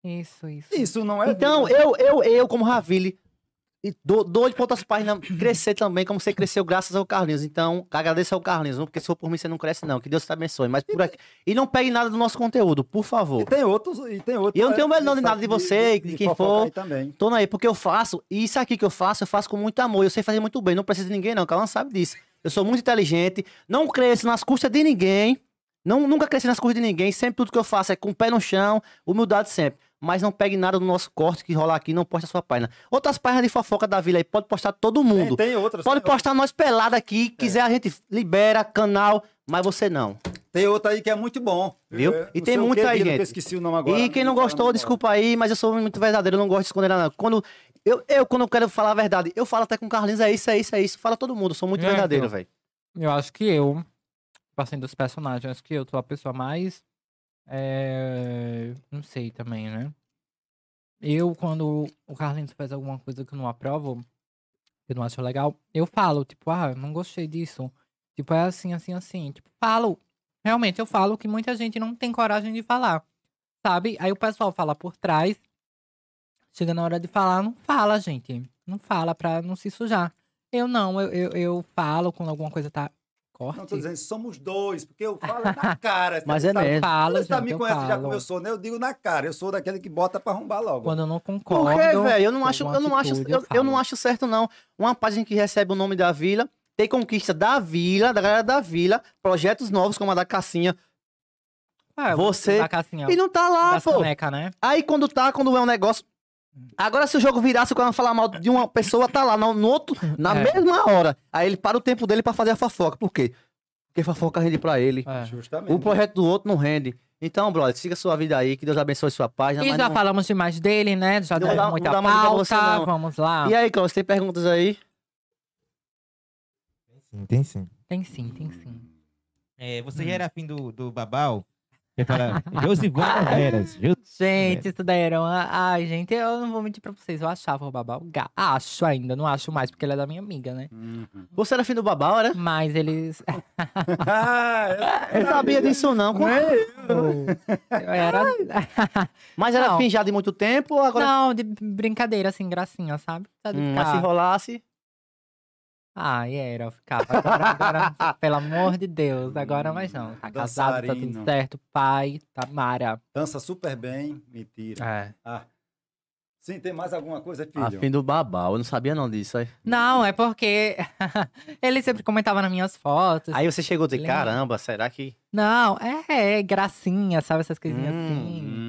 Isso, isso. Isso não é Então, eu, eu, eu, como Ravile, e dou, dou de outras páginas crescer também, como você cresceu graças ao Carlinhos. Então, agradeço ao Carlinhos, não, porque se for por mim você não cresce, não. Que Deus te abençoe. Mas por aqui. E não pegue nada do nosso conteúdo, por favor. E tem outros. E, tem outros E eu não tenho medo de nada de você, de quem fofoca for. aí também. Tô aí, porque eu faço, e isso aqui que eu faço, eu faço com muito amor. Eu sei fazer muito bem, não preciso de ninguém, não. Calma sabe disso. Eu sou muito inteligente, não cresço nas custas de ninguém. Não, nunca cresci nas custas de ninguém. Sempre tudo que eu faço é com o pé no chão, humildade sempre. Mas não pegue nada do nosso corte que rolar aqui, não posta a sua página. Outras páginas de fofoca da vila aí, pode postar todo mundo. Tem, tem outras. Pode tem, postar nós pelado aqui, É. quiser a gente libera, canal, mas você não. tem outra aí que é muito bom. Viu? É, E não tem que, aí, gente. Esqueci o nome agora. e quem não falar gostou, agora. desculpa aí, mas eu sou muito verdadeiro, eu não gosto de esconder nada. Quando eu, eu, quando eu quero falar a verdade, eu falo até com o Carlinhos, é isso, é isso, é isso. Fala todo mundo, eu sou muito É, verdadeiro, então. velho. Eu acho que eu, assim, dos personagens, acho que eu sou a pessoa mais. É, não sei também, né? Eu, quando o Carlinhos faz alguma coisa que eu não aprovo, que eu não acho legal, eu falo, tipo, ah, não gostei disso. Tipo, é assim, assim, assim. Tipo, falo. Realmente, eu falo que muita gente não tem coragem de falar. Sabe? Aí o pessoal fala por trás. Chega na hora de falar, não fala, gente. Não fala pra não se sujar. Eu não, eu, eu, eu falo quando alguma coisa tá Não tô corte. dizendo somos dois, porque eu falo na cara. Mas é mesmo. Fala, Você tá me conhece já como eu sou, né? Eu digo na cara. Eu sou daquele que bota pra arrombar logo. Quando eu não concordo. Por quê, velho? Eu não acho, eu não acho, eu, eu não acho certo não. Uma página que recebe o nome da vila, tem conquista da vila, da galera da vila, projetos novos como a da Cassinha, Ah, Você- Da cassinha, e não tá lá, pô. soneca, né? Aí quando tá, quando é um negócio. Agora, se o jogo virasse, quando falar mal de uma pessoa, tá lá no, no outro, na É. mesma hora. Aí ele para o tempo dele pra fazer a fofoca. Por quê? Porque fofoca rende pra ele. É. Justamente. O projeto do outro não rende. Então, brother, siga sua vida aí, que Deus abençoe sua página. E mas já não- falamos demais dele, né? Já Não deu dá- não muita você, pauta. não. Vamos lá. E aí, Cláudio, tem perguntas aí? Sim, tem sim. Tem sim, tem sim. É, você Hum. já era afim do, do Babal? Josivana Veras. Gente, isso daí era uma... Ai, gente, eu não vou mentir pra vocês. Eu achava o Babal gato. Acho ainda, não acho mais, porque ele é da minha amiga, né? Uhum. Você era fim do Babal, era? Mas eles... Ah, Eu não sabia disso, não. Como- Eu era... Mas era Não. fim já de muito tempo ou agora. Não, de brincadeira, assim, gracinha, sabe? Hum, mas se rolasse. Ai, era, eu ficava. Agora, agora, pelo amor de Deus, agora mais não. Tá casado, tá tudo certo. Pai, Tamara. Dança super bem. Mentira. É. Ah. Sim, tem mais alguma coisa, A filho? fim do Babal. Eu não sabia não disso. Aí, Não, é porque ele sempre comentava nas minhas fotos. aí você chegou a Lembra? caramba, será que. Não, é, é gracinha, sabe? Essas coisinhas Hum, assim. Hum.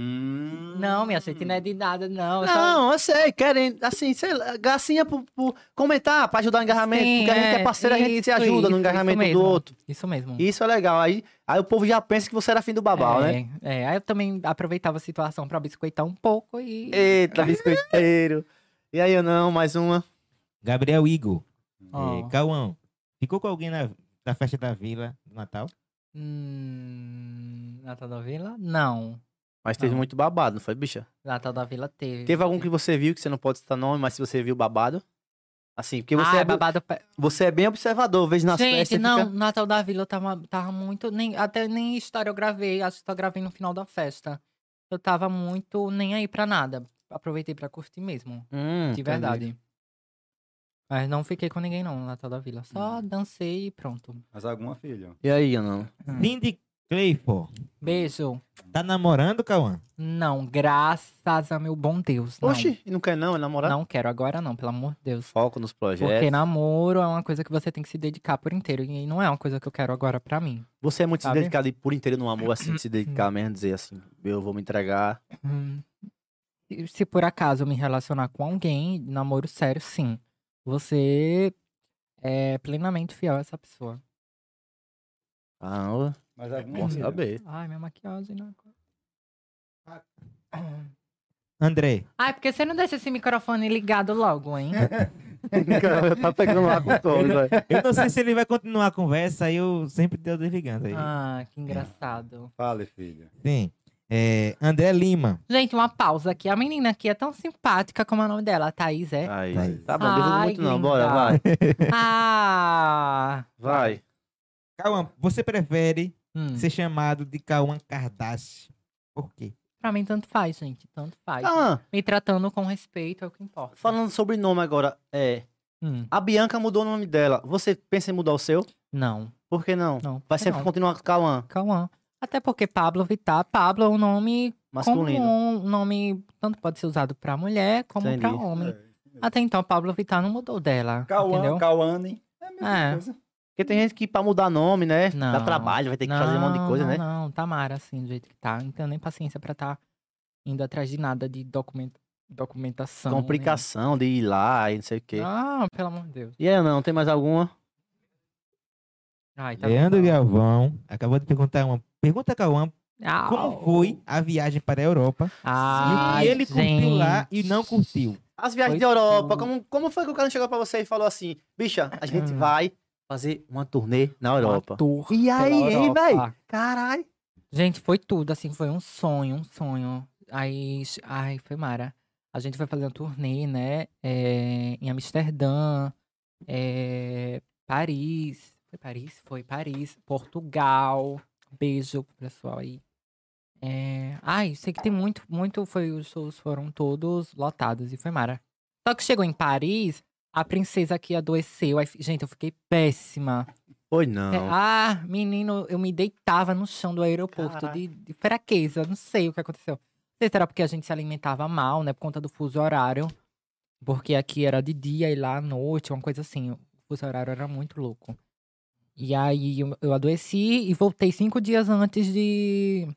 Não, minha gente, não é de nada, não. Não, eu sei, querem, assim, sei lá, gracinha por, por comentar, pra ajudar o engajamento. Sim, porque a gente é é, parceiro, a gente se isso, ajuda no isso, engajamento isso do outro. Isso mesmo. Isso é legal. Aí, aí o povo já pensa que você era fim do Babal, é, né? É, aí eu também aproveitava a situação pra biscoitar um pouco e. Eita, biscoiteiro. E aí, eu não, mais uma. Gabriel Igor. Ó. É, Cauã, ficou com alguém na, na festa da vila do Natal? Hum, Natal da Vila? Não. Mas teve Não. muito babado, não foi, bicha? Natal da Vila teve. Teve algum que você viu, que você não pode citar nome, mas se você viu babado? Assim, porque você, ah, é, bu- babado. pe- você é bem observador, eu vejo nas Gente, festas. não, Fica... Natal da Vila eu tava, tava muito. Nem, até nem história eu gravei, acho que só gravei no final da festa. Eu tava muito nem aí pra nada. Aproveitei pra curtir mesmo. Hum, De entendi. verdade. Mas não fiquei com ninguém, não, no Natal da Vila. Só Hum. dancei e pronto. Mais alguma, filho? E aí, eu não? Cindy Clayford. Beijo. Tá namorando, Cauã? Não, graças a meu bom Deus. Não. Oxi, não quer não, é namorar? Não quero agora, não, pelo amor de Deus. Foco nos projetos. Porque namoro é uma coisa que você tem que se dedicar por inteiro. E não é uma coisa que eu quero agora pra mim. Você é muito Sabe? se dedicado e por inteiro no amor, assim, de se dedicar mesmo, dizer assim, eu vou me entregar. Hum. E Se por acaso eu me relacionar com alguém, namoro sério, sim. Você é plenamente fiel a essa pessoa. Ah, Mais alguma, bom saber. Ai, minha maquiagem não. André. Ai, porque você não deixa esse microfone ligado logo, hein? tá pegando lá com todo, velho. Eu não sei se ele vai continuar a conversa, aí eu sempre tô desligando aí. ah, que engraçado. Fale, filho. Sim. É, André Lima. Gente, uma pausa aqui. A menina aqui é tão simpática como é o nome dela, a Thaís, é? Aí, Vai. tá bom, Ai, muito não, bora, vai. Ah! Vai. Cauã, você prefere Hum. ser chamado de Cauã Kardashian? Por quê? Pra mim, tanto faz, gente. Tanto faz. Ah, Me tratando com respeito é o que importa. falando sobre nome agora, é, Hum. a Bianca mudou o nome dela. Você pensa em mudar o seu? Não, Por que não? não. Vai sempre não? continuar com Cauã, Cauã. Até porque Pablo Vittar, Pablo é um nome masculino. comum, um nome tanto pode ser usado pra mulher como pra Entendi. homem. É, Até então, Pablo Vittar não mudou dela, Cauã? Cauane. É a mesma É. coisa. Porque tem gente que pra mudar nome, né? Dá Não. trabalho, vai ter que fazer um monte de coisa, não, né? Não, não, Tamara, assim, do jeito que tá. Não tenho nem paciência pra tá indo atrás de nada de documenta... documentação. Complicação de ir lá e não sei o quê. Ah, pelo amor de Deus. E aí, não, tem mais alguma? Ai, tá Leandro bom. Galvão acabou de perguntar uma pergunta, Cauã. Au. Como foi a viagem para a Europa? Ai, e ele curtiu gente. lá e não curtiu. As viagens Foi de Europa, tudo. como, como foi que o cara chegou pra você e falou assim, bicha, a gente Hum. vai fazer uma turnê na Europa. Tour E aí, hein, véi? Caralho. Gente, foi tudo, assim, foi um sonho, um sonho. Aí, ai, foi mara. A gente foi fazer uma turnê, né, é, em Amsterdã, é, Paris, foi Paris? Foi Paris, Portugal, beijo pro pessoal aí. É, ai, sei que tem muito, muito, foi, os shows foram todos lotados e foi mara. Só que chegou em Paris, a princesa aqui adoeceu, aí, gente, eu fiquei péssima. Foi É, não. ah, menino, eu me deitava no chão do aeroporto de, de fraqueza. Não sei o que aconteceu. Não sei se era porque a gente se alimentava mal, né? Por conta do fuso horário. Porque aqui era de dia e lá à noite, uma coisa assim. O fuso horário era muito louco. E aí eu, eu adoeci e voltei cinco dias antes de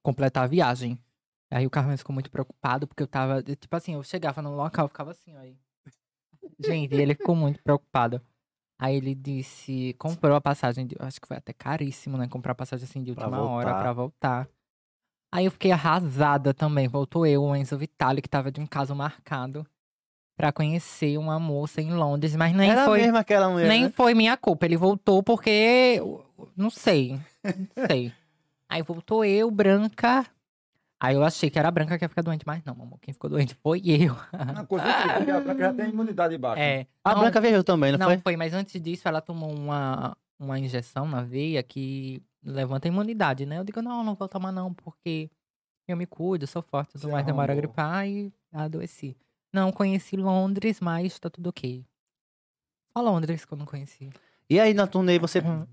completar a viagem. Aí o Carlos ficou muito preocupado, porque eu tava. Tipo assim, eu chegava no local, ficava assim, ó. aí. Gente, ele ficou muito preocupado. Aí ele disse, comprou a passagem, de, acho que foi até caríssimo, né? Comprar passagem assim de Pra última hora voltar. pra voltar. Aí eu fiquei arrasada também. Voltou eu, o Enzo Vitali, que tava de um caso marcado pra conhecer uma moça em Londres, mas nem Era foi. mesmo aquela mulher, Nem né? foi minha culpa. Ele voltou porque. Não sei. Não sei. Aí voltou eu, branca. Aí eu achei que era a branca que ia ficar doente, mas não, amor. Quem ficou doente foi eu. Uma coisa incrível, porque a Branca já tem imunidade baixa. É. A não, Branca viajou também, não, não foi? foi? mas antes disso ela tomou uma, uma injeção na veia que levanta a imunidade, né? Eu digo, não, não vou tomar não, porque eu me cuido, sou forte, tudo Você mais, demora a gripar e adoeci. Não conheci Londres, mas tá tudo ok. Só Londres que eu não conheci. E aí na turnê você Uhum.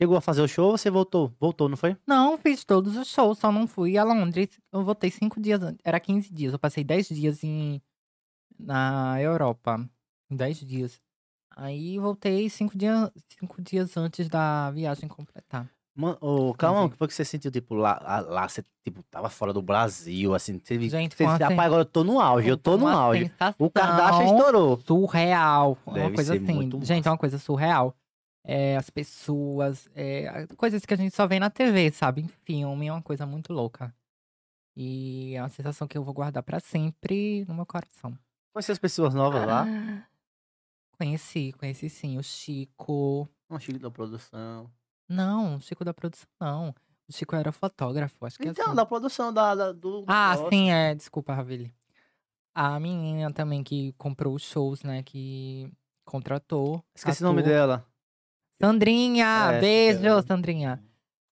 Chegou a fazer o show ou você voltou? Voltou, não foi? Não, fiz todos os shows, só não fui a Londres. Eu voltei cinco dias antes. Era 15 dias. Eu passei 10 dias em, na Europa. 10 dias. Aí voltei cinco, dia, cinco dias antes da viagem completar. Mano, ô, calma, o que foi que você sentiu, tipo, lá, lá você, tipo, tava fora do Brasil, assim, teve... Gente, você, uma rapaz, agora eu tô no auge, eu tô no Uma auge. O Kardashian estourou. Surreal. uma Deve coisa ser assim. Gente, massa. é uma coisa surreal. É, as pessoas, é, coisas que a gente só vê na TV, sabe? Em filme, é uma coisa muito louca. E é uma sensação que eu vou guardar pra sempre no meu coração. Conheci as pessoas novas lá. Conheci, conheci sim. O Chico. Um Chico da produção. Não, o Chico da produção, não. O Chico era fotógrafo, acho que é Então, assim. da produção da, da- do... Ah, sim, é. Desculpa, Ravili. A menina também que comprou os shows, né? Que contratou. Esqueci o nome dela. Sandrinha! É, beijo, é. Sandrinha.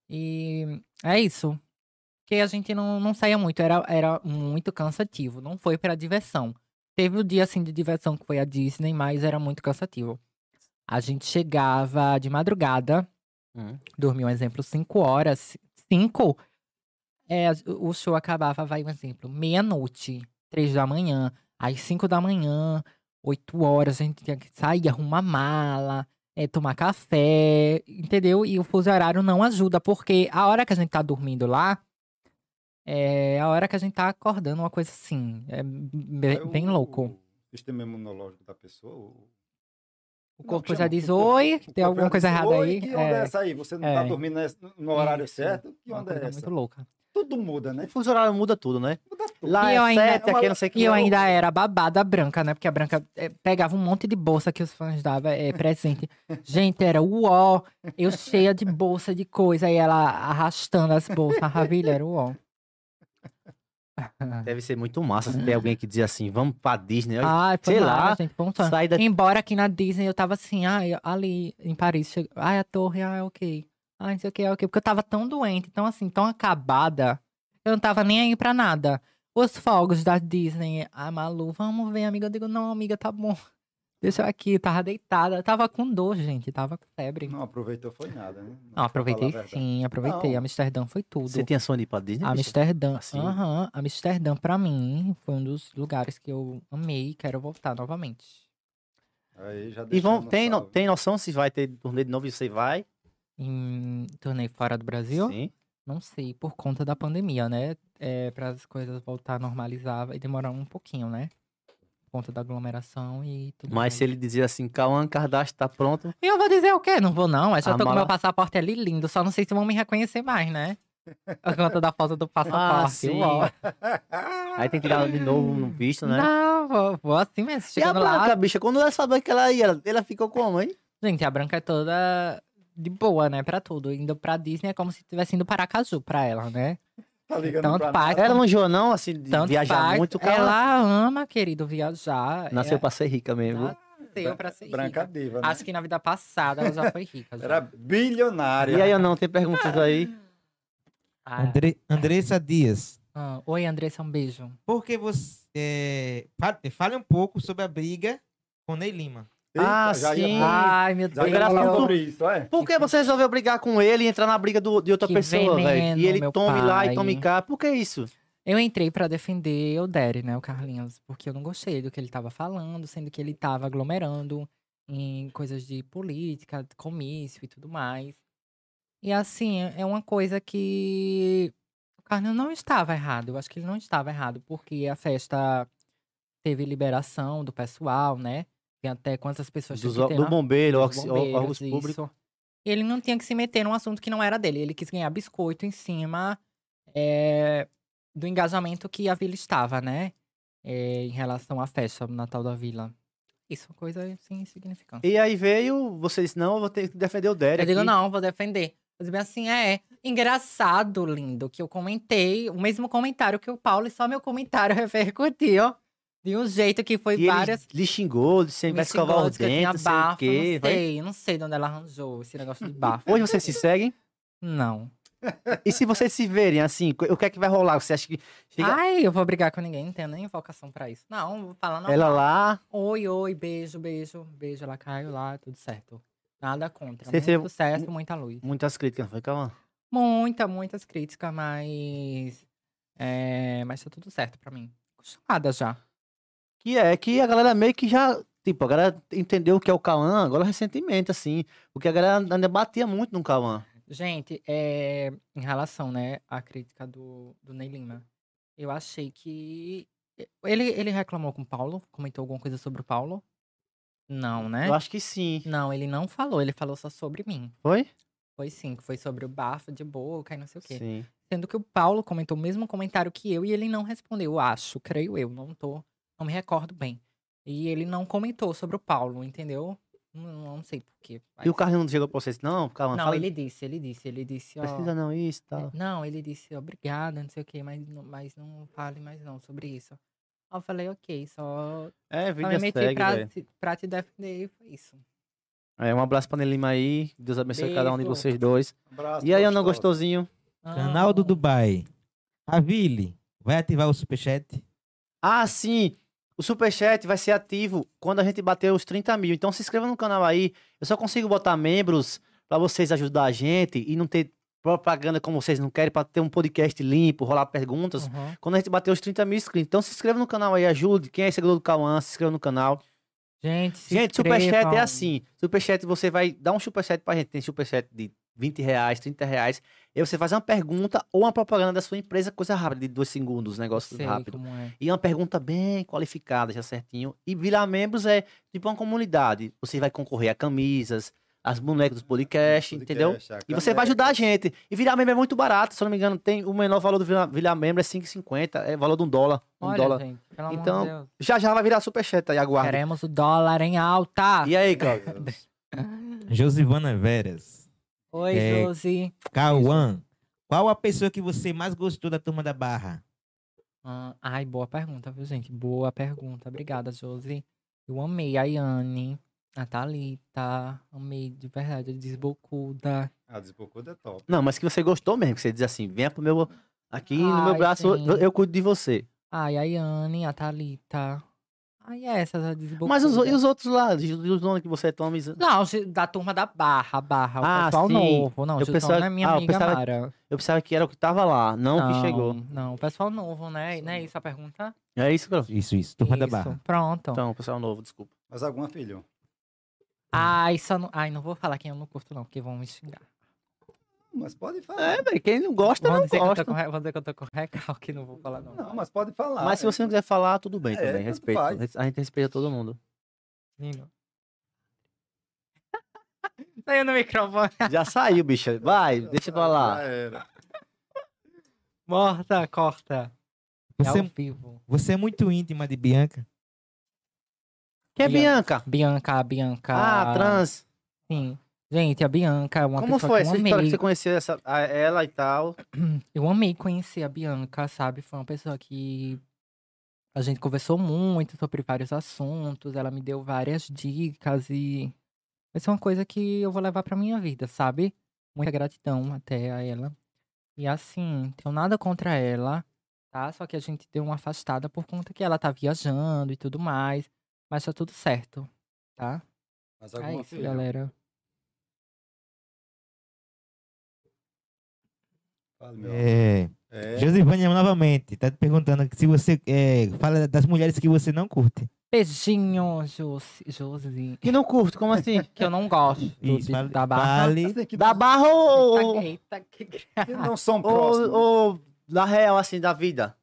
E é isso. Porque a gente não, não saía muito, era, era muito cansativo. Não foi pra diversão. Teve o dia, assim, de diversão que foi a Disney, mas era muito cansativo. A gente chegava de madrugada, Hum. dormia, um exemplo, 5 horas. 5? É, o show acabava, vai um exemplo, meia-noite, 3 da manhã. Às 5 da manhã, 8 horas, a gente tinha que sair, arrumar mala, é, tomar café, entendeu? E o fuso horário não ajuda, porque a hora que a gente tá dormindo lá, é a hora que a gente tá acordando, uma coisa assim. É bem, o- bem louco. O sistema imunológico da pessoa. O, Não, corpo chama- já diz oi, tem alguma coisa errada "Oi, aí. Que onda é essa aí? Você não tá É. dormindo nesse- no horário Isso. certo? Que onda é essa? muito louca. Tudo muda, né? O fuso horário muda tudo, né? Muda tudo. Lá E eu é ainda- sete, aqui não sei o que. E eu é. ainda era babada branca, né? Porque a branca eh, pegava um monte de bolsa que os fãs davam é, presente. Gente, era uó. Eu cheia de bolsa de coisa. E ela arrastando as bolsas. A Ravilha era uó. Deve ser muito massa se tem alguém que diz assim, vamos pra Disney. Ai, sei lá, lá, gente. Daqui. Embora aqui na Disney eu tava assim, ai, ali em Paris. Chego, ai, a torre, ai, ok. Ai, não sei o que, ok. Porque eu tava tão doente, tão assim, tão acabada. Eu não tava nem aí pra nada. Os fogos da Disney, a Malu, vamos ver, amiga. Eu digo, não, amiga, tá bom. Deixa eu aqui, tava deitada. Tava com dor, gente. Tava com febre. Não, Não aproveitou foi nada, né? aproveitei Pra falar a verdade. sim, aproveitei. Não. Amsterdã foi tudo. Você tinha sonho de ir pra Disney? Amsterdã, Assim? aham. Amsterdã, pra mim, foi um dos lugares que eu amei e quero voltar novamente. Aí já E vão, tem, no- tem noção se vai ter turnê de novo e você vai? Em torneio fora do Brasil? Sim. Não sei, por conta da pandemia, né? É, para as coisas voltar a normalizar, vai demorar um pouquinho, né? Por conta da aglomeração e tudo Mas mais. se ele dizer assim, Cauã Kardashian tá pronto, E eu vou dizer o quê? Não vou não, mas já A tô com mala- meu passaporte ali lindo, só não sei se vão me reconhecer mais, né? Por conta da foto do passaporte. Ah, sim. uó. aí tem que tirar de novo no visto, né? Não, vou, vou assim mesmo, E a chegando lá. Branca, bicha, quando ela sabia que ela ia, ela- ela ficou como, hein? Gente, a Branca é toda de boa, né? Pra tudo. Indo pra Disney é como se tivesse indo para Aracaju pra ela, né? Tá ligando Tanto pra. Ela não enjoou não, assim, de Tanto viajar faz. muito, cara. Ela ama, querido, viajar. Nasceu é, pra ser rica mesmo. Nasceu pra ser Branca rica. diva, né? Acho que na vida passada ela já foi rica. já. Era bilionária. E aí, eu não, tem perguntas aí? Ah, Andre- Andressa Dias. ah, Oi, Andressa, um beijo. Por que você. é, fa- fale um pouco sobre a briga com Ney Lima. Ah, já ia- sim. Ai, meu Já Deus. ia Era falar sobre isso, é? Por que você resolveu brigar com ele e entrar na briga do- de outra Que pessoa, velho? E ele tome lá e pai. tome cá. Por que isso? Eu entrei pra defender o Derry, né, o Carlinhos, porque eu não gostei do que ele tava falando, sendo que ele tava aglomerando em coisas de política, de comício e tudo mais. E assim, é uma coisa que o Carlinhos não estava errado. Eu acho que ele não estava errado, porque a festa teve liberação do pessoal, né? Tem até quantas pessoas Dos, que ter do lá? bombeiro, dos bombeiros, órgãos públicos. Ele não tinha que se meter num assunto que não era dele. Ele quis ganhar biscoito em cima é, do engajamento que a vila estava, né? É, em relação à festa do Natal da Vila. Isso é coisa assim, insignificante. E aí veio, você disse, não, eu vou ter que defender o Derek. Eu digo, não, vou defender. Eu digo assim, é engraçado, lindo, que eu comentei o mesmo comentário que o Paulo, e só meu comentário repercutiu. De um jeito que foi E ele várias. lhe xingou, disse vai escovar tinha dentes, não sei o quê. Não vai- sei, eu não sei de onde ela arranjou esse negócio de bafo. Hoje vocês se seguem? Não. E se vocês se verem assim, o que é que vai rolar? Você acha que chega Ai, eu vou brigar com ninguém, não tenho nem vocação pra isso. Não, vou falar não. ela lá, Oi, oi, beijo, beijo, beijo, ela caiu lá, tudo certo. Nada contra. Você Muito sucesso, muita luz. muitas críticas, foi calma. Muita, muitas críticas, mas. É, mas tá tudo certo pra mim. Acostumada já. Que é que a galera meio que já, tipo, a galera entendeu o que é o Cauã agora recentemente, assim, porque a galera ainda batia muito no Cauã. Gente, é, em relação, né, à crítica do, do Ney Lima, eu achei que. Ele, ele reclamou com o Paulo? Comentou alguma coisa sobre o Paulo? Não, né? Eu acho que sim. Não, ele não falou, ele falou só sobre mim. Foi? Foi sim, que foi sobre o bafo de boca e não sei o quê. Sim. Sendo que o Paulo comentou o mesmo comentário que eu e ele não respondeu, acho, creio eu, não tô, não me recordo bem. E ele não comentou sobre o Paulo, entendeu? Não, não sei porquê. E o Carlinhos não chegou pra vocês, não, Cauã, Não, fala, ele disse, ele disse, ele disse, ó. precisa não isso e tal. Não, ele disse, obrigada, não sei o quê, mas, não- mas não fale mais não sobre isso. Aí eu falei, ok, só, É, só vida me meti segue, pra, te- pra te defender e foi isso. É, um abraço pra Nelima aí, Deus abençoe cada um de Beijo. vocês dois. Abraço, E aí, Ana. Gostosinho? Canal do. Dubai. Ravile, vai ativar o superchat? Ah, sim. O Superchat vai ser ativo quando a gente bater os 30 mil. Então se inscreva no canal aí. Eu só consigo botar membros pra vocês ajudar a gente e não ter propaganda como vocês não querem, pra ter um podcast limpo, rolar perguntas. Uhum. Quando a gente bater os 30 mil inscritos. Então se inscreva no canal aí, ajude. Quem é seguidor do Cauã, se inscreva no canal. Gente, se gente, Superchat é assim. Superchat, você vai dar um Superchat pra gente. Tem Superchat de 20 reais, 30 reais. E você faz uma pergunta ou uma propaganda da sua empresa, coisa rápida, de dois segundos, negócio Sei rápido. como é. E uma pergunta bem qualificada, já certinho. E virar membros é tipo uma comunidade. Você vai concorrer a camisas, as bonecas dos podcasts, entendeu? E você vai ajudar a gente. E virar membro é muito barato, se eu não me engano, tem o menor valor do virar, virar membro é 5,50, é valor de um dólar. Um Olha, dólar. gente, Então, Deus. Já já vai virar superchat aí, aguarde. Queremos o dólar em alta. E aí, Cláudio? Josivana Veras. Oi, É, Josi. Cauã, qual a pessoa que você mais gostou da turma da Barra? Ah, ai, boa pergunta, viu, gente? Boa pergunta. Obrigada, Josi. Eu amei a Yane, a Thalita. Amei, de verdade, a Desbocuda. A desbocuda é top. Não, mas que você gostou mesmo, que você diz assim, venha pro meu... Aqui no meu Ai, braço, sim. eu, eu cuido de você. Ai, a Yane, a Thalita. Ai, essas, a Desbocuda. Mas os, e os outros lá, os os nomes que você toma... Não, da turma da Barra, a Barra. O Ah, pessoal sim. novo. Não, Eu o pensava- é minha ah, eu amiga pensava- Mara. Eu pensava que era o que tava lá, não, o que chegou. Não, o pessoal novo, né? Não é isso a pergunta? É isso, Cláudio? Isso, isso, turma da Isso, Barra. Pronto. Então, pessoal novo, desculpa. Mas alguma, filho? Ai, só não... Ai, não vou falar quem eu não curto, não, porque vão me xingar. Mas pode falar. É, velho, quem não gosta, Vão não dizer, que eu gosta. tô com, vão dizer que eu tô com recalque, não vou falar, não. Não, mas pode falar. Mas se você não quiser falar, tudo bem É, também. Respeito. faz. A gente respeita todo mundo. Menino. Saiu no microfone. Já saiu, bicha. Vai, deixa pra Já lá. Morta, corta. É Você, ao vivo. você é muito íntima de Bianca? Quem é Bianca. Bianca? Bianca. Ah, trans. Sim. Gente, a Bianca é uma Como pessoa foi que eu essa amei. história que você conheceu essa, a- ela e tal? Eu amei conhecer a Bianca, sabe? Foi uma pessoa que a gente conversou muito sobre vários assuntos. Ela me deu várias dicas e vai ser uma coisa que eu vou levar pra minha vida, sabe? Muita gratidão até a ela. E assim, tenho nada contra ela, tá? Só que a gente deu uma afastada por conta que ela tá viajando e tudo mais. Mas tá tudo certo, tá? Mas É alguma isso, filha? galera. Fale, meu. É, É. Josivânia novamente, tá te perguntando se você é, fala das mulheres que você não curte. Beijinho, Josi. Josi. Que não curto, como assim? Que eu não gosto Isso, da barra. que, Da barra ou, Eita, que não são ou, próximos. ou da real, assim, da vida?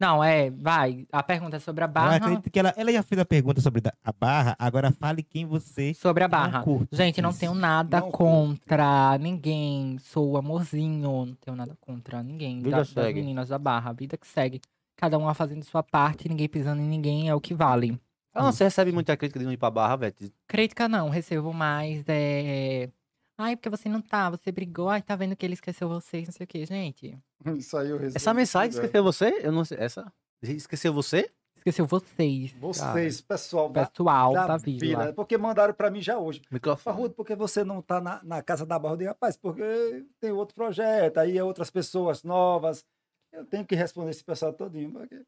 Não, é, vai. A pergunta é sobre a Eu barra. acredito que ela, ela já fez a pergunta sobre a barra, agora fale quem você Sobre a não barra. curte. Gente, não Isso. tenho nada Não contra ninguém. Sou amorzinho, não tenho nada contra ninguém. Vida da- das segue. meninas da barra. Vida que segue. Cada uma fazendo sua parte, ninguém pisando em ninguém, é o que vale. Ah, não, você recebe muita crítica de não ir pra barra, velho. Crítica não, recebo mais. É... Ai, porque você não tá, você brigou, ai, tá vendo que ele esqueceu vocês, não sei o que, gente. Isso aí eu recebi. Essa mensagem É. esqueceu você? Eu não sei. Essa? Esqueceu você? Esqueceu vocês. Vocês, pessoal da, Pessoal da da, vila. vila. Porque mandaram pra mim já hoje. Microfone. Farrudo, por que você não tá na, na casa da barra? Eu digo, rapaz, porque tem outro projeto, aí é outras pessoas novas. Eu tenho que responder esse pessoal todinho, porque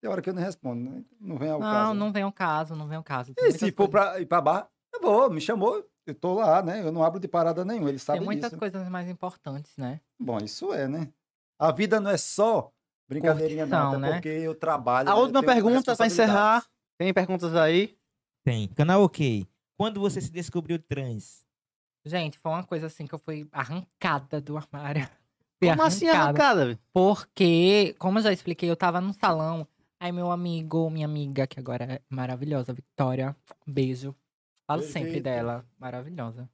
tem hora que eu não respondo, né? Não vem ao Não, caso. não vem ao caso, não vem ao caso. Tem E se for coisas- pra ir pra barra, eu vou, me chamou, eu tô lá, né? Eu não abro de parada nenhuma, eles Tem sabem muitas disso. coisas mais importantes, né? Bom, isso é, né? A vida não é só brincadeirinha, não, Curtição, até né? porque eu trabalho. A última pergunta pra encerrar. Tem perguntas aí? Tem. Canal OK. Quando você se descobriu trans? Gente, foi uma coisa assim que eu fui arrancada do armário. Fui Como assim arrancada, velho? Porque, como eu já expliquei, eu tava num salão. Aí meu amigo, minha amiga, que agora é maravilhosa, Victoria, um beijo. Falo sempre Perfeito. dela, maravilhosa.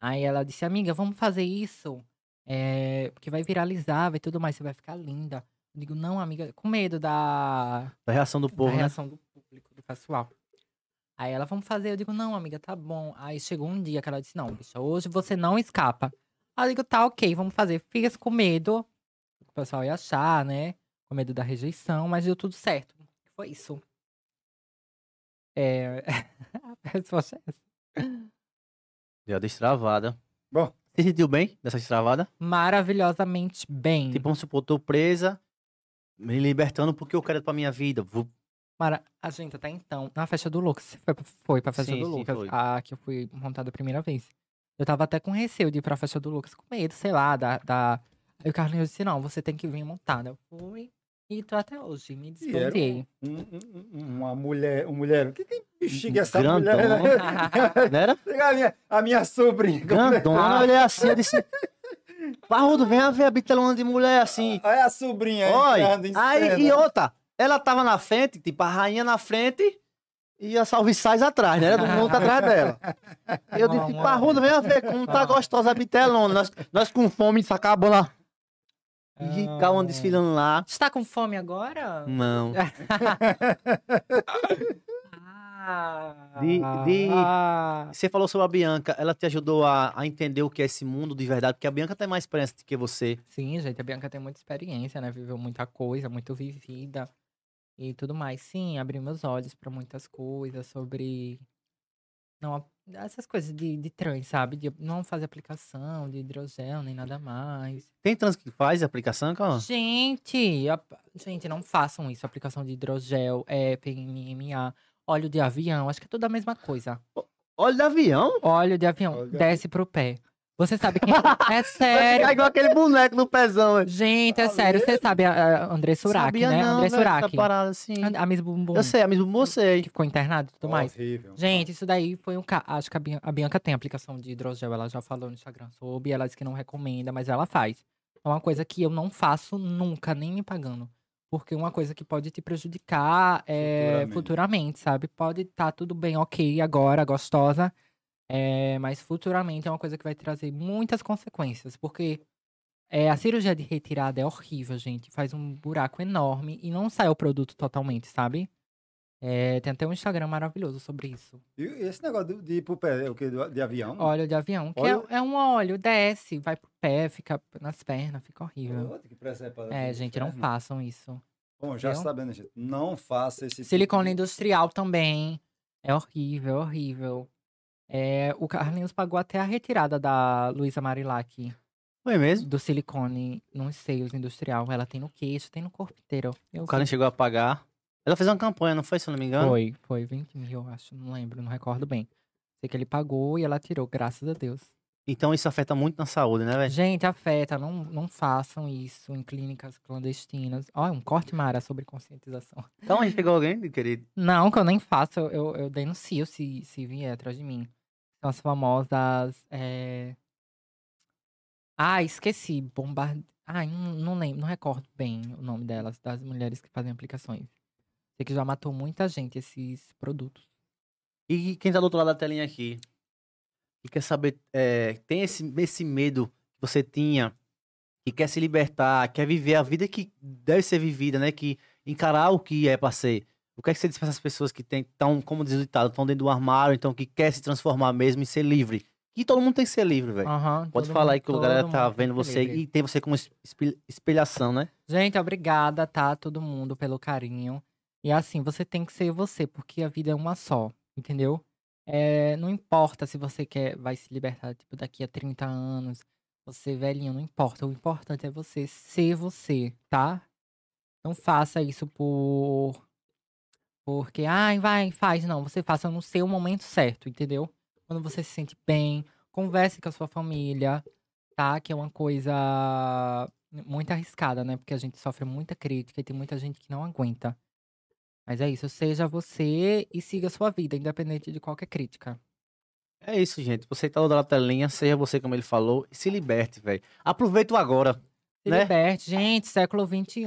Aí ela disse, amiga, vamos fazer isso. É, porque vai viralizar, vai tudo mais, você vai ficar linda. Eu digo, não, amiga, com medo da, Da reação do da povo, né? reação do público, do pessoal. Aí ela, vamos fazer. Eu digo, não, amiga, tá bom. Aí chegou um dia que ela disse, não, bicha, hoje você não escapa. Aí eu digo, tá, ok, vamos fazer. Fiz com medo, o pessoal ia achar, né? Com medo da rejeição, mas deu tudo certo. Foi isso. É... a resposta é essa. Deu a destravada. Bom. Se sentiu bem dessa destravada? Maravilhosamente bem. Tipo, vamos supor, tô presa, me libertando porque eu quero pra minha vida. Vou... Mara... A gente até então, na festa do Lucas, foi, pra- foi pra festa Sim, do sim, Lucas, foi. a que eu fui montada a primeira vez. Eu tava até com receio de ir pra festa do Lucas, com medo, sei lá, da. da... Aí o Carlinhos disse: não, você tem que vir montada. Eu fui e tô até hoje, me desbloqueei. um- um- um- uma mulher, uma mulher. Que tem bexiga essa Grandona. mulher? né? Não era? A minha, a minha sobrinha. Grandona, eu olhei assim, eu disse... Parrudo, vem ver a bitelona de mulher assim. Olha a sobrinha aí, Olha, aí, e outra, ela tava na frente, tipo, a rainha na frente e a Salviçais atrás, né? Todo mundo atrás dela. E eu disse, Parrudo, vem ver como tá gostosa a bitelona. Nós, nós com fome, isso acabou lá. E ficavam desfilando lá. Está com fome agora? Não. Ah, De- de- ah. Você falou sobre a Bianca, ela te ajudou a, a entender o que é esse mundo de verdade, porque a Bianca tem mais experiência do que você. Sim, gente, a Bianca tem muita experiência, né? Viveu muita coisa, muito vivida e tudo mais. Sim, abriu meus olhos pra muitas coisas sobre. Não, essas coisas de, de trans, sabe? De não fazer aplicação de hidrogel nem nada mais. Tem trans que faz aplicação, calma? Gente, a- gente, não façam isso. Aplicação de hidrogel, é, PMMA, óleo de avião, acho que é tudo a mesma coisa. Olha de avião. Óleo de avião, Óleo de desce pro pé. Você sabe quem. É Vai sério. ficar igual aquele boneco no pezão. Gente, é sério. Você sabe a, André Surak, Sabia né? não, André essa Surak. parada assim. A Miss Bumbum. Eu sei, a mesmo você. Que ficou internado e tudo mais. Horrível. Gente, isso daí foi um caso. Acho que a Bian- a Bianca tem aplicação de hidrogel, ela já falou no Instagram sobre, ela disse que não recomenda, mas ela faz. É uma coisa que eu não faço nunca, nem me pagando. Porque é uma coisa que pode te prejudicar é, Futuramente. futuramente. sabe? Pode estar tudo bem, ok, agora, gostosa. É, mas futuramente é uma coisa que vai trazer muitas consequências. Porque é, a cirurgia de retirada é horrível, gente. Faz um buraco enorme e não sai o produto totalmente, sabe? É, tem até um Instagram maravilhoso sobre isso. E esse negócio de, ir pro pé, o quê? De avião? Óleo de avião, que Óleo? é, é um óleo, desce, vai pro pé, fica nas pernas, fica horrível. Que presepada É, gente, não inferno. façam isso. Bom, já entendeu? sabendo, gente, não faça esse tipo Silicone de- industrial também. É horrível, é horrível. É, o Carlinhos pagou até a retirada da Luísa Marilac Foi mesmo? do silicone nos seios industrial. Ela tem no queixo, tem no corpo inteiro. Eu O vi. chegou a pagar. Ela fez uma campanha, não foi, se eu não me engano? Foi, foi 20 mil, eu acho. Não lembro, não recordo bem. Sei que ele pagou e ela tirou, graças a Deus. Então isso afeta muito na saúde, né, velho? Gente, afeta, não, não façam isso em clínicas clandestinas. Ó, um corte Mara sobre conscientização. Então a gente pegou alguém, querido. Não, que eu nem faço, eu, eu, eu denuncio se, se vier atrás de mim. São as famosas. é, Ah, esqueci. Bombard... Ai, não, lembro, não recordo bem o nome delas, das mulheres que fazem aplicações. Sei que já matou muita gente esses produtos. E quem tá do outro lado da telinha aqui, e quer saber, é, tem esse, esse medo que você tinha, que quer se libertar, quer viver a vida que deve ser vivida, né? Que encarar o que é pra ser. O que é que você diz pra essas pessoas que estão, como diz o ditado, estão dentro do armário, então que quer se transformar mesmo e ser livre? Que todo mundo tem que ser livre, velho. Aham, Pode falar mundo- aí que a galera tá vendo você livre. e tem você como espe- espelhação, né? Gente, obrigada, tá? Todo mundo pelo carinho. E assim, você tem que ser você, porque a vida é uma só, entendeu? É, não importa se você quer, vai se libertar, tipo, daqui a 30 anos, você velhinho, não importa. O importante é você ser você, tá? Não faça isso por. Porque, ai, vai, faz. Não, você faça no seu momento certo, entendeu? Quando você se sente bem, converse com a sua família, tá? Que é uma coisa muito arriscada, né? Porque a gente sofre muita crítica e tem muita gente que não aguenta. Mas é isso, seja você e siga a sua vida, independente de qualquer crítica. É isso, gente. Você tá do lado da telinha, seja você como ele falou, e se liberte, velho. Aproveita o agora. Se Né? liberte. Gente, século XXI.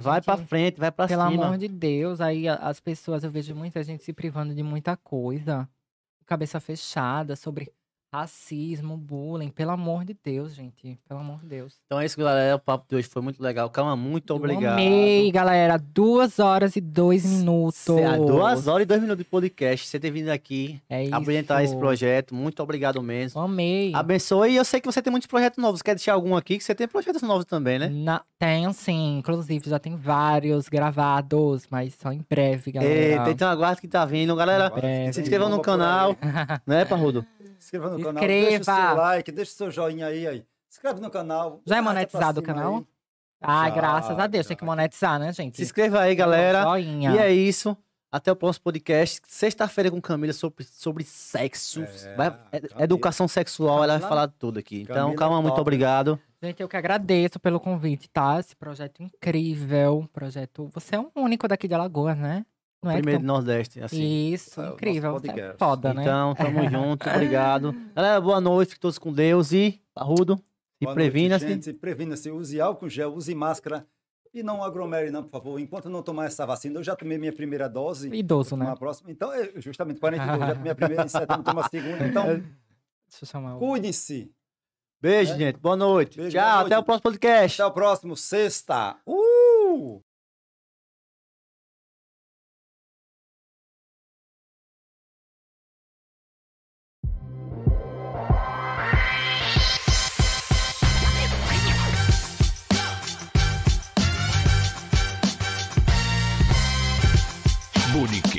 vai gente- pra frente, vai pra Pelo cima. amor de Deus, aí as pessoas, eu vejo muita gente se privando de muita coisa. Cabeça fechada sobre racismo, bullying. Pelo amor de Deus, gente. Pelo amor de Deus. Então é isso, galera. O papo de hoje foi muito legal. Calma, muito Eu obrigado. amei, galera. Duas horas e dois minutos. Cê- Duas horas e dois minutos de podcast. Você ter vindo aqui, É isso. abrilhantar esse projeto. Muito obrigado mesmo. Amei. Abençoe. E eu sei que você tem muitos projetos novos. Quer deixar algum aqui? Que você tem projetos novos também, né? Na, tenho sim, inclusive já tem vários gravados, mas só em breve, galera. Eita, então aguarde que tá vindo. Galera, É, se inscreva no canal. Né, Parrudo? Se inscreva no canal, deixa o seu like, deixa o seu joinha aí. aí. Se inscreve no canal. Já é arrasta pra monetizado o canal? aí. Ah, Já, graças a Deus, já. tem que monetizar, né, gente? Se inscreva aí, galera. Joinha. E é isso. Até o próximo podcast. Sexta-feira com Camila sobre, sobre sexo. É, Vai- é- Camila. educação sexual, ela vai Camila- falar tudo aqui. Então, Camila calma, é muito obrigado. Gente, eu que agradeço pelo convite, tá? Esse projeto incrível. Projeto. Você é o único daqui de Alagoas, né? Não é? Primeiro que do Nordeste, assim. Isso, É incrível. Você é foda, né? Então, tamo junto, obrigado. Galera, boa noite, todos com Deus e Parrudo, Boa noite, previna-se. Previna-se, use álcool gel, use máscara e não aglomere não, por favor. Enquanto não tomar essa vacina, eu já tomei minha primeira dose. Idoso, né? a próxima. Então, é justamente 42, já tomei a primeira em setembro, tomo a segunda. Então, Deixa eu chamar o. cuidem-se. Beijo, É. gente, boa noite. Beijo, Tchau, boa noite. até o próximo podcast. Até o próximo, sexta. Uh! Bunik.